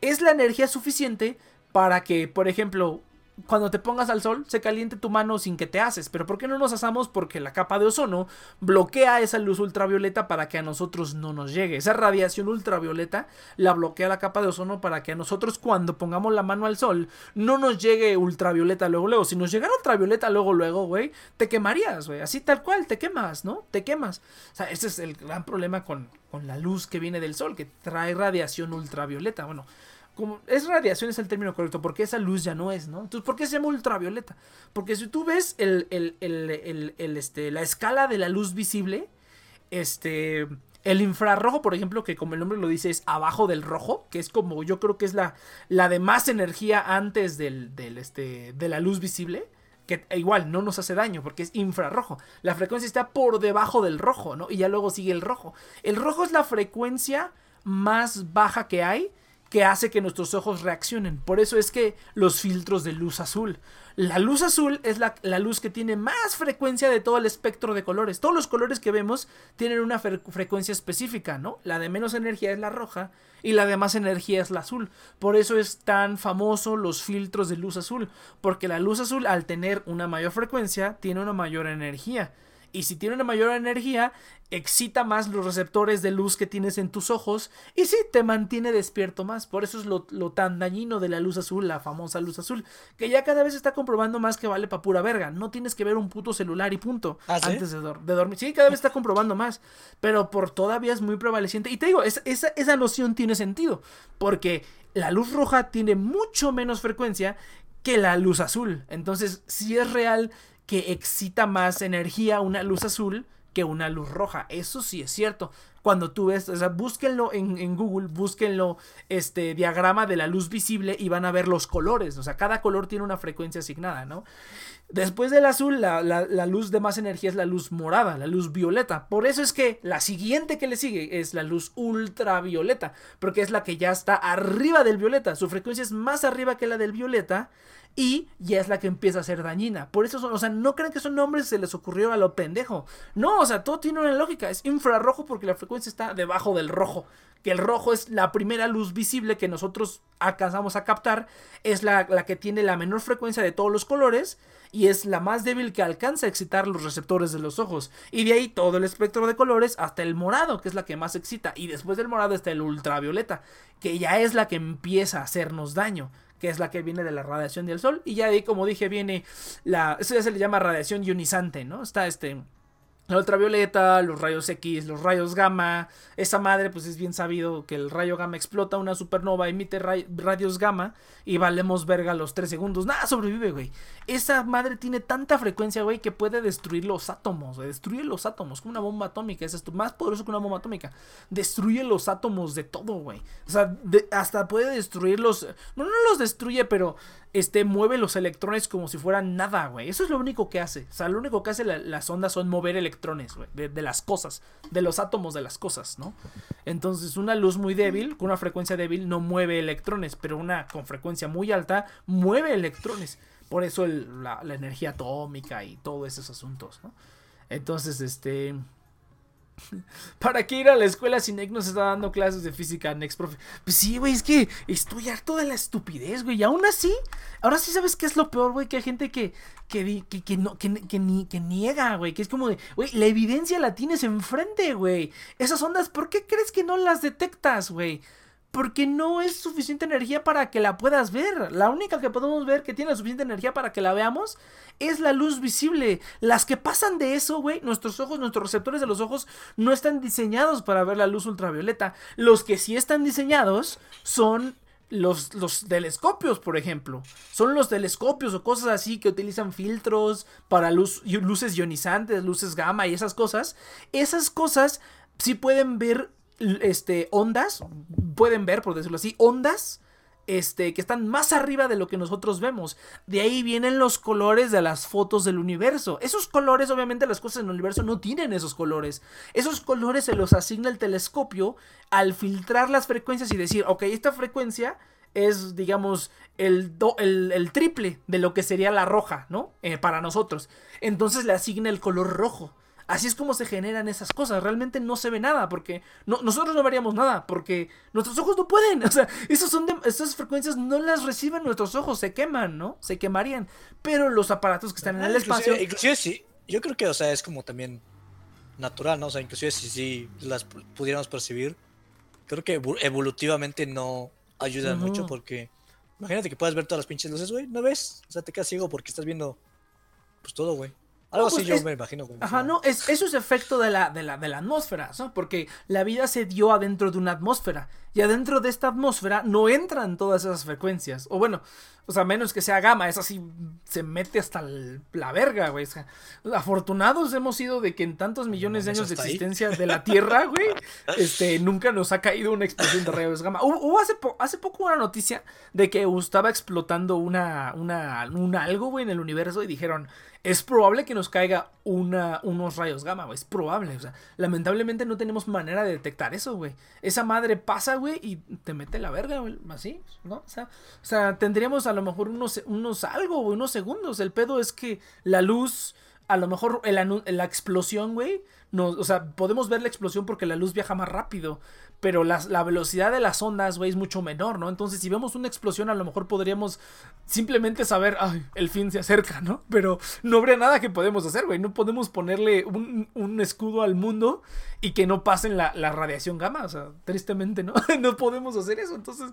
es la energía suficiente para que, por ejemplo, cuando te pongas al sol se caliente tu mano sin que te haces. Pero ¿por qué no nos asamos? Porque la capa de ozono bloquea esa luz ultravioleta para que a nosotros no nos llegue. Esa radiación ultravioleta la bloquea la capa de ozono para que a nosotros cuando pongamos la mano al sol no nos llegue ultravioleta luego luego. Si nos llegara ultravioleta luego luego, güey, te quemarías, güey. Así tal cual, te quemas, ¿no? Te quemas. O sea, ese es el gran problema con, con la luz que viene del sol, que trae radiación ultravioleta. Bueno, es radiación es el término correcto, porque esa luz ya no es, ¿no? Entonces, ¿por qué se llama ultravioleta? Porque si tú ves el, este, la escala de la luz visible, este, el infrarrojo, por ejemplo, que como el nombre lo dice, es abajo del rojo, que es como yo creo que es la, la de más energía antes del, del, este, de la luz visible, que igual no nos hace daño porque es infrarrojo. La frecuencia está por debajo del rojo, ¿no? Y ya luego sigue el rojo. El rojo es la frecuencia más baja que hay que hace que nuestros ojos reaccionen. Por eso es que los filtros de luz azul. La luz azul es la, luz que tiene más frecuencia de todo el espectro de colores. Todos los colores que vemos tienen una frecuencia específica, ¿no? La de menos energía es la roja y la de más energía es la azul. Por eso es tan famoso los filtros de luz azul. Porque la luz azul al tener una mayor frecuencia tiene una mayor energía. Y si tiene una mayor energía, excita más los receptores de luz que tienes en tus ojos y sí, te mantiene despierto más. Por eso es lo, tan dañino de la luz azul, la famosa luz azul, que ya cada vez está comprobando más que vale para pura verga. No tienes que ver un puto celular y punto ¿Ah, antes de, dormir. Sí, cada vez está comprobando más, pero por todavía es muy prevaleciente. Y te digo, esa, esa noción tiene sentido, porque la luz roja tiene mucho menos frecuencia que la luz azul. Entonces, si es real que excita más energía una luz azul que una luz roja. Eso sí es cierto. Cuando tú ves, o sea, búsquenlo en, Google, búsquenlo este diagrama de la luz visible y van a ver los colores. O sea, cada color tiene una frecuencia asignada, ¿no? Después del azul, la, la, luz de más energía es la luz morada, la luz violeta. Por eso es que la siguiente que le sigue es la luz ultravioleta, porque es la que ya está arriba del violeta. Su frecuencia es más arriba que la del violeta y ya es la que empieza a ser dañina. Por eso son, o sea, no crean que son nombres se les ocurrió a lo pendejo. No, o sea, todo tiene una lógica. Es infrarrojo porque la frecuencia está debajo del rojo. Que el rojo es la primera luz visible que nosotros alcanzamos a captar. Es la, la que tiene la menor frecuencia de todos los colores. Y es la más débil que alcanza a excitar los receptores de los ojos. Y de ahí todo el espectro de colores hasta el morado, que es la que más excita. Y después del morado está el ultravioleta, que ya es la que empieza a hacernos daño que es la que viene de la radiación del sol. Y ya ahí, como dije, viene la. Eso ya se le llama radiación ionizante, ¿no? Está este. La ultravioleta, los rayos X, los rayos gamma. Esa madre, pues es bien sabido que el rayo gamma explota una supernova, emite radios gamma y valemos verga los 3 segundos. Nada sobrevive, güey. Esa madre tiene tanta frecuencia, güey, que puede destruir los átomos. Destruye los átomos, como una bomba atómica. Es más poderoso que una bomba atómica. Destruye los átomos de todo, güey. O sea, hasta puede destruir los. No, no los destruye, pero este, mueve los electrones como si fueran nada, güey. Eso es lo único que hace. O sea, lo único que hace las ondas son mover electrones, De, de, las cosas. De los átomos de las cosas, ¿no? Entonces, una luz muy débil, con una frecuencia débil, no mueve electrones. Pero una con frecuencia muy alta, mueve electrones. Por eso la, la energía atómica y todos esos asuntos, ¿no? Entonces, este. ¿Para qué ir a la escuela si Nick nos está dando clases de física, Next profe? Pues sí, güey, es que estoy harto de la estupidez, güey. Y aún así, ahora sí sabes qué es lo peor, güey, que hay gente que, que, que, no, que, ni, que niega, güey. Que es como de, güey, la evidencia la tienes enfrente, güey. Esas ondas, ¿por qué crees que no las detectas, güey? Porque no es suficiente energía para que la puedas ver. La única que podemos ver que tiene la suficiente energía para que la veamos es la luz visible. Las que pasan de eso, güey, nuestros ojos, nuestros receptores de los ojos no están diseñados para ver la luz ultravioleta. Los que sí están diseñados son los, telescopios, por ejemplo. Son los telescopios o cosas así que utilizan filtros para luz, luces ionizantes, luces gamma y esas cosas. Esas cosas sí pueden ver este, ondas, pueden ver, por decirlo así, ondas este, que están más arriba de lo que nosotros vemos. De ahí vienen los colores de las fotos del universo. Esos colores, obviamente, las cosas en el universo no tienen esos colores. Esos colores se los asigna el telescopio al filtrar las frecuencias y decir, ok, esta frecuencia es, digamos, el, el, triple de lo que sería la roja, ¿no? Eh, para nosotros. Entonces le asigna el color rojo. Así es como se generan esas cosas. Realmente no se ve nada porque nosotros no veríamos nada porque nuestros ojos no pueden. O sea, esos son esas frecuencias no las reciben nuestros ojos, se queman, ¿no? Se quemarían. Pero los aparatos que están en el espacio... Inclusive sí, yo creo que, o sea, es como también natural, ¿no? O sea, inclusive si, si las pudiéramos percibir, creo que evolutivamente no ayudan mucho porque... Imagínate que puedas ver todas las pinches luces, güey, ¿no ves? O sea, te quedas ciego porque estás viendo pues todo, güey. Algo así pues yo me imagino. Ajá, no, es, eso es efecto de la, de, la, de la atmósfera, ¿no? Porque la vida se dio adentro de una atmósfera. Y adentro de esta atmósfera no entran todas esas frecuencias. O bueno, o sea, menos que sea gamma, es así, se mete hasta la verga, güey. afortunados hemos sido de que en tantos millones de años de existencia de la Tierra, güey, este, nunca nos ha caído una explosión de rayos gamma. Hubo, hace, hace poco una noticia de que estaba explotando una, una, un algo, güey, en el universo y dijeron, es probable que nos caiga una, unos rayos gamma, güey. Es probable. O sea, lamentablemente no tenemos manera de detectar eso, güey. Esa madre pasa, güey, y te mete la verga, güey. Así, ¿no? O sea, o sea, tendríamos a lo mejor unos, unos algo, güey, unos segundos. El pedo es que la luz, a lo mejor la explosión, güey. No, o sea, podemos ver la explosión porque la luz viaja más rápido pero la, velocidad de las ondas, güey, es mucho menor, ¿no? Entonces, si vemos una explosión, a lo mejor podríamos simplemente saber, ay, el fin se acerca, ¿no? Pero no habría nada que podemos hacer, güey. No podemos ponerle un, un, escudo al mundo y que no pasen la, la, radiación gamma, o sea, tristemente, ¿no? no podemos hacer eso, entonces,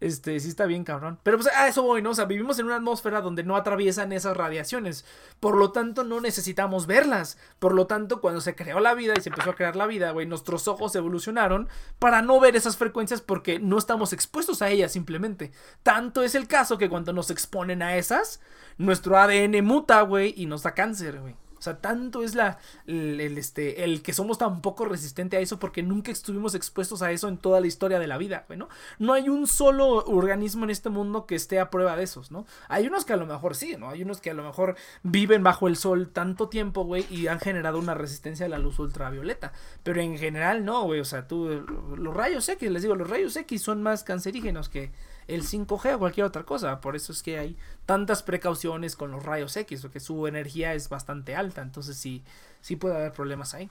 este, sí está bien, cabrón. Pero pues a eso voy, ¿no? O sea, vivimos en una atmósfera donde no atraviesan esas radiaciones, por lo tanto, no necesitamos verlas. Por lo tanto, cuando se creó la vida y se empezó a crear la vida, güey, nuestros ojos evolucionaron para no ver esas frecuencias porque no estamos expuestos a ellas simplemente. Tanto es el caso que cuando nos exponen a esas, nuestro ADN muta, güey, y nos da cáncer, güey. O sea, tanto es la, el, este, el que somos tan poco resistente a eso porque nunca estuvimos expuestos a eso en toda la historia de la vida, ¿no? No hay un solo organismo en este mundo que esté a prueba de esos, ¿no? Hay unos que a lo mejor sí, ¿no? Hay unos que a lo mejor viven bajo el sol tanto tiempo, güey, y han generado una resistencia a la luz ultravioleta. Pero en general no, güey, o sea, tú, los rayos X, les digo, los rayos X son más cancerígenos que el 5G o cualquier otra cosa. Por eso es que hay tantas precauciones con los rayos X, porque su energía es bastante alta. Entonces sí, sí puede haber problemas ahí.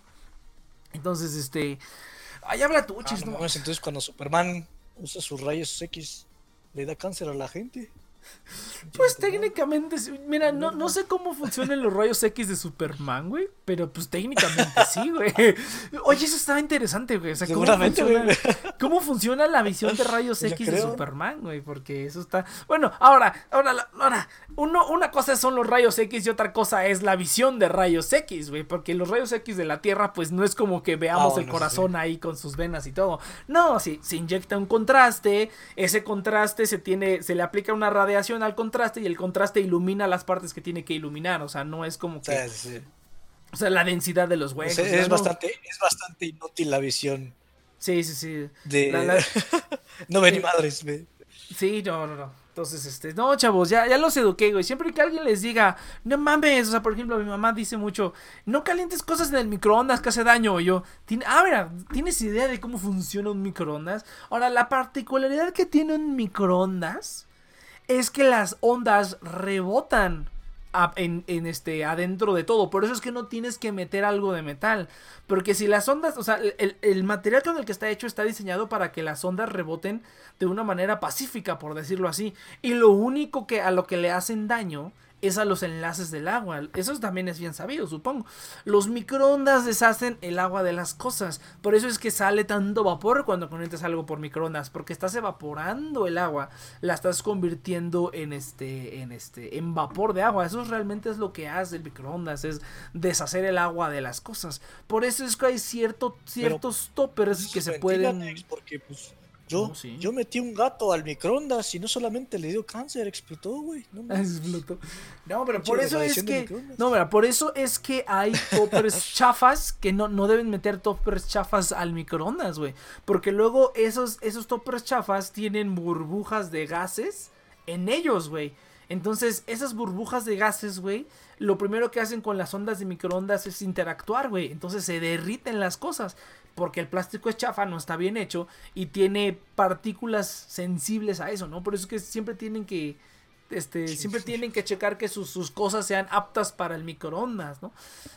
Entonces, este. Ahí habla tu, ah, no, Entonces, cuando Superman usa sus rayos X, ¿le da cáncer a la gente? Pues técnicamente, mira, no, no sé cómo funcionan los rayos X de Superman, güey. Pero pues técnicamente sí, güey. Oye, eso estaba interesante, güey. O sea, ¿cómo funciona, ¿cómo funciona la visión de rayos X de Superman, güey? Porque eso está. Bueno, ahora, ahora, ahora. Uno, una cosa son los rayos X y otra cosa es la visión de rayos X, güey. Porque los rayos X de la Tierra, pues no es como que veamos ah, el corazón ahí con sus venas y todo. No, si se inyecta un contraste, ese contraste se tiene, se le aplica una radiación al contraste y el contraste ilumina las partes que tiene que iluminar. O sea, no es como que. O sea, la densidad de los huesos. es, bastante, es bastante inútil la visión. Sí, sí, sí. De... no ni madres. Sí, no, no, no. Entonces, este, no, chavos, ya, ya los eduqué, güey. Siempre que alguien les diga, no mames, o sea, por ejemplo, mi mamá dice mucho, no calientes cosas en el microondas que hace daño. yo, ah, mira, ¿tienes idea de cómo funciona un microondas? Ahora, la particularidad que tiene un microondas es que las ondas rebotan en, este, adentro de todo. Por eso es que no tienes que meter algo de metal. Porque si las ondas, o sea, el, el, material con el que está hecho está diseñado para que las ondas reboten de una manera pacífica, por decirlo así. Y lo único que a lo que le hacen daño es a los enlaces del agua. Eso también es bien sabido, supongo. Los microondas deshacen el agua de las cosas. Por eso es que sale tanto vapor cuando conectas algo por microondas. Porque estás evaporando el agua. La estás convirtiendo en este. en este. en vapor de agua. Eso realmente es lo que hace el microondas. Es deshacer el agua de las cosas. Por eso es que hay cierto, ciertos toppers que se pueden. Porque, pues, Yo, yo metí un gato al microondas y no solamente le dio cáncer, explotó, güey. No, explotó. No, pero por eso es que. No, pero por eso es que hay toppers chafas que no, no deben meter toppers chafas al microondas, güey. Porque luego esos, esos toppers chafas tienen burbujas de gases en ellos, güey. Entonces, esas burbujas de gases, güey, lo primero que hacen con las ondas de microondas es interactuar, güey. Entonces se derriten las cosas porque el plástico es chafa, no está bien hecho y tiene partículas sensibles a eso, ¿no? Por eso es que siempre tienen que, este, siempre tienen que checar que sus, cosas sean aptas para el microondas, ¿no? O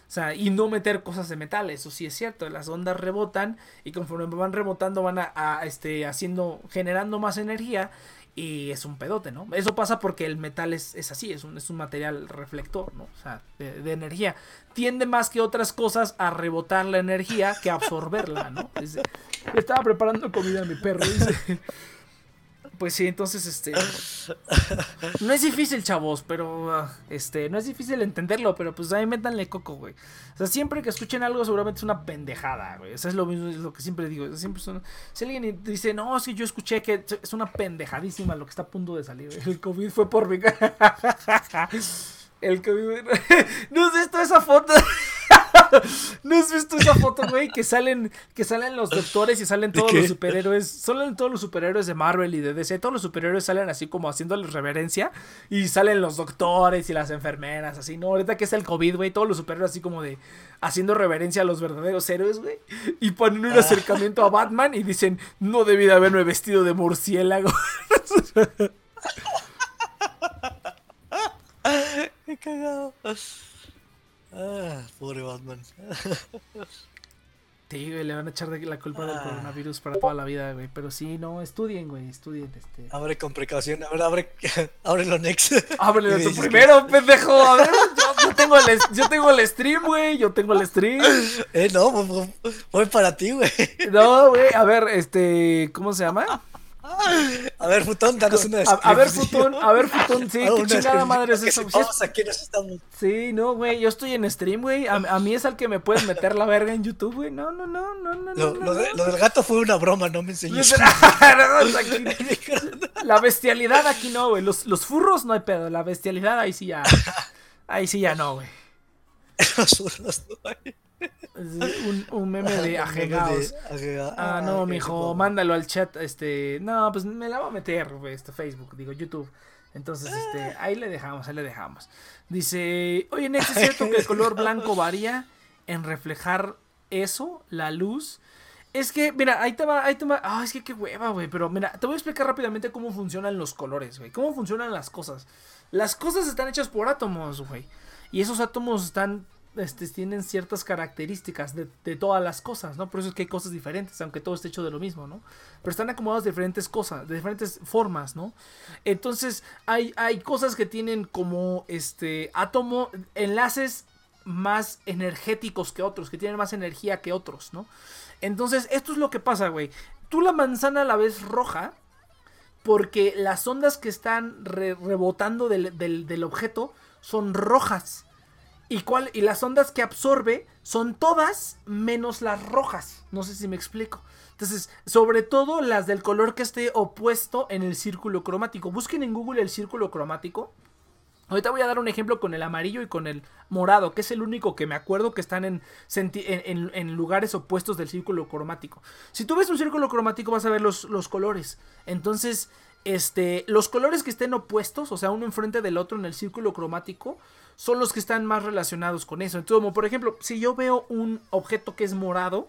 sea, y no meter cosas de metal, eso sí es cierto, las ondas rebotan y conforme van rebotando van a este, haciendo, generando más energía y es un pedote, ¿no? Eso pasa porque el metal es, es así, es un, es un material reflector, ¿no? O sea, de, energía. Tiende más que otras cosas a rebotar la energía que a absorberla, ¿no? estaba preparando comida a mi perro, dice. Pues sí, entonces, este. No es difícil, chavos, pero. Ah, este, no es difícil entenderlo, pero pues ahí métanle coco, güey. O sea, siempre que escuchen algo, seguramente es una pendejada, güey. O sea, es lo mismo, es lo que siempre digo. siempre Si alguien dice, no, es que yo escuché que es una pendejadísima lo que está a punto de salir. El COVID fue por mi. El COVID. ¿No has visto esa foto? ¿No has visto esa foto, güey? Que salen, que salen los doctores y salen todos los superhéroes. Salen todos los superhéroes de Marvel y de DC. Todos los superhéroes salen así como haciéndoles reverencia. Y salen los doctores y las enfermeras, así, ¿no? Ahorita que es el COVID, güey. Todos los superhéroes así como de haciendo reverencia a los verdaderos héroes, güey. Y ponen un acercamiento a Batman y dicen, no debí de haberme vestido de murciélago. Qué cagado. Ah, pobre Batman. Sí, güey, le van a echar de la culpa del ah. coronavirus para toda la vida, güey. Pero sí, no, estudien, güey, estudien. Este... Abre con precaución, abre, abre, abre lo next. Ábrelo tú primero, pendejo. A ver, yo, tengo el, yo tengo el stream, güey. Yo tengo el stream. Eh, no, voy para ti, güey. No, güey, a ver, este, ¿cómo se llama? A ver, Futón, danos una a, a ver, Futón, a ver, Futón, sí, qué chingada madre es eso. Vamos, aquí nos estamos. Sí, no, güey, yo estoy en stream, güey. A, mí es al que me puedes meter la verga en YouTube, güey. No, no, no, no, no. Lo, no, lo, del gato fue una broma, no me enseñes. la bestialidad aquí no, güey. Los, los furros no hay pedo. La bestialidad ahí sí ya. Ahí sí ya no, güey. los furros no hay. Un, un, meme de ajegados. Ah, no, mijo, mándalo al chat. Este, no, pues me la voy a meter, este, Facebook, digo, YouTube. Entonces, este, ah. ahí le dejamos, ahí le dejamos. Dice, oye, ¿es cierto que el color blanco varía en reflejar eso, la luz? Es que, mira, ahí te va, ahí te va. Ah, es que qué hueva, güey. Pero mira, te voy a explicar rápidamente cómo funcionan los colores, güey. Cómo funcionan las cosas. Las cosas están hechas por átomos, güey. Y esos átomos están este, tienen ciertas características de, todas las cosas, ¿no? Por eso es que hay cosas diferentes, aunque todo esté hecho de lo mismo, ¿no? Pero están acomodados de diferentes cosas, de diferentes formas, ¿no? Entonces, hay, hay cosas que tienen como este átomo, enlaces más energéticos que otros, que tienen más energía que otros, ¿no? Entonces, esto es lo que pasa, güey. Tú la manzana la ves roja porque las ondas que están rebotando del, del objeto son rojas. ¿Y, cuál, y las ondas que absorbe son todas menos las rojas. No sé si me explico. Entonces, sobre todo las del color que esté opuesto en el círculo cromático. Busquen en Google el círculo cromático. Ahorita voy a dar un ejemplo con el amarillo y con el morado, que es el único que me acuerdo que están en, lugares opuestos del círculo cromático. Si tú ves un círculo cromático vas a ver los, los colores. Entonces, este, los colores que estén opuestos, o sea, uno enfrente del otro en el círculo cromático, son los que están más relacionados con eso. Entonces, como por ejemplo, si yo veo un objeto que es morado,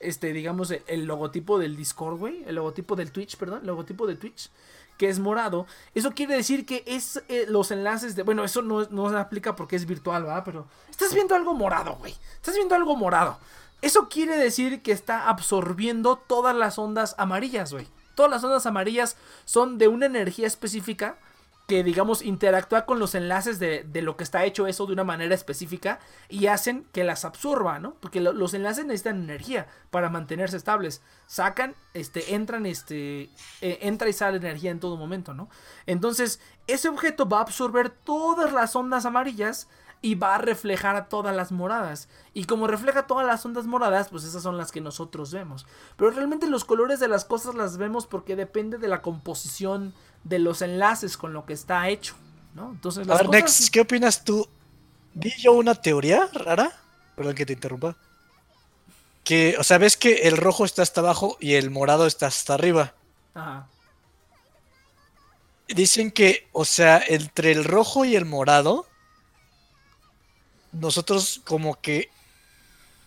este, digamos, el, logotipo del Discord, güey, el logotipo del Twitch, perdón, el logotipo de Twitch, que es morado, eso quiere decir que es eh, los enlaces de, bueno, eso no, no se aplica porque es virtual, ¿verdad? Pero estás viendo algo morado, güey, estás viendo algo morado. Eso quiere decir que está absorbiendo todas las ondas amarillas, güey. Todas las ondas amarillas son de una energía específica que digamos interactúa con los enlaces de, lo que está hecho eso de una manera específica y hacen que las absorba, ¿no? Porque los enlaces necesitan energía para mantenerse estables. Sacan, este, entran, este, e, entra y sale energía en todo momento, ¿no? Entonces, ese objeto va a absorber todas las ondas amarillas y va a reflejar a todas las moradas. Y como refleja todas las ondas moradas, pues esas son las que nosotros vemos. Pero realmente los colores de las cosas las vemos porque depende de la composición de los enlaces con lo que está hecho. ¿no? Entonces, a ver, Nex, ¿qué opinas tú? Vi yo una teoría rara, perdón que te interrumpa. Que, o sea, ves que el rojo está hasta abajo y el morado está hasta arriba. Ajá. Dicen que, o sea, entre el rojo y el morado, nosotros como que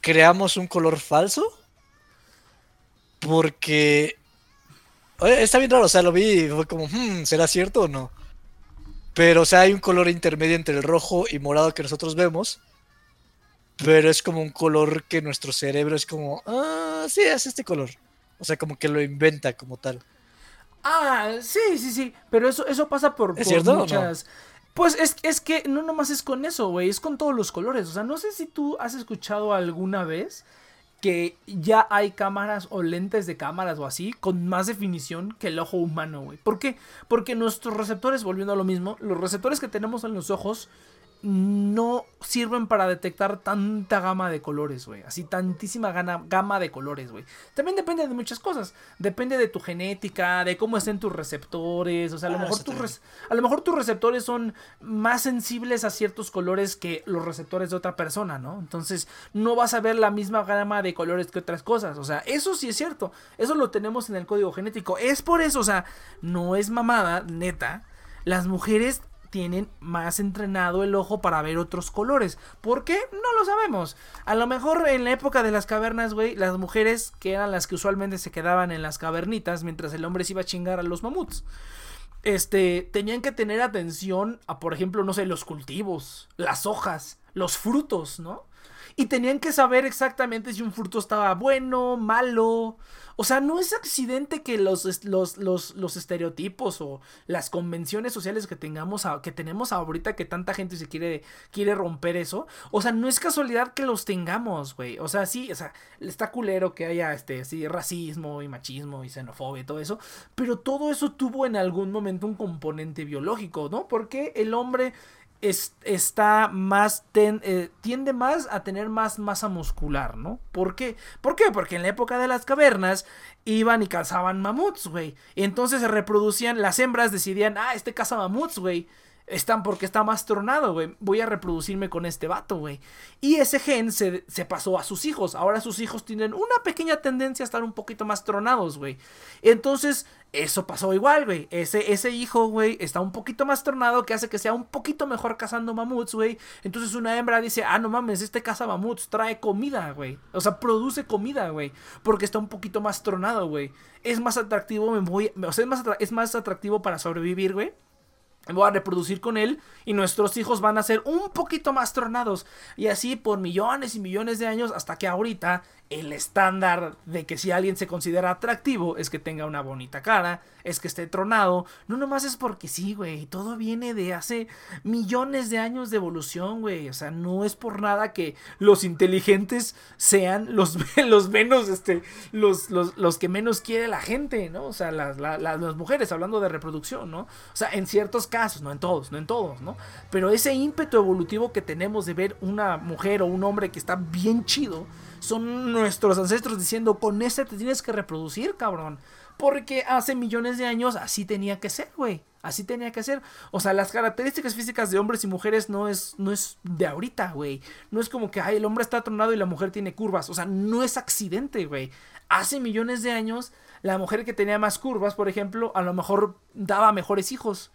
creamos un color falso. Porque... está bien raro, o sea, lo vi y fue como, hmm, ¿será cierto o no? Pero, o sea, hay un color intermedio entre el rojo y morado que nosotros vemos. Pero es como un color que nuestro cerebro es como, ah, sí, es este color. O sea, como que lo inventa como tal. Ah, sí, sí, sí. Pero eso, eso pasa por, muchas. Pues es, es que no nomás es con eso, güey. Es con todos los colores. O sea, no sé si tú has escuchado alguna vez que ya hay cámaras o lentes de cámaras o así con más definición que el ojo humano, güey. ¿Por qué? Porque nuestros receptores, volviendo a lo mismo, los receptores que tenemos en los ojos no sirven para detectar tanta gama de colores, güey. Así tantísima gama de colores, güey. También depende de muchas cosas. Depende de tu genética, de cómo estén tus receptores. O sea, a lo, ah, mejor, tus a lo mejor tus receptores son más sensibles a ciertos colores que los receptores de otra persona, ¿no? Entonces, no vas a ver la misma gama de colores que otras cosas. O sea, eso sí es cierto. Eso lo tenemos en el código genético. Es por eso, o sea, no es mamada, neta. Las mujeres tienen más entrenado el ojo para ver otros colores. ¿Por qué? No lo sabemos. A lo mejor en la época de las cavernas, güey, las mujeres, que eran las que usualmente se quedaban en las cavernitas mientras el hombre se iba a chingar a los mamuts. Este, tenían que tener atención a, por ejemplo, no sé, los cultivos, las hojas, los frutos, ¿no? Y tenían que saber exactamente si un fruto estaba bueno, malo, o sea, no es accidente que los, los, los, estereotipos o las convenciones sociales que tengamos que tenemos ahorita que tanta gente se quiere, quiere romper eso. O sea, no es casualidad que los tengamos, güey. O sea, sí, o sea, está culero que haya este, sí, racismo y machismo y xenofobia y todo eso. Pero todo eso tuvo en algún momento un componente biológico, ¿no? Porque el hombre está más eh, tiende más a tener más masa muscular, ¿no? ¿Por qué? ¿Por qué? Porque en la época de las cavernas iban y cazaban mamuts, güey. Y entonces se reproducían, las hembras decidían, ah, este caza mamuts, güey están porque está más tronado, güey. Voy a reproducirme con este vato, güey. Y ese gen se, pasó a sus hijos. Ahora sus hijos tienen una pequeña tendencia a estar un poquito más tronados, güey. Entonces, eso pasó igual, güey. Ese, ese hijo, güey, está un poquito más tronado que hace que sea un poquito mejor cazando mamuts, güey. Entonces una hembra dice, ah, no mames, este caza mamuts trae comida, güey. O sea, produce comida, güey. Porque está un poquito más tronado, güey. Es más atractivo, me voy... O sea, es más, es más atractivo para sobrevivir, güey voy a reproducir con él y nuestros hijos van a ser un poquito más tronados y así por millones y millones de años hasta que ahorita el estándar de que si alguien se considera atractivo es que tenga una bonita cara, es que esté tronado. No nomás es porque sí, güey. Todo viene de hace millones de años de evolución, güey. O sea, no es por nada que los inteligentes sean los, los menos, este, los, los, que menos quiere la gente, ¿no? O sea, las, las mujeres, hablando de reproducción, ¿no? O sea, en ciertos casos, no en todos, no en todos, ¿no? Pero ese ímpetu evolutivo que tenemos de ver una mujer o un hombre que está bien chido son nuestros ancestros diciendo, con ese te tienes que reproducir, cabrón. Porque hace millones de años así tenía que ser, güey. Así tenía que ser. O sea, las características físicas de hombres y mujeres no es, no es de ahorita, güey. No es como que ay, el hombre está tronado y la mujer tiene curvas. O sea, no es accidente, güey. Hace millones de años, la mujer que tenía más curvas, por ejemplo, a lo mejor daba mejores hijos.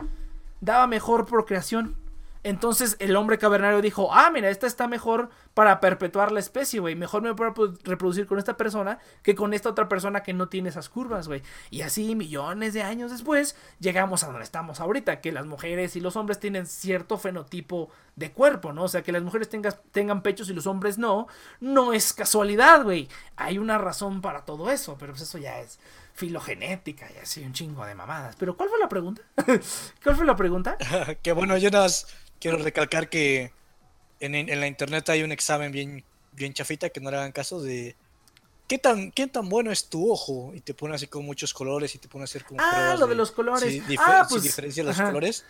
Daba mejor procreación. Entonces el hombre cavernario dijo, ah, mira, esta está mejor para perpetuar la especie, güey. Mejor me puedo reproducir con esta persona que con esta otra persona que no tiene esas curvas, güey. Y así millones de años después llegamos a donde estamos ahorita, que las mujeres y los hombres tienen cierto fenotipo de cuerpo, ¿no? O sea, que las mujeres tengan pechos y los hombres no, no es casualidad, güey. Hay una razón para todo eso, pero pues eso ya es filogenética y así un chingo de mamadas. Pero ¿cuál fue la pregunta? ¿Cuál fue la pregunta? que bueno, yo nos quiero recalcar que en, la internet hay un examen bien, bien chafita que no le hagan caso de ¿qué tan, qué tan bueno es tu ojo? Y te pone así con muchos colores y te pone a hacer como. Ah, lo de, los colores. ah, pues, diferencia los colores.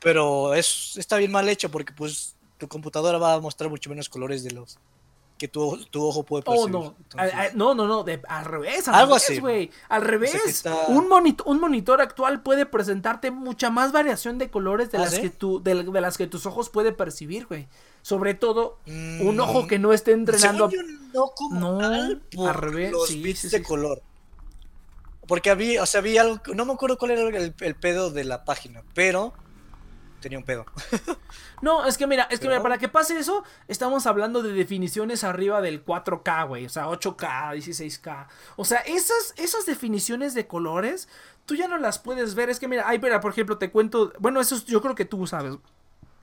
Pero es, está bien mal hecho porque, pues, tu computadora va a mostrar mucho menos colores de los que tu, tu ojo puede Oh, percibir. no. Entonces, A- a- no, no, no. de- al revés. Al Algo revés, así. güey. Al revés. está- Un, monito- un monitor actual puede presentarte mucha más variación de colores de, ¿Ah, las, sí? que tu, de, de las que tus ojos puede percibir, güey. Sobre todo, un mm, ojo que no esté entrenando. según yo, no como No, tal, por al revés, los sí, bits sí, de color. Porque había, o sea, había algo, no me acuerdo cuál era el, el pedo de la página, pero tenía un pedo. No, es que mira, es que Pero- mira, para que pase eso, estamos hablando de definiciones arriba del 4K, güey. O sea, 8K, 16K. O sea, esas, esas definiciones de colores, tú ya no las puedes ver. Es que mira, ay, mira, por ejemplo, te cuento. Bueno, eso es- yo creo que tú sabes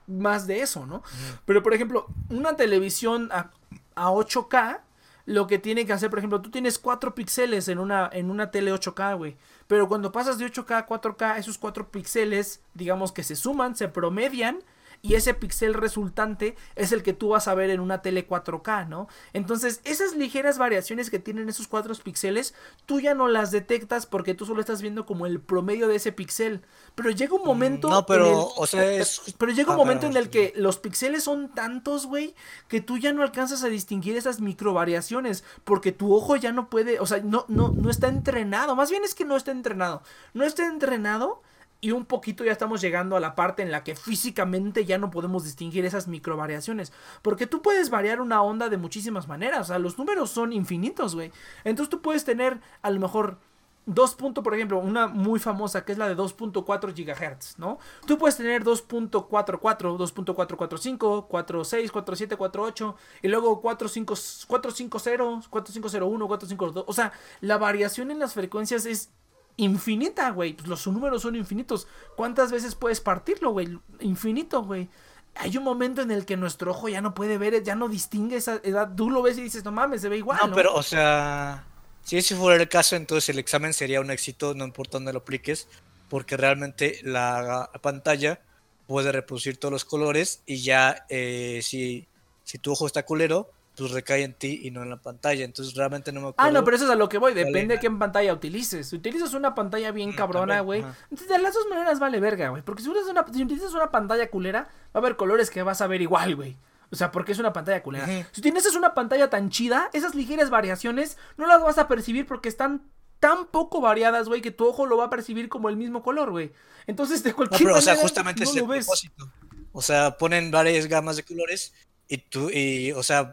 más de eso, ¿no? Pero, por ejemplo, una televisión a, a 8K, lo que tiene que hacer, por ejemplo, tú tienes 4 píxeles en una, en una tele 8K, güey. Pero cuando pasas de 8K a 4K, esos 4 píxeles, digamos que se suman, se promedian. Y ese píxel resultante es el que tú vas a ver en una tele 4K, ¿no? Entonces, esas ligeras variaciones que tienen esos 4 píxeles, tú ya no las detectas porque tú solo estás viendo como el promedio de ese píxel. Pero llega un momento. Mm, No, en pero, el- o sea, es. pero llega un Ah, momento en el que los píxeles son tantos, güey, que tú ya no alcanzas a distinguir esas micro variaciones, porque tu ojo ya no puede, o sea, no, no, no está entrenado, más bien es que no está entrenado, no está entrenado y un poquito ya estamos llegando a la parte en la que físicamente ya no podemos distinguir esas micro variaciones, porque tú puedes variar una onda de muchísimas maneras, o sea, los números son infinitos, güey, entonces tú puedes tener a lo mejor 2. punto, por ejemplo, una muy famosa que es la de 2.4 GHz, ¿no? Tú puedes tener 2.44, 2.445, 46, 47, 48 y luego 45, 450, 4501, 452. O sea, la variación en las frecuencias es infinita, güey. Pues los números son infinitos. ¿Cuántas veces puedes partirlo, güey? Infinito, güey. Hay un momento en el que nuestro ojo ya no puede ver, ya no distingue esa edad. Tú lo ves y dices, no mames, se ve igual. No, ¿no? pero, o sea, si ese fuera el caso, entonces el examen sería un éxito, no importa dónde lo apliques, porque realmente la pantalla puede reproducir todos los colores y ya eh, si, si tu ojo está culero, pues recae en ti y no en la pantalla. Entonces realmente no me acuerdo. Ah, no, pero eso es a lo que voy. Depende Vale. de qué pantalla utilices. Si utilizas una pantalla bien Mm, cabrona, güey. De las dos maneras vale verga, güey. Porque si utilizas, una, si utilizas una pantalla culera, va a haber colores que vas a ver igual, güey. O sea, porque es una pantalla culera. Si tienes una pantalla tan chida, esas ligeras variaciones no las vas a percibir porque están tan poco variadas, güey, que tu ojo lo va a percibir como el mismo color, güey. Entonces, de No, cualquier pero, o sea, manera, justamente no es el propósito. O sea, ponen varias gamas de colores y tú, y, o sea,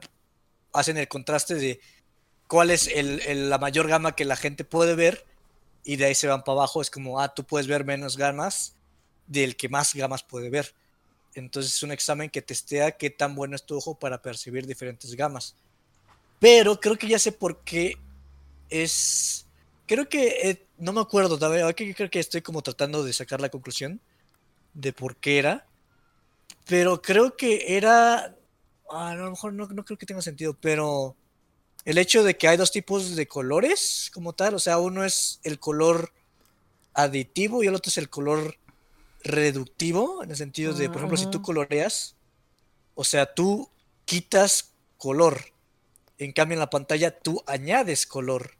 hacen el contraste de cuál es el, la mayor gama que la gente puede ver y de ahí se van para abajo. Es como, ah, tú puedes ver menos gamas del que más gamas puede ver. Entonces es un examen que testea qué tan bueno es tu ojo para percibir diferentes gamas. Pero creo que ya sé por qué es... Creo que... eh, no me acuerdo, creo que estoy como tratando de sacar la conclusión de por qué era. Pero creo que era... ah, a lo mejor no, no creo que tenga sentido, pero el hecho de que hay dos tipos de colores como tal, o sea, uno es el color aditivo y el otro es el color reductivo, en el sentido de, por ejemplo, si tú Ajá. coloreas, o sea, tú quitas color, en cambio en la pantalla tú añades color.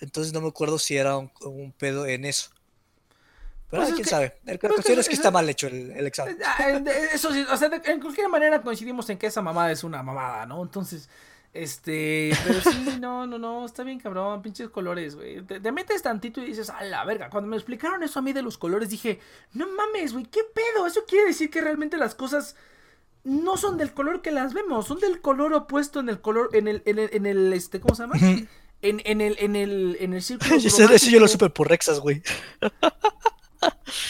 Entonces no me acuerdo si era un, un pedo en eso. Pero Pues es quién que- sabe. El- La es que cuestión es que eso- está mal hecho el, el examen. Ah, Eso sí, o sea, de- en cualquier manera coincidimos en que esa mamada es una mamada, ¿no? Entonces, este, pero sí, no, no, no, está bien cabrón, pinches colores, güey. Te, te metes tantito y dices, a la verga. Cuando me explicaron eso a mí de los colores, dije, no mames, güey, ¿qué pedo? Eso quiere decir que realmente las cosas no son del color que las vemos, son del color opuesto en el color, en el, en el, en el este, ¿cómo se llama? En, en el, en el, en el círculo. Ese yo lo supe por Rexas, güey.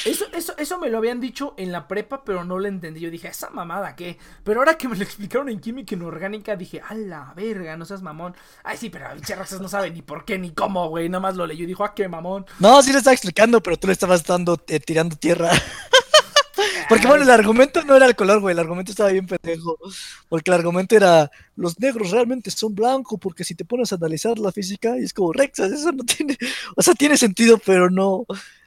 Eso, eso, eso me lo habían dicho en la prepa, pero no lo entendí. Yo dije, ¿esa mamada qué? Pero ahora que me lo explicaron en química inorgánica, dije, a la verga, no seas mamón. Ay, sí, pero Roxas no sabe ni por qué ni cómo, güey. Nada más lo leyó y dijo, ah, qué mamón. No, sí le estaba explicando, pero tú le estabas dando, eh, tirando tierra. Porque bueno, el argumento no era el color, güey. El argumento estaba bien pendejo. Porque el argumento era: los negros realmente son blancos. Porque si te pones a analizar la física, y es como Rexas, eso no tiene. O sea, tiene sentido, pero no,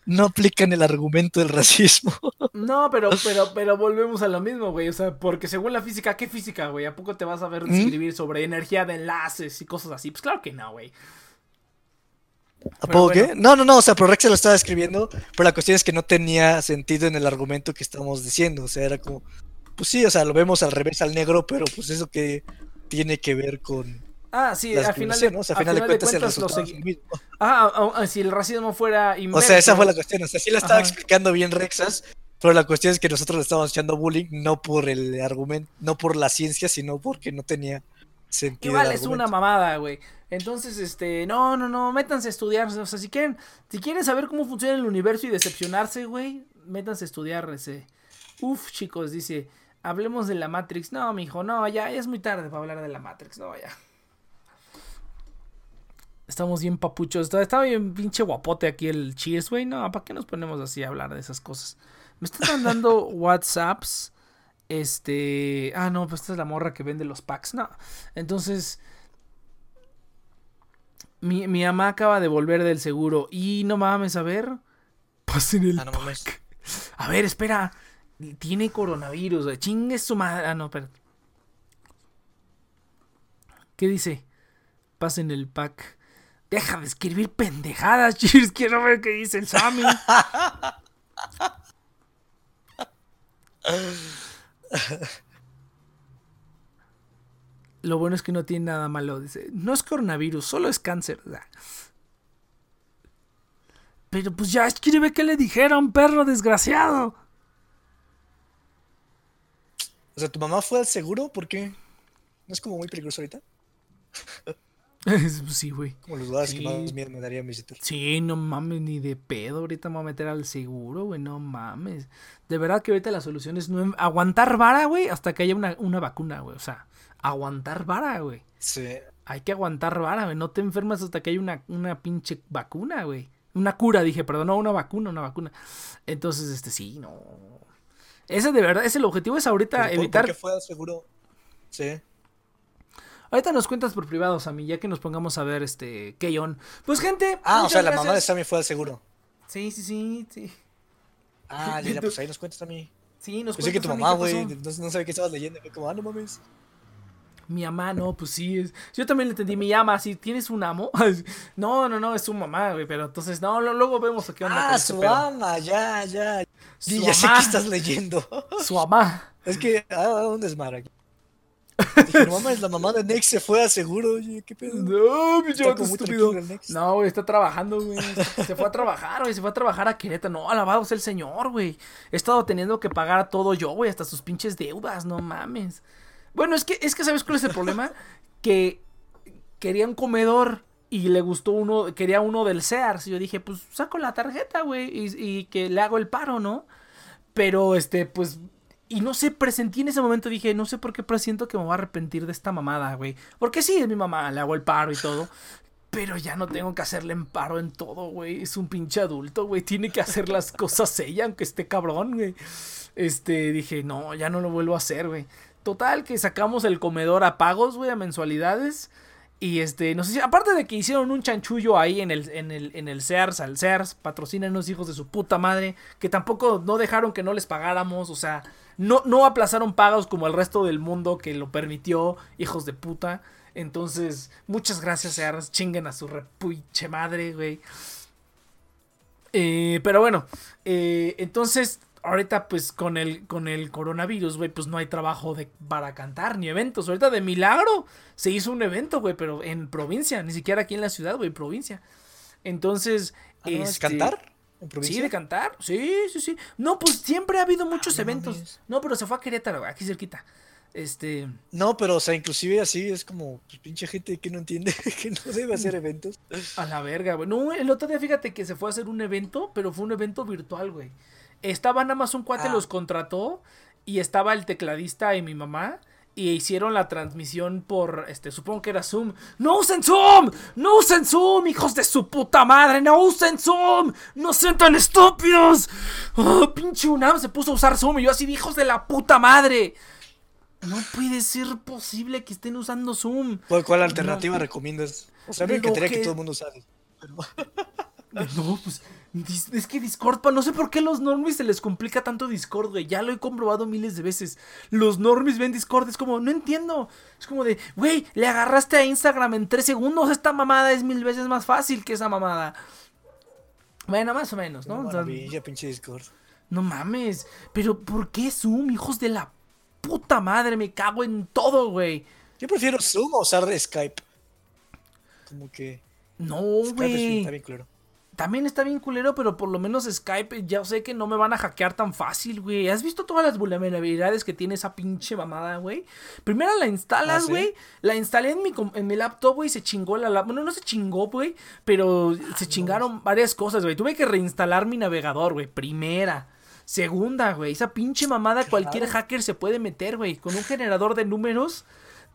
no aplican el argumento del racismo. No, pero, pero, pero volvemos a lo mismo, güey. O sea, porque según la física, ¿qué física, güey? ¿A poco te vas a ver ¿Mm? escribir sobre energía de enlaces y cosas así? Pues claro que no, güey. ¿A poco bueno. qué? No, no, no. O sea, pero Rexas lo estaba escribiendo. Pero la cuestión es que no tenía sentido en el argumento que estábamos diciendo. O sea, era como. pues sí, o sea, lo vemos al revés al negro, pero pues eso que tiene que ver con Ah, sí, al final de, ¿no? O sea, al al final de cuentas, el lo resultado es el. Ah, ah, ah, si el racismo fuera O inverso. sea, esa fue la cuestión. O sea, sí la estaba Ajá. explicando bien Rexas, pero la cuestión es que nosotros le estábamos echando bullying no por el argumento, no por la ciencia, sino porque no tenía sentido. Igual es una mamada, güey. Entonces, este, no, no, no, métanse a estudiar. O sea, si quieren, si quieren saber cómo funciona el universo y decepcionarse, güey, métanse a estudiar ese. Uf, chicos, dice, hablemos de la Matrix. No, mijo, no, ya, ya es muy tarde para hablar de la Matrix, no, ya. Estamos bien papuchos. Está, está bien pinche guapote aquí el Cheers, güey. No, ¿para qué nos ponemos así a hablar de esas cosas? Me están mandando WhatsApps. Este. Ah, no, pues esta es la morra que vende los packs. No. Entonces. Mi, mi mamá acaba de volver del seguro. Y no mames, a ver. Pasen el Ah, no mames. pack. A ver, espera. Tiene coronavirus. güey. Chingue su madre. Ah, no, espera. ¿Qué dice? Pasen el pack. Deja de escribir pendejadas, Cheers. Quiero ver qué dice el Sammy. Lo bueno es que no tiene nada malo. Dice, no es coronavirus, solo es cáncer. Pero pues ya escribe que le dijeron, perro desgraciado. O sea, ¿tu mamá fue al seguro? ¿Por qué? ¿No es como muy peligroso ahorita? Pues sí, güey. Como los lugares Sí. que más miedo me daría visitar. Sí, no mames, ni de pedo. Ahorita me voy a meter al seguro, güey. No mames. De verdad que ahorita la solución es no- aguantar vara, güey, hasta que haya una, una vacuna, güey. O sea, aguantar vara, güey. Sí. Hay que aguantar vara, güey. No te enfermas hasta que haya una, una pinche vacuna, güey. Una cura, dije, perdón, no, una vacuna, una vacuna. Entonces, este, sí, no. Ese de verdad, ese el objetivo es ahorita ¿Pero por- evitar. ¿Por qué fue al seguro? Sí. Ahorita nos cuentas por privados a mí, ya que nos pongamos a ver este Keyon. Pues gente. Ah, o sea, la mamá de. Sammy fue al seguro. Sí, sí, sí, sí. Ah, ya, pues ahí nos cuentas a mí. Sí, nos Pensé que tu cuentas, mamá, Sammy, ¿qué güey, no, no sabía qué estabas leyendo. Fue como, ah, no mames. Mi mamá, no, pues sí. Es... Yo también le entendí, mi ama, si tienes un amo. no, no, no, es su mamá, güey, pero entonces, no, luego vemos qué onda Ah, ese su ama, ya, ya. Sí, Su ya sé que estás leyendo. Su mamá. Es que, ah, un desmadre aquí. Dije, no mames, la mamá de Nex se fue al seguro. Oye, qué pedo. No, mi chaval, estúpido. No, güey, está trabajando, güey. Se fue a trabajar, güey. Se fue a trabajar a Querétaro. No, alabado sea el señor, güey. He estado teniendo que pagar todo yo, güey. Hasta sus pinches deudas, no mames. Bueno, es que, es que ¿sabes cuál es el problema? Que quería un comedor y le gustó uno, quería uno del Sears. Y yo dije, pues saco la tarjeta, güey. Y, y que le hago el paro, ¿no? Pero, este, pues. Y no sé, presentí en ese momento, dije, no sé por qué presiento que me voy a arrepentir de esta mamada, güey. Porque sí, es mi mamá, le hago el paro y todo. Pero ya no tengo que hacerle en paro en todo, güey. Es un pinche adulto, güey. Tiene que hacer las cosas ella, aunque esté cabrón, güey. Este, dije, no, ya no lo vuelvo a hacer, güey. Total, que sacamos el comedor a pagos, güey, a mensualidades. Y este, no sé si, aparte de que hicieron un chanchullo ahí en el, en el, en el Sears, al Sears, patrocinan unos hijos de su puta madre, que tampoco no dejaron que no les pagáramos, o sea, no, no aplazaron pagos como el resto del mundo que lo permitió, hijos de puta. Entonces, muchas gracias, Sears, chinguen a su repuche madre, güey. Eh, pero bueno, eh, entonces, ahorita pues con el, con el coronavirus, güey, pues no hay trabajo de, para cantar ni eventos. Ahorita de milagro se hizo un evento, güey, pero en provincia, ni siquiera aquí en la ciudad, güey, provincia. Entonces, Ah, ¿no? ¿Es este, cantar? ¿En provincia? Sí, de cantar. Sí, sí, sí. No, pues siempre ha habido muchos no eventos. No, pero se fue a Querétaro, aquí cerquita. Este. No, pero, o sea, inclusive así es como, pues, pinche gente que no entiende que no debe hacer eventos. A la verga, güey. No, el otro día fíjate que se fue a hacer un evento, pero fue un evento virtual, güey. Estaba nada más un cuate Ah. los contrató y estaba el tecladista y mi mamá y hicieron la transmisión por, este, supongo que era Zoom. ¡No usen Zoom! ¡No usen Zoom, hijos de su puta madre! ¡No usen Zoom! ¡No sean tan estúpidos! ¡Oh, pinche UNAM se puso a usar Zoom y yo así, de, hijos de la puta madre! No puede ser posible que estén usando Zoom. ¿Cuál, cuál alternativa recomiendas? O sea, me encantaría que... que- todo el mundo sabe. No, pues es que Discord, pa, no sé por qué a los normies se les complica tanto Discord, güey. Ya lo he comprobado miles de veces. Los normies ven Discord, es como, no entiendo. Es como de, güey, le agarraste a Instagram en tres segundos. Esta mamada es mil veces más fácil que esa mamada. Bueno, más o menos, ¿no? Maravilla, pinche Discord. no mames. Pero, ¿por qué Zoom, hijos de la puta madre, me cago en todo, güey. Yo prefiero Zoom o usar Skype. Como que. No, güey. está bien claro. También está bien culero, pero por lo menos Skype ya sé que no me van a hackear tan fácil, güey. ¿Has visto todas las vulnerabilidades que tiene esa pinche mamada, güey? Primero la instalas, ¿Ah, sí? güey. La instalé en mi, en mi laptop, güey. Se chingó la laptop. Bueno, no se chingó, güey. Pero se chingaron varias cosas, güey. Tuve que reinstalar mi navegador, güey. Primera. Segunda, güey. Esa pinche mamada cualquier hacker se puede meter, güey. Con un generador de números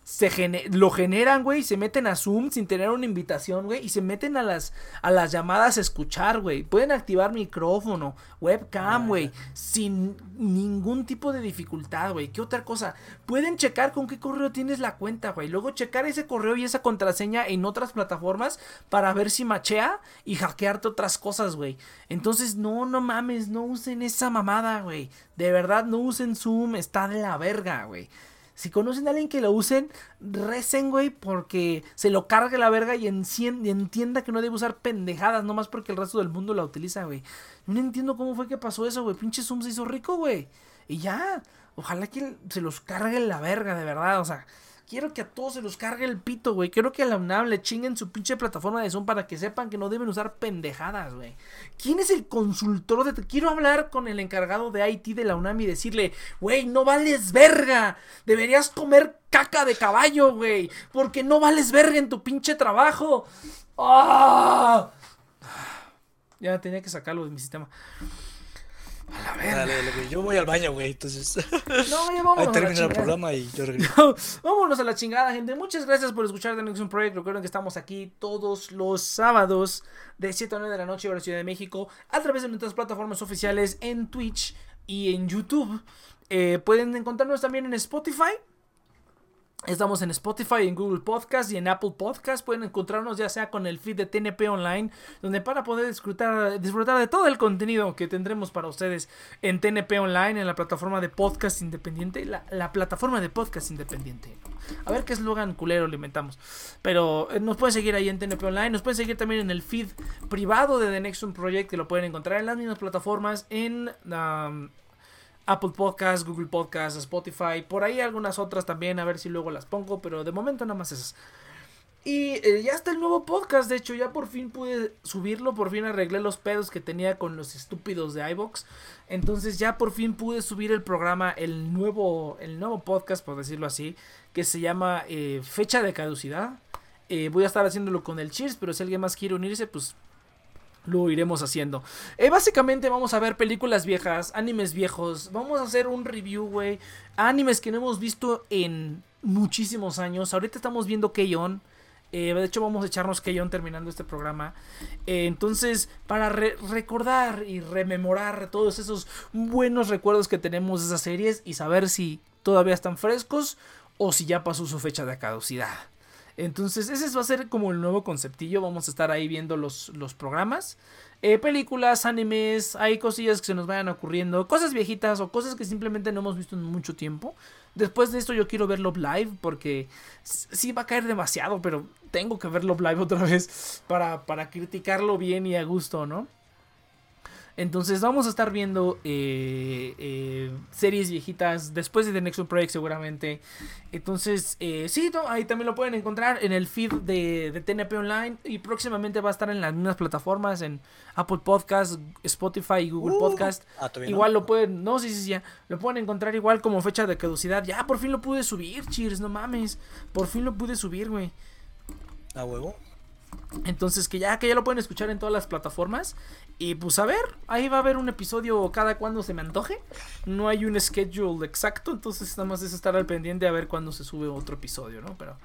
se lo generan, güey, y se meten a Zoom sin tener una invitación, güey, y se meten a las, a las llamadas a escuchar, güey. Pueden activar micrófono, webcam, güey, sin ningún tipo de dificultad, güey. ¿Qué otra cosa? Pueden checar con qué correo tienes la cuenta, güey. Luego checar ese correo y esa contraseña en otras plataformas para ver si machea y hackearte otras cosas, güey. Entonces, no, no mames, no usen esa mamada, güey. De verdad, no usen Zoom, está de la verga, güey. Si conocen a alguien que lo usen, recen, güey, porque se lo cargue la verga y, entienda que no debe usar pendejadas, nomás porque el resto del mundo la utiliza, güey. No entiendo cómo fue que pasó eso, güey. Pinche Zoom se hizo rico, güey. Y ya, ojalá que se los cargue la verga, de verdad. O sea, quiero que a todos se los cargue el pito, güey. Quiero que a la UNAM le chinguen su pinche plataforma de Zoom para que sepan que no deben usar pendejadas, güey. ¿Quién es el consultor de... Quiero hablar con el encargado de IT de la UNAM y decirle, güey, no vales verga. Deberías comer caca de caballo, güey. Porque no vales verga en tu pinche trabajo. ¡Ah! Ya tenía que sacarlo de mi sistema. A la verga. Dale, dale, güey. Yo voy al baño, güey. Entonces. No, ya Ahí vámonos a la termina el programa y yo regreso. Vámonos a la chingada, gente. Muchas gracias por escuchar The Nexus Project. Recuerden que estamos aquí todos los sábados de 7 a 9 de la noche, hora Ciudad de México, a través de nuestras plataformas oficiales en Twitch y en YouTube. Eh, pueden encontrarnos también en Spotify. Estamos en Spotify, en Google Podcast y en Apple Podcast. Pueden encontrarnos ya sea con el feed de TNP Online, donde para poder disfrutar, disfrutar de todo el contenido que tendremos para ustedes en TNP Online, en la plataforma de podcast independiente, la, la plataforma de podcast independiente. A ver qué eslogan culero le inventamos. Pero eh, nos pueden seguir ahí en TNP Online, nos pueden seguir también en el feed privado de The Nexum Project, que lo pueden encontrar en las mismas plataformas, en... Apple Podcast, Google Podcast, Spotify, por ahí algunas otras también, a ver si luego las pongo, pero de momento nada más esas. Y eh, ya está el nuevo podcast, de hecho ya por fin pude subirlo, por fin arreglé los pedos que tenía con los estúpidos de iBox. Entonces ya por fin pude subir el programa, el nuevo, el nuevo podcast, por decirlo así, que se llama eh, Fecha de Caducidad. Eh, voy a estar haciéndolo con el Cheers, pero si alguien más quiere unirse, pues lo iremos haciendo. Eh, básicamente vamos a ver películas viejas, animes viejos. Vamos a hacer un review, güey. Animes que no hemos visto en muchísimos años. Ahorita estamos viendo Keyon. Eh, de hecho, vamos a echarnos Keyon terminando este programa. Eh, entonces, para re- recordar y rememorar todos esos buenos recuerdos que tenemos de esas series y saber si todavía están frescos o si ya pasó su fecha de caducidad. Entonces, ese va a ser como el nuevo conceptillo. Vamos a estar ahí viendo los, los programas. Eh, películas, animes, hay cosillas que se nos vayan ocurriendo. Cosas viejitas o cosas que simplemente no hemos visto en mucho tiempo. Después de esto yo quiero verlo live porque sí va a caer demasiado, pero tengo que verlo live otra vez para, para criticarlo bien y a gusto, ¿no? Entonces vamos a estar viendo eh, eh, series viejitas después de The Next Project seguramente. Entonces, eh, sí, no, ahí también lo pueden encontrar en el feed de, de TNP Online y próximamente va a estar en las mismas plataformas, en Apple Podcast, Spotify y Google Uh, Podcast. ah, no. Igual lo pueden, no, sí, sí, sí, ya, lo pueden encontrar igual como fecha de caducidad. Ya, por fin lo pude subir, cheers, no mames. Por fin lo pude subir, güey. A huevo. Entonces que ya, que ya lo pueden escuchar en todas las plataformas. Y pues a ver, ahí va a haber un episodio cada cuando se me antoje. No hay un schedule exacto, entonces nada más es estar al pendiente a ver cuándo se sube otro episodio, ¿no? Pero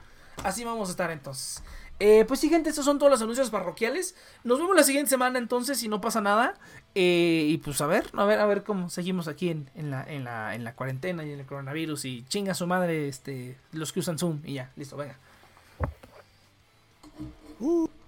así vamos a estar entonces. Eh, pues sí, gente, estos son todos los anuncios parroquiales. Nos vemos la siguiente semana entonces, si no pasa nada. Eh, y pues a ver, a ver, a ver cómo seguimos aquí en, en la, en, la, en la cuarentena y en el coronavirus. Y chinga su madre este, los que usan Zoom. Y ya, listo, venga.「Woo.